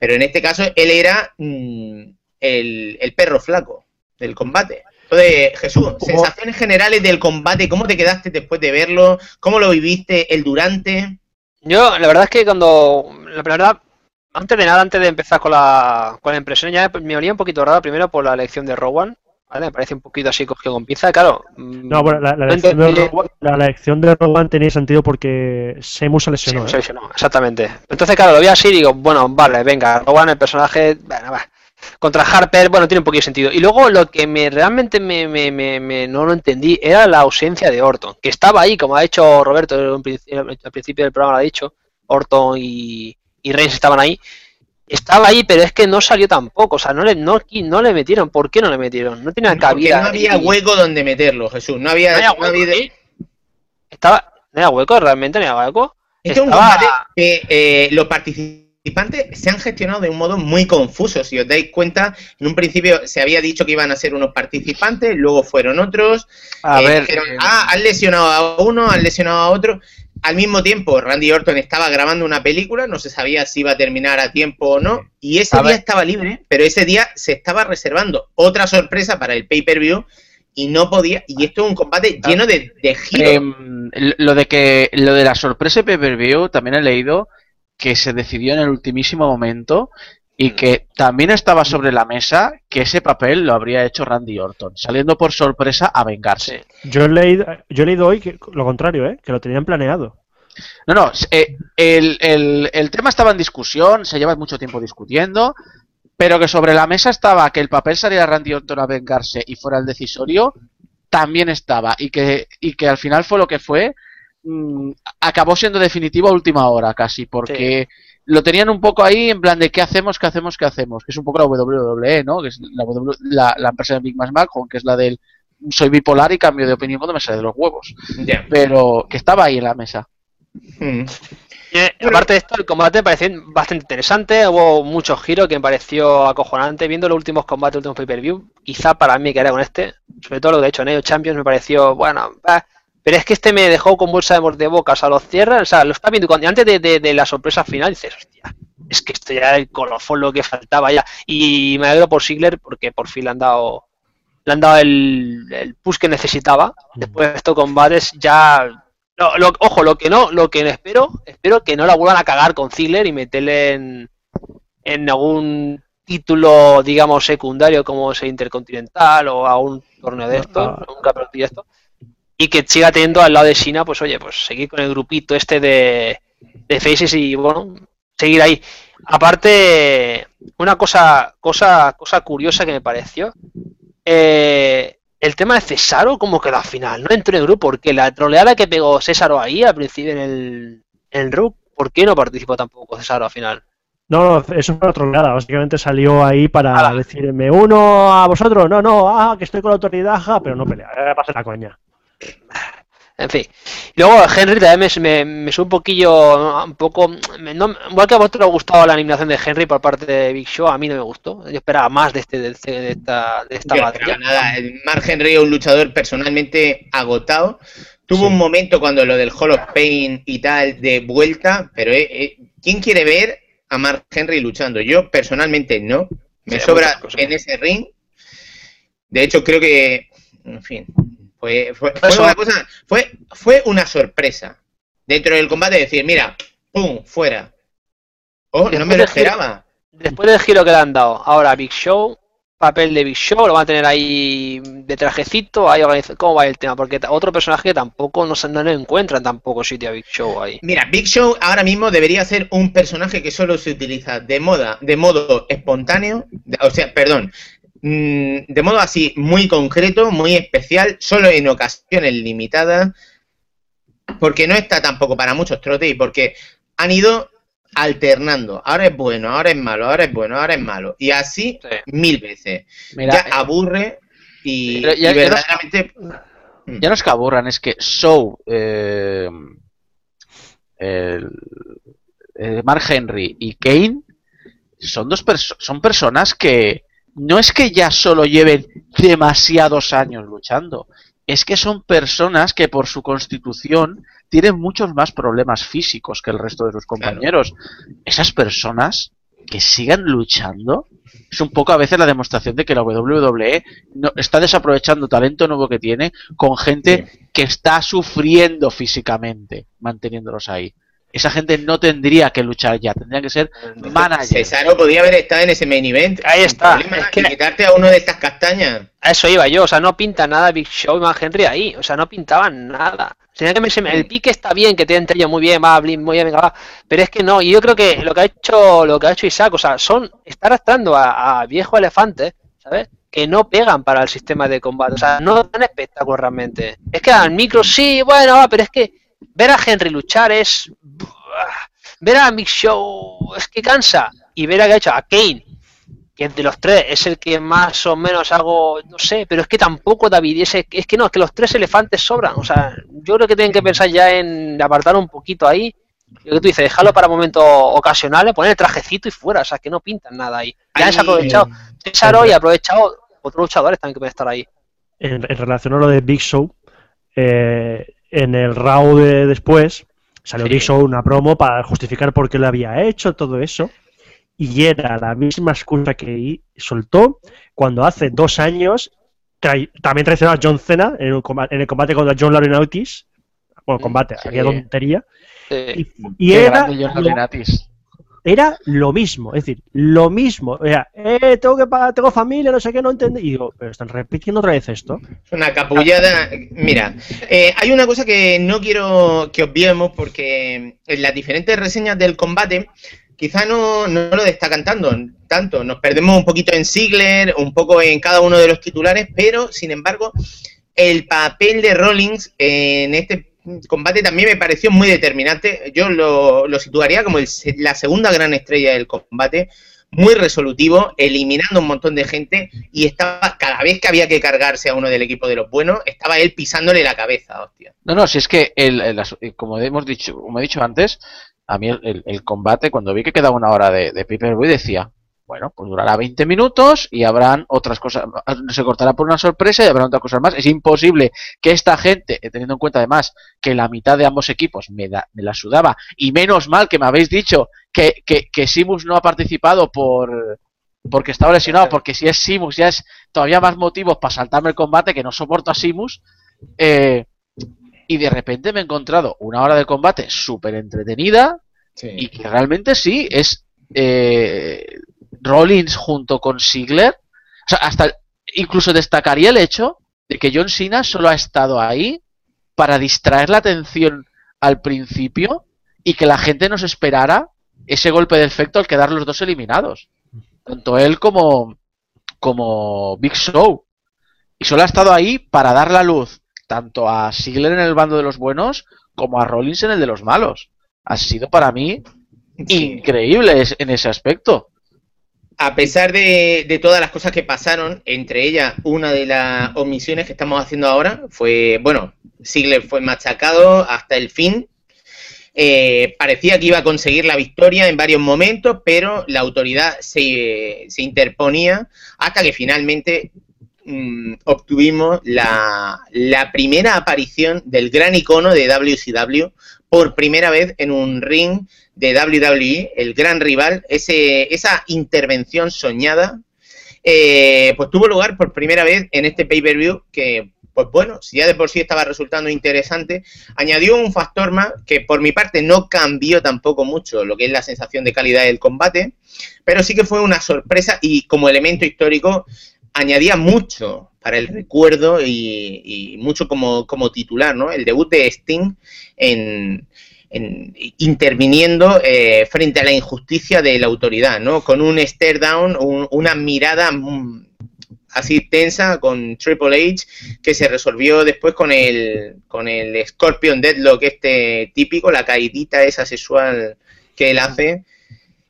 Pero en este caso él era mm, el, el perro flaco del combate. Entonces, Jesús, sensaciones generales del combate, ¿cómo te quedaste después de verlo? ¿Cómo lo viviste el durante? Yo, la verdad es que cuando. La verdad, antes de nada, antes de empezar con la, con la impresión, ya me olía un poquito raro primero por la elección de Rowan. ¿Vale? Me parece un poquito así cogido con pinza, claro. mm, No, bueno, la, la elección de Rowan, la, la elección de Rowan tenía sentido porque Seamus se lesionó. sí, ¿eh? sí, no, exactamente. Entonces, claro, lo vi así y digo, bueno, vale, venga, Rowan, el personaje, bueno, va. Contra Harper, bueno, tiene un poquito de sentido. Y luego lo que me realmente me, me- me- me- no lo entendí era la ausencia de Orton, que estaba ahí, como ha dicho Roberto al principio del programa, lo ha dicho, Orton y, y Reigns estaban ahí. Estaba ahí, pero es que no salió tampoco, o sea, no le, no, no le metieron. ¿Por qué no le metieron? No tenía Porque cabida. no había Y- hueco donde meterlo, Jesús. No había, no había no hueco, había- ¿sí? Estaba, no había hueco, realmente no había hueco. Este es un combate que eh, los participantes se han gestionado de un modo muy confuso. Si os dais cuenta, en un principio se había dicho que iban a ser unos participantes, luego fueron otros. A eh, ver, dijeron, eh, ah, han lesionado a uno, han lesionado a otro. Al mismo tiempo, Randy Orton estaba grabando una película, no se sabía si iba a terminar a tiempo o no, y ese A día ver. estaba libre, pero ese día se estaba reservando otra sorpresa para el pay-per-view y no podía, y esto es un combate lleno de, de giros. Em, lo de que lo de la sorpresa pay per view también he leído que se decidió en el ultimísimo momento y que también estaba sobre la mesa que ese papel lo habría hecho Randy Orton, saliendo por sorpresa a vengarse. Yo, he leído, yo he leído hoy que, lo contrario, ¿eh? que lo tenían planeado. No, no, eh, el, el- el tema estaba en discusión, se lleva mucho tiempo discutiendo, pero que sobre la mesa estaba que el papel saliera Randy Orton a vengarse y fuera el decisorio, también estaba, y que, y que al final fue lo que fue, mm, acabó siendo definitivo a última hora casi, porque lo tenían un poco ahí en plan de qué hacemos, qué hacemos, qué hacemos, que es un poco la WWE, ¿no? Que es la, W- la, la empresa de Big Mac McMahon, que es la del soy bipolar y cambio de opinión cuando me sale de los huevos, pero que estaba ahí en la mesa. Mm. Eh, aparte de esto, el combate me pareció bastante interesante, hubo muchos giros que me pareció acojonante. Viendo los últimos combates, los últimos pay-per-view, quizá para mí que era con este, sobre todo lo que he hecho en ellos Champions, me pareció, bueno, pero es que este me dejó con bolsa de de boca, o sea, los cierra, o sea, lo está viendo cuando- antes de, de- de la sorpresa final dices, hostia, es que esto ya era el colofón lo que faltaba ya. Y me alegro por Sigler porque por fin le han dado, le han dado el, el push que necesitaba. Después de estos combates ya lo- lo- ojo, lo que no, lo que espero, espero que no la vuelvan a cagar con Ziggler y meterle en, en algún título, digamos, secundario como es el Intercontinental o a un torneo de estos, a un campeonato de estos, y que siga teniendo al lado de China, pues oye, pues seguir con el grupito este de, de Faces y bueno, seguir ahí. Aparte, una cosa, cosa, cosa curiosa que me pareció, eh, el tema de Cesaro como quedó al final, no entró en el grupo, porque la troleada que pegó Cesaro ahí al principio en el, en el RUC, ¿por qué no participó tampoco Cesaro al final? No, no, eso fue una troleada. Básicamente salió ahí para Ala. decir, me uno a vosotros. No, no, ah, que estoy con la autoridad, ja, pero no pelea. Eh, pase la coña. En fin. Y luego Henry también me, me, sube un poquillo, un poco, me- no- igual que a vosotros os ha gustado la eliminación de Henry por parte de Big Show, a mí no me gustó. Yo esperaba más de este de, este- de esta, de esta batalla. nada. Mark Henry es un luchador personalmente agotado. Tuvo Sí. un momento cuando lo del Hall of Pain y tal de vuelta, pero eh, eh, ¿quién quiere ver a Mark Henry luchando? Yo personalmente no. Me Sí, sobra en ese ring. De hecho, creo que, en fin, fue, fue, una cosa, fue, fue una sorpresa dentro del combate decir, mira, pum, fuera. Oh, no me lo giro- esperaba. Después del giro que le han dado, ahora Big Show, papel de Big Show, lo van a tener ahí de trajecito, ahí organiza- ¿Cómo va el tema? Porque otro personaje que tampoco no, no le encuentran tampoco sitio a Big Show ahí. Mira, Big Show ahora mismo debería ser un personaje que solo se utiliza de moda, de modo espontáneo, o sea, perdón, de modo así muy concreto, muy especial, solo en ocasiones limitadas, porque no está tampoco para muchos trotes y porque han ido alternando. Ahora es bueno, ahora es malo, ahora es bueno, ahora es malo. Y así Sí. mil veces. Mira, ya eh, aburre y, ya- y ya no- verdaderamente... Ya no es que aburran, es que Show, eh, el, eh, Mark Henry y Kane son dos perso- son personas que no es que ya solo lleven demasiados años luchando, es que son personas que por su constitución tienen muchos más problemas físicos que el resto de sus compañeros. Esas personas que sigan luchando es un poco a veces la demostración de que la WWE no, está desaprovechando talento nuevo que tiene con gente que está sufriendo físicamente manteniéndolos ahí esa gente no tendría que luchar ya, tendría que ser manager. Cesaro podría haber estado en ese main event. Ahí está. Es que... quitarte a uno de estas castañas. A eso iba yo, o sea, no pinta nada Big Show y Man Henry ahí, o sea, no pintaban nada. que me, el pique está bien, que te entre yo muy bien, va, muy bien, venga, va. Pero es que no, y yo creo que lo que ha hecho, lo que ha hecho Isaac, o sea, son, está arrastrando a, a viejo elefante, ¿sabes? que no pegan para el sistema de combate, o sea, no dan espectáculo realmente. Es que al micro sí, bueno, va, pero es que ver a Henry luchar es. Ver a Mick Show es que cansa. Y ver a que ha hecho a Kane, que de los tres es el que más o menos hago, no sé, pero es que tampoco David, es, es que no, es que los tres elefantes sobran. O sea, yo creo que tienen que pensar ya en apartar un poquito ahí. Lo que tú dices, dejarlo para momentos ocasionales, poner el trajecito y fuera, o sea, que no pintan nada ahí. Ya han aprovechado César y aprovechado otros luchadores también que pueden estar ahí. En, relación a lo de Big Show, eh, en el Raw de después salió sí. Una promo para justificar por qué lo había hecho, todo eso. Y era la misma excusa que soltó cuando hace dos años también traicionó a John Cena en, el combate contra John Laurinaitis. Bueno, combate, sí. había tontería. Sí. Y, y era. Era lo mismo, es decir, lo mismo. O sea, eh, tengo que pagar, tengo familia, no sé qué, no entendí. Y digo, pero están repitiendo otra vez esto. Es una capullada. Mira, eh, hay una cosa que no quiero que obviemos porque en las diferentes reseñas del combate quizá no, no lo destacan tanto, tanto. Nos perdemos un poquito en Ziggler, un poco en cada uno de los titulares, pero sin embargo, el papel de Rollins en este combate también me pareció muy determinante. Yo lo, lo situaría como el, la segunda gran estrella del combate, muy resolutivo, eliminando un montón de gente y estaba, cada vez que había que cargarse a uno del equipo de los buenos, estaba él pisándole la cabeza, hostia. No, no, si es que, el, el, como hemos dicho, como he dicho antes, a mí el, el, combate, cuando vi que quedaba una hora de, de decía, bueno, pues durará 20 minutos y habrán otras cosas, se cortará por una sorpresa y habrá otras cosas más. Es imposible que esta gente, teniendo en cuenta además que la mitad de ambos equipos me, da, me la sudaba, y menos mal que me habéis dicho que, que, que Simus no ha participado por porque estaba lesionado, porque si es Simus ya es todavía más motivos para saltarme el combate, que no soporto a Simus. Eh, y de repente me he encontrado una hora de combate súper entretenida sí. y que realmente sí, es... Eh, Rollins junto con Ziggler, o sea, hasta incluso destacaría el hecho de que John Cena solo ha estado ahí para distraer la atención al principio y que la gente nos esperara ese golpe de efecto al quedar los dos eliminados. Tanto él como, como Big Show. Y solo ha estado ahí para dar la luz tanto a Ziggler en el bando de los buenos como a Rollins en el de los malos. Ha sido para mí sí. increíble en ese aspecto a pesar de, todas las cosas que pasaron, entre ellas una de las omisiones que estamos haciendo ahora fue, bueno, Ziggler fue machacado hasta el fin. Eh, parecía que iba a conseguir la victoria en varios momentos, pero la autoridad se, se interponía hasta que finalmente mmm, obtuvimos la, la primera aparición del gran icono de WCW por primera vez en un ring de WWE, el gran rival, ese, esa intervención soñada, eh, pues tuvo lugar por primera vez en este pay-per-view que, pues bueno, si ya de por sí estaba resultando interesante, añadió un factor más que por mi parte no cambió tampoco mucho lo que es la sensación de calidad del combate, pero sí que fue una sorpresa y como elemento histórico añadía mucho para el recuerdo y, y mucho como, como, titular, ¿no? El debut de Sting en, en, interviniendo eh, frente a la injusticia de la autoridad, ¿no? Con un stare down, un, una mirada así tensa con Triple H que se resolvió después con el con el Scorpion Deadlock este típico, la caidita esa sexual que él hace,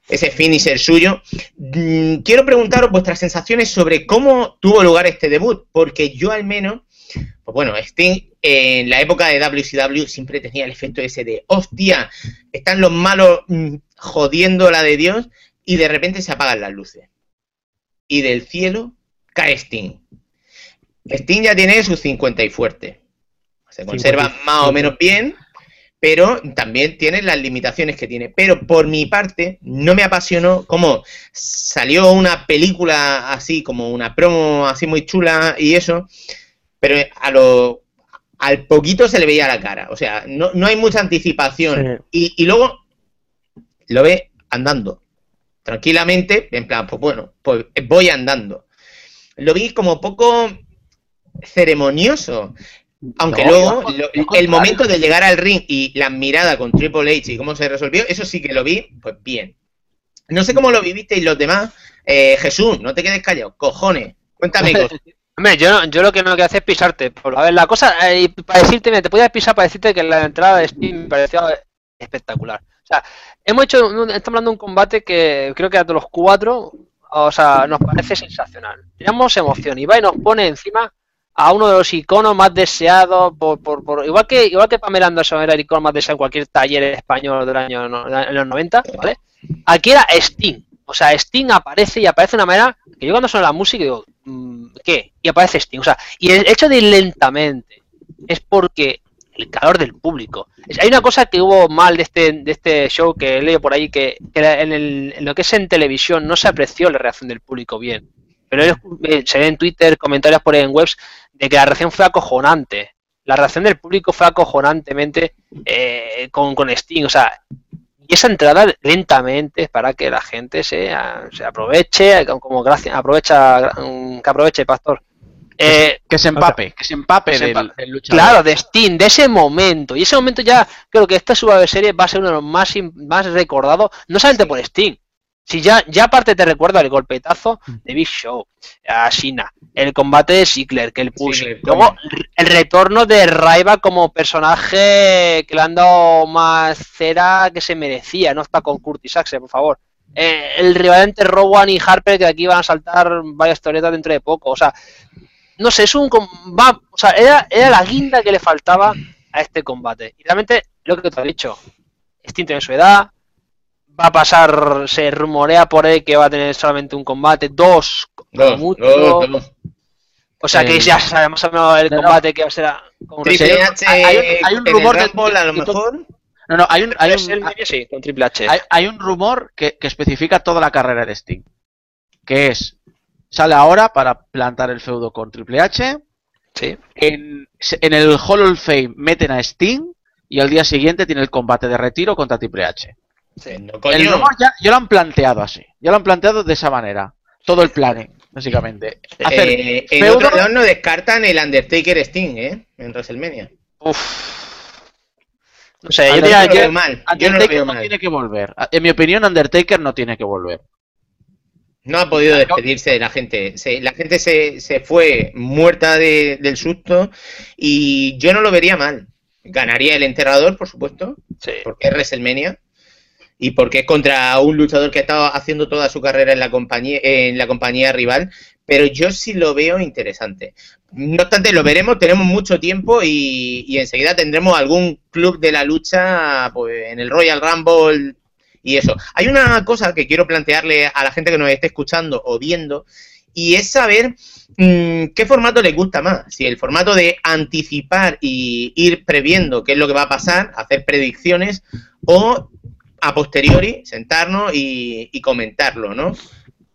ese finisher suyo. Mm, quiero preguntaros vuestras sensaciones sobre cómo tuvo lugar este debut, porque yo al menos pues bueno, Sting en la época de WCW siempre tenía el efecto ese de, hostia, están los malos mmm, jodiendo la de Dios y de repente se apagan las luces. Y del cielo cae Sting. Sting ya tiene sus 50 y fuerte. Se conserva 50 y más o menos bien, pero también tiene las limitaciones que tiene. Pero por mi parte, no me apasionó como salió una película así, como una promo así muy chula y eso, pero a lo, al poquito se le veía la cara. O sea, no, no hay mucha anticipación. Y, y luego lo ve andando. Tranquilamente, en plan, pues bueno, pues voy andando. Lo vi como poco ceremonioso. Aunque No, luego, lo- el momento de llegar al ring y la mirada con Triple H y cómo se resolvió, eso sí que lo vi, pues bien. No sé cómo lo vivisteis los demás. Eh, Jesús, no te quedes callado, cojones. Cuéntame cosas. Hombre, yo, yo lo que no quiero hacer es pisarte. A ver, la cosa, eh, para decirte, mira, te podía pisar para decirte que la entrada de Steam me pareció espectacular. O sea, hemos hecho, estamos hablando de un combate que creo que a los cuatro, o sea, nos parece sensacional. Tenemos emoción y va y nos pone encima a uno de los iconos más deseados por, por, por- igual que igual que Pamela Anderson era el icono más deseado en cualquier taller español del año en los 90, ¿vale? Aquí era Sting. O sea, Sting aparece y aparece de una manera que yo cuando suena la música digo, mm, ¿qué? Y aparece Sting. O sea, y el hecho de ir lentamente es porque el calor del público. Hay una cosa que hubo mal de este, de este show que leo por ahí, que, que en, el- en lo que es en televisión no se apreció la reacción del público bien. Pero eh, se ve en Twitter, comentarios por ahí en webs, de que la reacción fue acojonante. La reacción del público fue acojonantemente eh, con, con Sting. O sea, y esa entrada lentamente es para que la gente se, se aproveche, como gracias, aprovecha, que aproveche, Pastor. Eh, Que se empape, que se empape que se empape. del luchador. Claro, de Steam, de ese momento. Y ese momento ya creo que esta suave serie va a ser uno de los más, más recordados, no solamente por Steam. Si ya, ya aparte te recuerda el golpetazo de Big Show, a Shina, el combate de Ziggler, que el push, luego el retorno de Raiva como personaje que le han dado más cera que se merecía, no está con Curtis Axel, por favor. Eh, el rival entre Rowan y Harper, que aquí van a saltar varias historietas dentro de poco, o sea, no sé, es un va, o sea, era, era la guinda que le faltaba a este combate. Y realmente, lo que te he dicho, Steam tiene su edad, va a pasar, se rumorea por ahí que va a tener solamente un combate, dos, como Dos, mucho. dos, dos. O sea que Eh, ya sabemos el no, no. combate que será con Triple H hay un- hay un en rumor el Rumble, a lo mejor. No, no, hay un, hay un, WrestleMania, sí, con Triple H. hay, hay un rumor que, que especifica toda la carrera de Sting. Que es, sale ahora para plantar el feudo con Triple H. Sí. En, en el Hall of Fame meten a Sting. Y al día siguiente tiene el combate de retiro contra Triple H. No, El coño. rumor ya, ya lo han planteado así. Ya lo han planteado de esa manera. Todo el planning, básicamente. Hacer Eh, en feudo- otro lado no descartan el Undertaker Sting, ¿eh? En WrestleMania. Uf. No sé, Yo yo no veo mal. Yo no no mal. tiene que volver. En mi opinión, Undertaker no tiene que volver. No ha podido despedirse de la gente. Se- la gente se, se fue muerta de- del susto y yo no lo vería mal. Ganaría el enterrador, por supuesto, sí. porque es WrestleMania y porque es contra un luchador que ha estado haciendo toda su carrera en la compañía, en la compañía rival, pero yo sí lo veo interesante. No obstante, lo veremos, tenemos mucho tiempo y, y enseguida tendremos algún club de la lucha pues, en el Royal Rumble y eso. Hay una cosa que quiero plantearle a la gente que nos esté escuchando o viendo y es saber mm, qué formato les gusta más. Si el formato de anticipar y ir previendo qué es lo que va a pasar, hacer predicciones o a posteriori sentarnos y, y comentarlo, ¿no?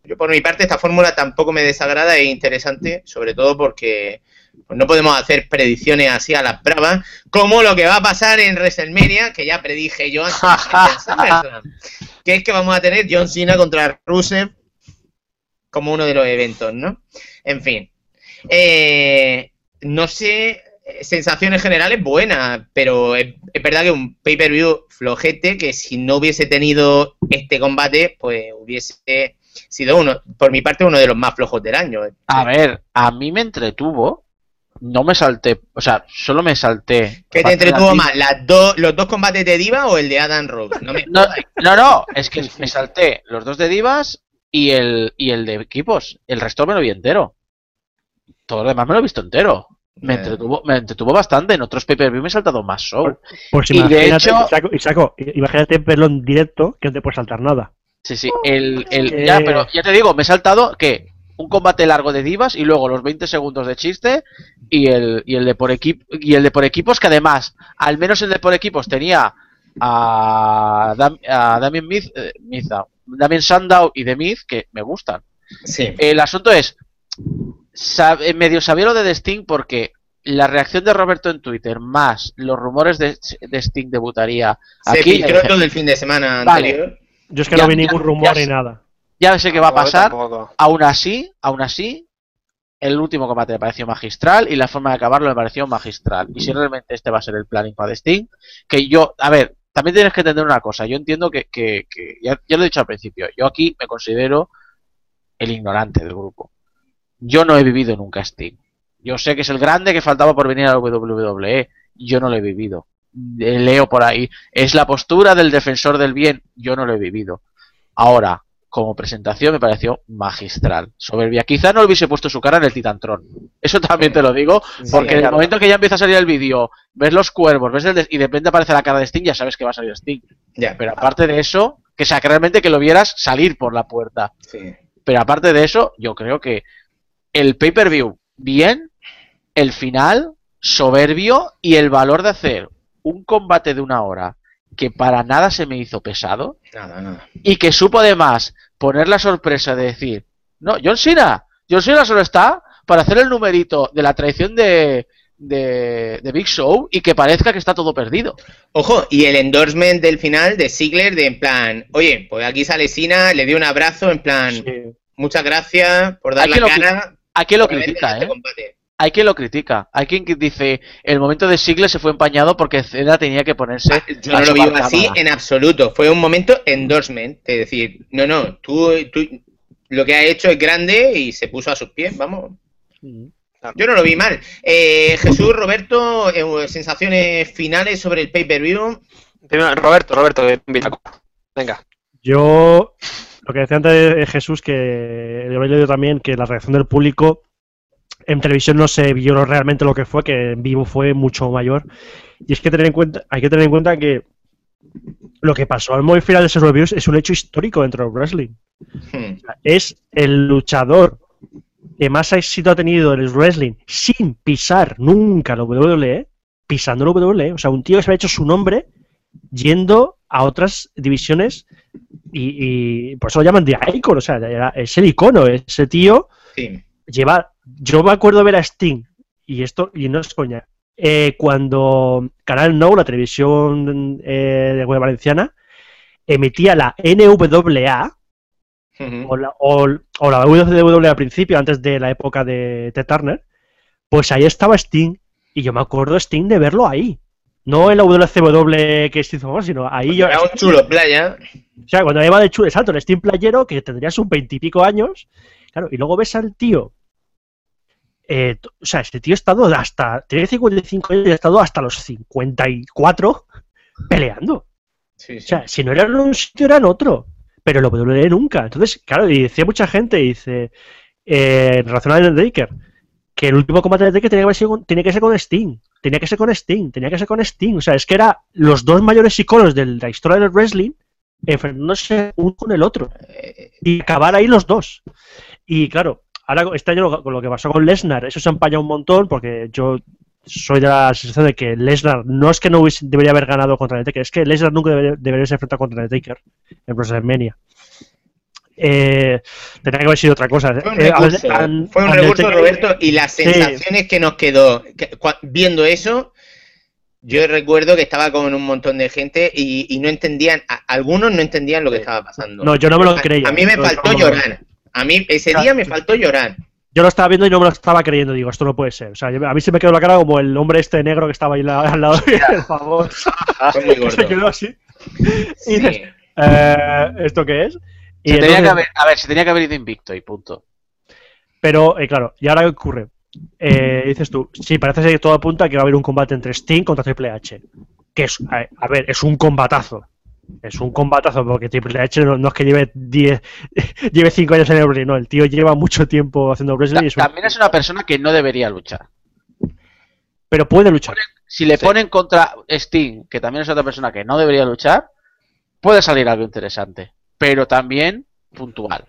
Yo por mi parte esta fórmula tampoco me desagrada, es interesante, sobre todo porque pues, no podemos hacer predicciones así a las bravas, como lo que va a pasar en WrestleMania, que ya predije yo antes que es que vamos a tener John Cena contra Rusev como uno de los eventos, ¿no? En fin. Eh, no sé, sensaciones generales buenas, pero es, es verdad que un pay-per-view flojete que si no hubiese tenido este combate, pues hubiese sido uno, por mi parte, uno de los más flojos del año. A ver, a mí me entretuvo. No me salté, o sea, solo me salté. ¿Qué te entretuvo más? ¿Las dos, ¿Los dos combates de Diva o el de Adam Rose? No me No, no, no, es que me salté los dos de divas y el, y el de equipos. El resto me lo vi entero. Todo lo demás me lo he visto entero. Me Eh. entretuvo, me entretuvo bastante. En otros pay-per-view me he saltado más show. Pues Y de imagínate, hecho- Isaco, Isaco, imagínate verlo en directo que no te puedes saltar nada. Sí, sí. El, el, Eh. ya, pero ya te digo, me he saltado que un combate largo de divas y luego los 20 segundos de chiste y el, y el de por equipo y el de por equipos que además, al menos el de por equipos tenía a, Dam- a Damien Miz, eh, Miza- Damien Sandow y The Miz que me gustan. Sí. El asunto es, sab- eh, medio sabía lo de The Sting porque la reacción de Roberto en Twitter más los rumores de, de Sting debutaría Se aquí, filtró todo el fin de semana Vale. anterior. Yo es que Ya- no vi ya- ningún rumor ni nada. ya sé que va a pasar. tampoco. Aún así, aún así, el último combate me pareció magistral y la forma de acabarlo me pareció magistral. Y si realmente este va a ser el planning para The Sting, que yo, a ver, también tienes que entender una cosa. Yo entiendo que, que- que- ya, ya lo he dicho al principio, yo aquí me considero el ignorante del grupo. Yo no he vivido nunca Sting. Yo sé que es el grande que faltaba por venir a la WWE. Yo no lo he vivido. Leo por ahí. Es la postura del defensor del bien. Yo no lo he vivido. Ahora, como presentación me pareció magistral. Soberbia. Quizá no hubiese puesto su cara en el Titantron. Eso también te lo digo. Porque en el momento que ya empieza a salir el vídeo, ves los cuervos, ves el y de repente aparece la cara de Sting, ya sabes que va a salir Sting. Pero aparte de eso, que sea, que realmente que lo vieras salir por la puerta. sí. Pero aparte de eso, yo creo que el pay-per-view, bien, el final, soberbio y el valor de hacer un combate de una hora que para nada se me hizo pesado Nada, nada. y que supo además poner la sorpresa de decir, no, John Cena, John Cena solo está para hacer el numerito de la traición de, de, de Big Show y que parezca que está todo perdido. Ojo, y el endorsement del final de Ziggler de en plan, oye, pues aquí sale Sina, le dio un abrazo en plan, Sí. muchas gracias por dar Hay la cara. Hay quien lo critica, este ¿eh? combate. Hay quien lo critica. Hay quien dice, el momento de Sigler se fue empañado porque Cena tenía que ponerse... Ah, Yo a no lo vivo así en absoluto. Fue un momento endorsement, es decir, no, no, tú, tú lo que ha hecho es grande y se puso a sus pies, vamos. Yo no lo vi mal. Eh, Jesús, Roberto, eh, sensaciones finales sobre el pay-per-view. Roberto, Roberto. Venga. Yo, lo que decía antes de Jesús, que yo he leído también que la reacción del público en televisión no se vio realmente lo que fue, que en vivo fue mucho mayor. Y es que tener en cuenta, hay que tener en cuenta que lo que pasó al móvil final de reviews es un hecho histórico dentro del wrestling. Hmm. Es el luchador que más éxito ha tenido en el wrestling sin pisar nunca la WWE, pisando la WWE. O sea, un tío que se había hecho su nombre yendo a otras divisiones y, y por eso lo llaman The Icon. O sea, era- es el icono. Ese tío Sí. lleva. Yo me acuerdo ver a Sting, y esto, y no es coña, eh, cuando Canal No, la televisión eh, de web valenciana, emitía la NWA, o la, o, o la WWE al principio, antes de la época de Ted Turner, pues ahí estaba Sting, y yo me acuerdo Sting de verlo ahí. No en la WCW que se hizo famoso, sino ahí yo. Era un chulo playa. O sea, cuando iba de chulo, exacto, el Steam Playero, que tendría sus veintipico años, claro, y luego ves al tío. eh, o sea, este tío ha estado hasta. Tiene 55 años y ha estado hasta los 54 peleando. Sí, O sí. sea, si no era en un sitio, era en otro. Pero lo WWE nunca. Entonces, claro, y decía mucha gente, dice, eh, en relación a Undertaker, que el último combate de Undertaker tenía que, tenía que ser con Sting. Tenía que ser con Sting. Tenía que ser con Sting. O sea, es que era los dos mayores iconos de la historia del wrestling enfrentándose uno con el otro. Y acabar ahí los dos. Y claro, ahora este año con lo que pasó con Lesnar, eso se ha empañado un montón porque yo soy de la sensación de que Lesnar no es que no hubiese- debería haber ganado contra Undertaker, es que Lesnar nunca debería, debería ser enfrentado contra Undertaker en WrestleMania. Eh, tenía que haber sido otra cosa. Fue un Eh, recurso, An- fue un Undertaker- recurso, Roberto, y las Sí. sensaciones que nos quedó que- cua- viendo eso, yo recuerdo que estaba con un montón de gente y, y no entendían, a- algunos no entendían lo que estaba pasando. No, yo no me lo creía. A mí me faltó llorar. A mí ese día me faltó llorar. Yo lo estaba viendo y no me lo estaba creyendo. Digo, esto no puede ser. O sea, yo- a mí se me quedó la cara como el hombre este negro que estaba ahí la- al lado. Fue muy que se quedó así. Sí. dices, Eh, ¿Esto qué es? Y Se tenía que haber, a ver, se tenía que haber ido invicto y punto. Pero, eh, claro, ¿y ahora qué ocurre? Eh, dices tú, sí, parece ser que todo apunta a que va a haber un combate entre Sting contra Triple H. Que es, a, a ver, es un combatazo. Es un combatazo, porque Triple H no, no es que lleve 10, lleve 5 años en el wrestling, no, el tío lleva mucho tiempo haciendo wrestling. y Ta- es un- También es una persona que no debería luchar. Pero puede luchar. Si le Sí. ponen contra Sting, que también es otra persona que no debería luchar, puede salir algo interesante. Pero también puntual.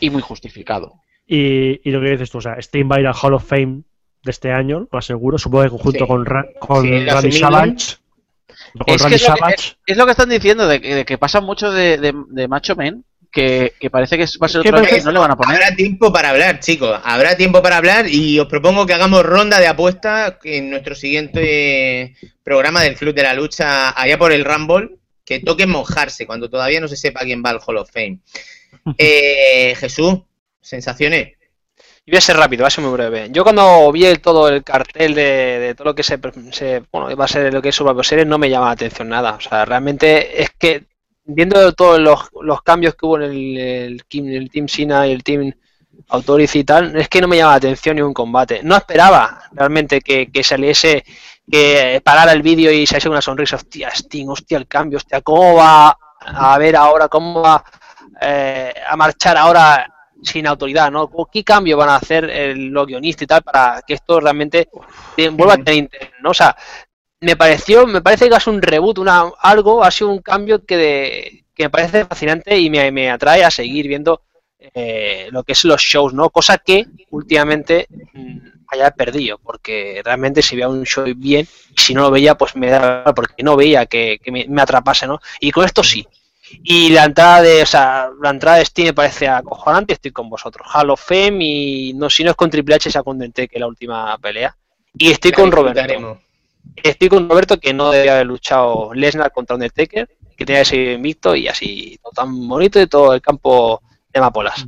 Y muy justificado. Y, y lo que dices tú, o sea, Steam va a ir al Hall of Fame de este año, lo aseguro, supongo que junto Sí. con, Ra- con Sí, Randy. Savage. Es que lo que, Savage. es- es lo que están diciendo, de, que- de que pasa mucho de, de, de Macho Men, que, que parece que va a ser que otro y no le van a poner. Habrá tiempo para hablar, chicos. Habrá tiempo para hablar y os propongo que hagamos ronda de apuestas en nuestro siguiente programa del Club de la Lucha, allá por el Rumble, que toque mojarse cuando todavía no se sepa quién va al Hall of Fame. Eh, Jesús, sensaciones. Y voy a ser rápido, va a ser muy breve. Yo cuando vi el- todo el cartel de, todo lo que se, se- bueno, iba a ser lo que es Survivor Series, no me llama la atención nada. O sea, realmente es que viendo todos los, los cambios que hubo en el, el Team Sina y el Team Authority y tal, es que no me llama la atención ni un combate. No esperaba realmente que, que saliese, que parara el vídeo y saliese una sonrisa. Hostia, Sting, hostia, el cambio, hostia, ¿cómo va a ver ahora, cómo va eh, a marchar ahora sin autoridad, ¿no? ¿Qué cambio van a hacer el, los guionistas y tal para que esto realmente te- vuelva a tener interés, ¿no? O sea, me pareció, me parece que ha sido un reboot, una, algo, ha sido un cambio que, de, que me parece fascinante y me, me atrae a seguir viendo eh, lo que es los shows, ¿no? Cosa que últimamente mm, haya perdido, porque realmente si veía un show bien, y si no lo veía, pues me da porque no veía que, que me, me atrapase, ¿no? Y con esto sí. Y la entrada de, o sea, la entrada de Steam me parece acojonante, estoy con vosotros. Hall of Fame y no, si no es con Triple H, sea con que la última pelea. Y estoy con Roberto. Estoy con Roberto que no debía haber luchado Lesnar contra Undertaker, que tenía que seguir invicto y así, todo tan bonito y todo el campo de amapolas.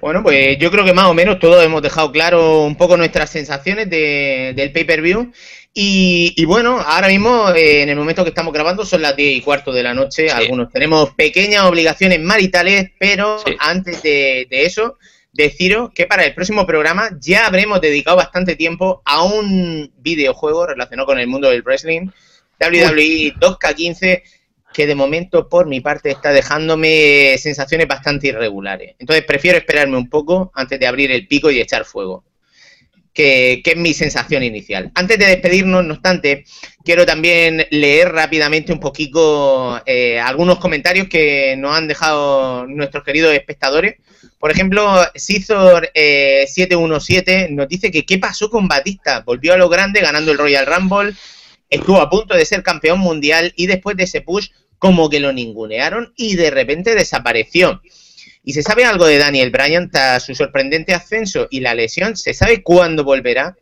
Bueno, pues yo creo que más o menos todos hemos dejado claro un poco nuestras sensaciones de- del pay-per-view. Y, y bueno, ahora mismo, eh, en el momento que estamos grabando, son las 10 y cuarto de la noche. Sí. Algunos tenemos pequeñas obligaciones maritales, pero Sí. antes de, de eso, deciros que para el próximo programa ya habremos dedicado bastante tiempo a un videojuego relacionado con el mundo del wrestling, WWE 2K15, que de momento por mi parte está dejándome sensaciones bastante irregulares. Entonces prefiero esperarme un poco antes de abrir el pico y echar fuego. Que, que es mi sensación inicial. Antes de despedirnos, no obstante, quiero también leer rápidamente un poquito eh, algunos comentarios que nos han dejado nuestros queridos espectadores. Por ejemplo, Cizor717 nos dice que qué pasó con Batista. Volvió a lo grande ganando el Royal Rumble, estuvo a punto de ser campeón mundial y después de ese push como que lo ningunearon y de repente desapareció. ¿Y se sabe algo de Daniel Bryan tras su sorprendente ascenso y la lesión? ¿Se sabe cuándo volverá?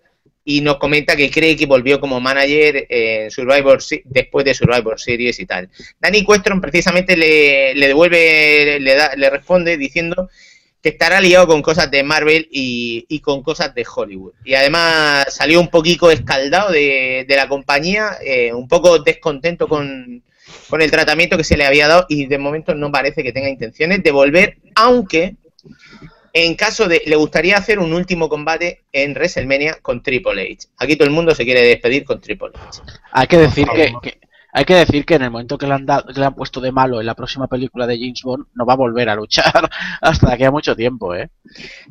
Y nos comenta que cree que volvió como manager en Survivor después de Survivor Series y tal. Danny Questron precisamente le, le devuelve, le, da- le responde diciendo que estará liado con cosas de Marvel y, y con cosas de Hollywood. Y además salió un poquito escaldado de, de la compañía, eh, un poco descontento con, con el tratamiento que se le había dado y de momento no parece que tenga intenciones de volver, aunque en caso de le gustaría hacer un último combate en WrestleMania con Triple H. Aquí todo el mundo se quiere despedir con Triple H. Hay que decir que- hay que decir que en el momento que le, han dado- que le han puesto de malo en la próxima película de James Bond, no va a volver a luchar hasta que a mucho tiempo, ¿eh?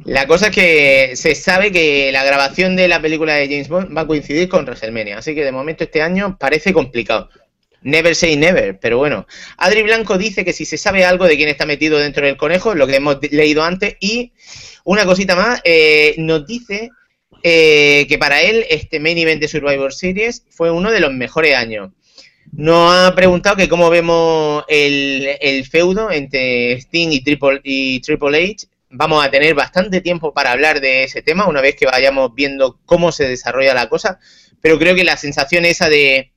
La cosa es que se sabe que la grabación de la película de James Bond va a coincidir con WrestleMania, así que de momento este año parece complicado. Never say never, pero bueno. Adri Blanco dice que si se sabe algo de quién está metido dentro del conejo, lo que hemos leído antes, y una cosita más, eh, nos dice eh, que para él este main event de Survivor Series fue uno de los mejores años. Nos ha preguntado que cómo vemos el, el feudo entre Sting y Triple, y Triple H. Vamos a tener bastante tiempo para hablar de ese tema una vez que vayamos viendo cómo se desarrolla la cosa, pero creo que la sensación esa de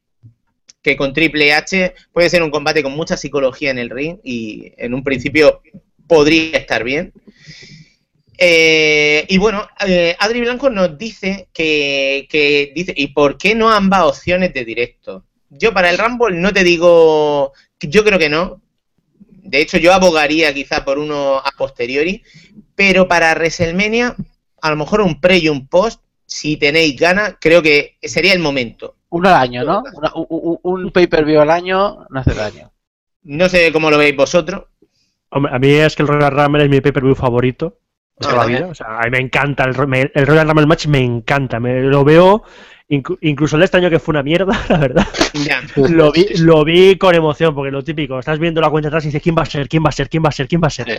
que con Triple H puede ser un combate con mucha psicología en el ring y en un principio podría estar bien. Eh, y bueno, eh, Adri Blanco nos dice que, que dice, ¿y por qué no ambas opciones de directo? Yo para el Rumble no te digo, yo creo que no. De hecho, yo abogaría quizá por uno a posteriori, pero para WrestleMania, a lo mejor un pre y un post, si tenéis ganas, creo que sería el momento. Uno al año, ¿no? Una- u- u- un pay-per-view al año no hace daño. No sé cómo lo veis vosotros. Hombre, a mí es que el Royal Rumble es mi pay-per-view favorito de toda la también. vida. O sea, a mí me encanta el, me- el Royal Rumble match, me encanta. Me, lo veo, inclu- incluso el de este año que fue una mierda, la verdad. Lo vi, lo vi con emoción, porque lo típico, estás viendo la cuenta atrás y dices, ¿quién va a ser? ¿Quién va a ser? ¿Quién va a ser? ¿Quién va a ser? Sí.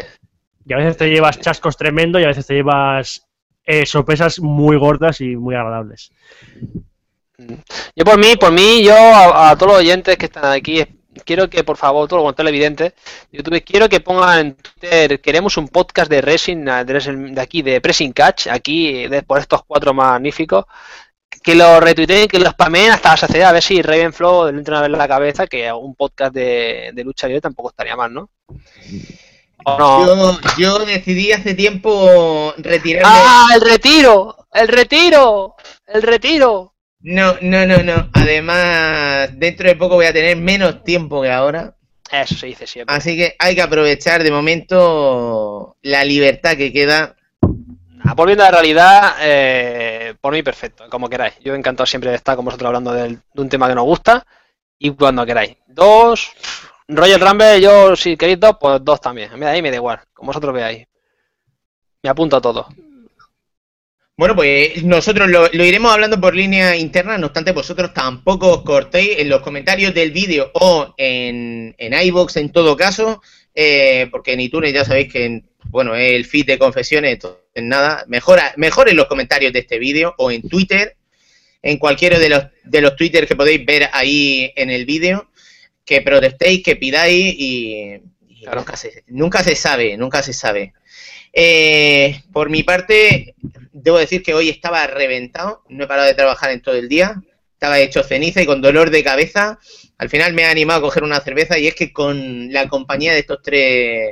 Y a veces te llevas chascos tremendo y a veces te llevas eh, sorpresas muy gordas y muy agradables. Yo por mí, por mí, yo a, a todos los oyentes que están aquí, quiero que por favor, todo lo televidentes, YouTube, quiero que pongan en Twitter, queremos un podcast de Racing, de, Racing- de aquí, de Pressing Catch, aquí, de, por estos cuatro magníficos, que lo retuiteen, que lo spameen hasta la saciedad, a ver si Ravenflow le entra una vez en la cabeza que un podcast de, de lucha libre tampoco estaría mal, ¿no? ¿O no? Yo, yo decidí hace tiempo retirarme. ¡Ah, el retiro! ¡El retiro! ¡El retiro! No, no, no, no. Además, dentro de poco voy a tener menos tiempo que ahora. Eso se dice siempre. Así que hay que aprovechar de momento la libertad que queda. Ah, Volviendo a la realidad, eh, por mí perfecto, como queráis. Yo encantado siempre de estar con vosotros hablando del- de un tema que nos gusta y cuando queráis. Dos, Royal Rumble, yo si queréis dos, pues dos también. A mí ahí me da igual, como vosotros veáis. Me apunto a todo. Bueno, pues nosotros lo, lo iremos hablando por línea interna, no obstante, vosotros tampoco os cortéis en los comentarios del vídeo o en, en iVoox en todo caso, eh, porque en iTunes ya sabéis que en- bueno, es el feed de confesiones, entonces nada, mejora, mejor en los comentarios de este vídeo o en Twitter, en cualquiera de los, de los Twitter que podéis ver ahí en el vídeo, que protestéis, que pidáis y, y Claro. nunca, se, nunca se sabe, nunca se sabe. Eh, por mi parte, debo decir que hoy estaba reventado, no he parado de trabajar en todo el día, estaba hecho ceniza y con dolor de cabeza. Al final me ha animado a coger una cerveza y es que con la compañía de estos tres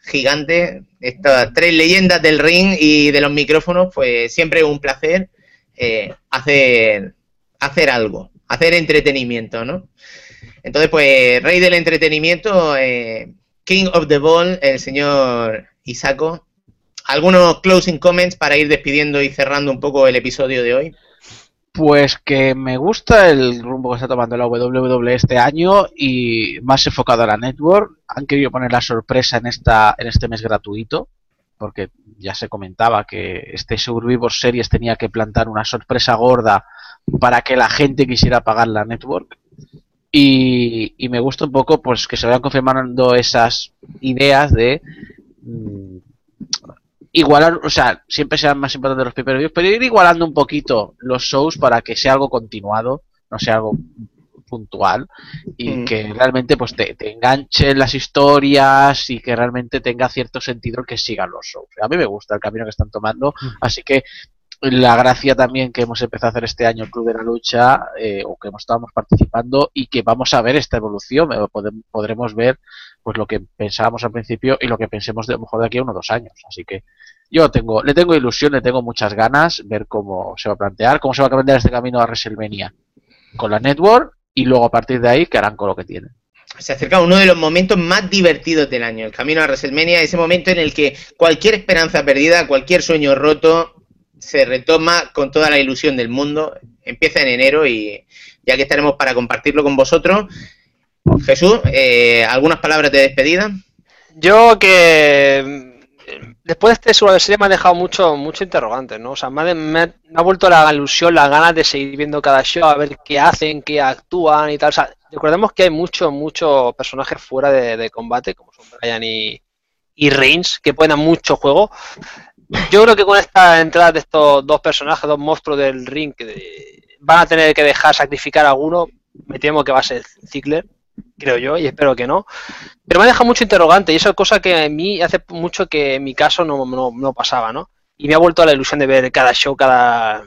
gigantes, estas tres leyendas del ring y de los micrófonos, pues siempre es un placer eh, hacer, hacer algo, hacer entretenimiento, ¿no? Entonces, pues, rey del entretenimiento, eh, King of the Ball, el señor Isaco. Algunos closing comments para ir despidiendo y cerrando un poco el episodio de hoy. Pues que me gusta el rumbo que está tomando la WWE este año y más enfocado a la network. Han querido poner la sorpresa en esta en este mes gratuito, porque ya se comentaba que este Survivor Series tenía que plantar una sorpresa gorda para que la gente quisiera pagar la network. Y, y me gusta un poco pues que se vayan confirmando esas ideas de igualar, o sea, siempre sean más importantes los pay-per-views, pero ir igualando un poquito los shows para que sea algo continuado, no sea algo puntual y Mm. que realmente pues te, te enganchen las historias y que realmente tenga cierto sentido el que sigan los shows. A mí me gusta el camino que están tomando, así que la gracia también que hemos empezado a hacer este año el Club de la Lucha, eh, o que estábamos participando y que vamos a ver esta evolución, eh, podem- podremos ver pues lo que pensábamos al principio y lo que pensemos de lo mejor de aquí a uno o dos años. Así que yo tengo, le tengo ilusión, le tengo muchas ganas, ver cómo se va a plantear, cómo se va a cambiar este camino a WrestleMania con la network y luego a partir de ahí que harán con lo que tienen. Se acerca uno de los momentos más divertidos del año, el camino a WrestleMania, ese momento en el que cualquier esperanza perdida, cualquier sueño roto, se retoma con toda la ilusión del mundo. Empieza en enero y ya que estaremos para compartirlo con vosotros. Jesús, eh, ¿algunas palabras de despedida? Yo que mm, después de este Survivor me ha dejado mucho, mucho interrogante, ¿no? O sea, me ha, ha- vuelto la ilusión, las ganas de seguir viendo cada show, a ver qué hacen, qué actúan y tal. O sea, recordemos que hay muchos, muchos personajes fuera de, combate, como son Brian y, y Reigns, que pueden dar mucho juego. Yo creo que con esta entrada de estos dos personajes, dos monstruos del ring, van a tener que dejar sacrificar a alguno, me temo que va a ser Ziggler, creo yo, y espero que no. Pero me ha dejado mucho interrogante y eso es cosa que a mí hace mucho que en mi caso no, no, no pasaba, ¿no? Y me ha vuelto la ilusión de ver cada show cada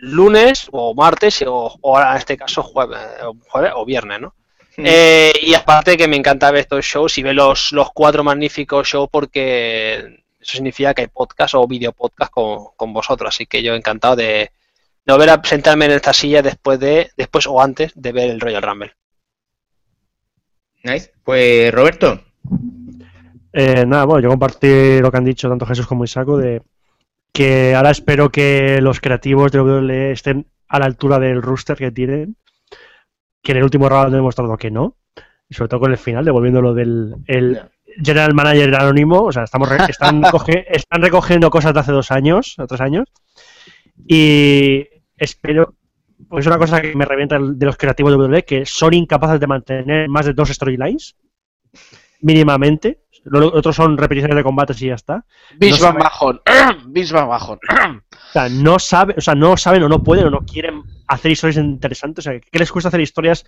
lunes o martes o, o ahora en este caso jueves, o jueves o viernes, ¿no? Eh, y aparte que me encanta ver estos shows y ver los, los cuatro magníficos shows porque eso significa que hay podcast o video podcast con, con vosotros. Así que yo encantado de, de volver a sentarme en esta silla después de después o antes de ver el Royal Rumble. Nice. Pues Roberto, Eh, nada, bueno, yo compartí lo que han dicho tanto Jesús como Isaco de que ahora espero que los creativos de WWE estén a la altura del rooster que tienen, que en el último round han demostrado que no, y sobre todo con el final, devolviendo lo del el General Manager anónimo, o sea, estamos re- están, coge- están recogiendo cosas de hace dos años, o tres años, y espero, pues es una cosa que me revienta de los creativos de WWE, que son incapaces de mantener más de dos storylines, mínimamente. Lo- Otros son repeticiones de combates y ya está. Vince No Bajón. Van Bajón. O sea, no saben, o sea, no saben o no pueden o no quieren hacer historias interesantes. O sea, ¿qué les cuesta hacer historias?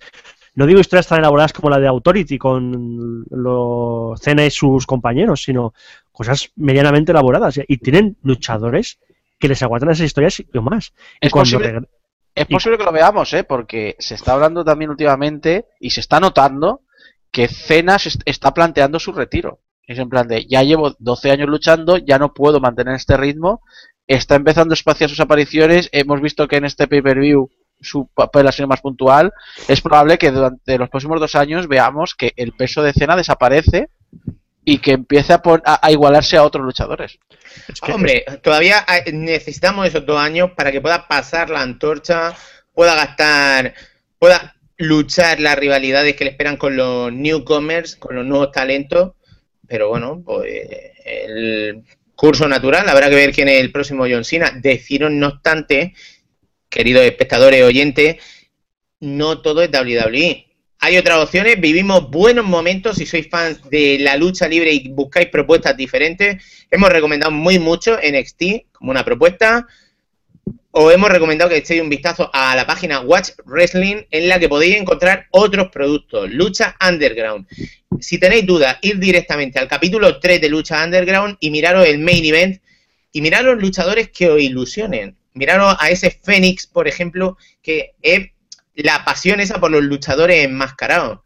No digo historias tan elaboradas como la de Authority con lo Cena y sus compañeros, sino cosas medianamente elaboradas. Y tienen luchadores que les aguantan esas historias y más. Y Es cuando posible- Es posible que lo veamos, ¿eh? Porque se está hablando también últimamente y se está notando que Cena se est- está planteando su retiro. Es en plan de, ya llevo 12 años luchando, ya no puedo mantener este ritmo. Está empezando a espaciar sus apariciones. Hemos visto que en este pay-per-view su papel ha sido más puntual. Es probable que durante los próximos dos años veamos que el peso de Cena desaparece y que empiece a, pon- a- a igualarse a otros luchadores. es que- Hombre, todavía necesitamos esos dos años para que pueda pasar la antorcha, pueda gastar, pueda luchar las rivalidades que le esperan con los newcomers, con los nuevos talentos. Pero bueno, pues el curso natural, habrá que ver quién es el próximo John Cena. Deciros, no obstante, queridos espectadores, oyentes, no todo es WWE. Hay otras opciones, vivimos buenos momentos si sois fans de la lucha libre y buscáis propuestas diferentes. Hemos recomendado muy mucho NXT como una propuesta. Os hemos recomendado que echéis un vistazo a la página Watch Wrestling en la que podéis encontrar otros productos. Lucha Underground. Si tenéis dudas, ir directamente al capítulo 3 de Lucha Underground y miraros el main event y miraros luchadores que os ilusionen. Miraros a ese Fénix, por ejemplo, que es la pasión esa por los luchadores enmascarados.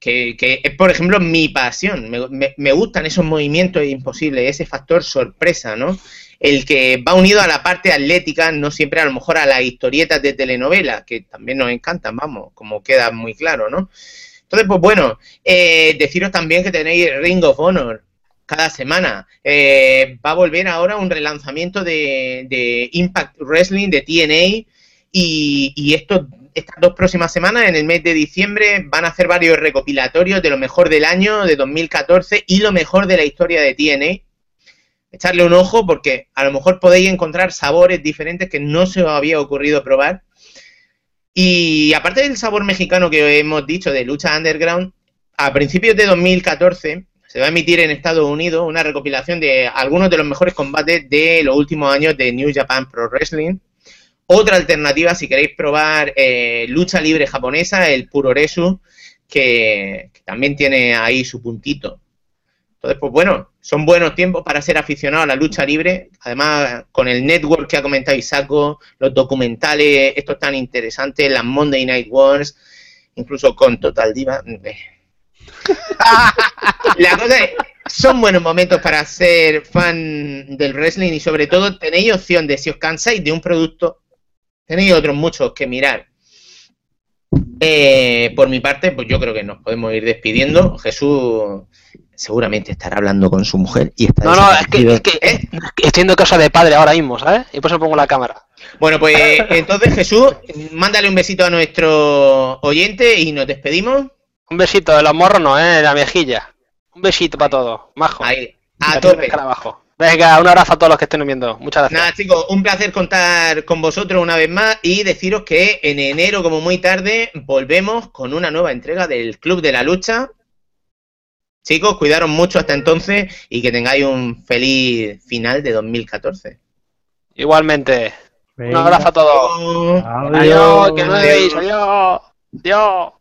Que, que es, por ejemplo, mi pasión. Me, me- gustan esos movimientos imposibles, ese factor sorpresa, ¿no? El que va unido a la parte atlética, no siempre a lo mejor a las historietas de telenovela, que también nos encantan, vamos, como queda muy claro, ¿no? Entonces, pues bueno, eh, deciros también que tenéis Ring of Honor cada semana. Eh, va a volver ahora un relanzamiento de, de Impact Wrestling, de TNA, y, y estas dos próximas semanas, en el mes de diciembre, van a hacer varios recopilatorios de lo mejor del año, de 2014, y lo mejor de la historia de TNA. Echarle un ojo porque a lo mejor podéis encontrar sabores diferentes que no se os había ocurrido probar. Y aparte del sabor mexicano que hemos dicho de lucha underground, a principios de 2014 se va a emitir en Estados Unidos una recopilación de algunos de los mejores combates de los últimos años de New Japan Pro Wrestling. Otra alternativa, si queréis probar eh, lucha libre japonesa, el Puroresu, que, que también tiene ahí su puntito. Entonces, pues bueno, son buenos tiempos para ser aficionado a la lucha libre. Además, con el network que ha comentado Isaco, los documentales, estos tan interesantes, las Monday Night Wars, incluso con Total Diva. La cosa es, son buenos momentos para ser fan del wrestling y sobre todo tenéis opción de si os cansáis de un producto, tenéis otros muchos que mirar. Eh, por mi parte, pues yo creo que nos podemos ir despidiendo. Jesús seguramente estará hablando con su mujer y está No, no, es que, es que ¿Eh? estoy haciendo cosa de padre ahora mismo, ¿sabes? Y por eso pongo la cámara. Bueno, pues entonces Jesús, mándale un besito a nuestro oyente y nos despedimos. Un besito de los morros, no, ¿eh? De la mejilla. Un besito para todos, majo. Ahí, a tope. abajo. Venga, un abrazo a todos los que estén viendo. Muchas gracias. Nada, chicos, un placer contar con vosotros una vez más y deciros que en enero, como muy tarde, volvemos con una nueva entrega del Club de la Lucha. Chicos, cuidaros mucho hasta entonces y que tengáis un feliz final de 2014. Igualmente. Un abrazo a todos. Adiós. Adiós, que no me veis. Adiós. Adiós.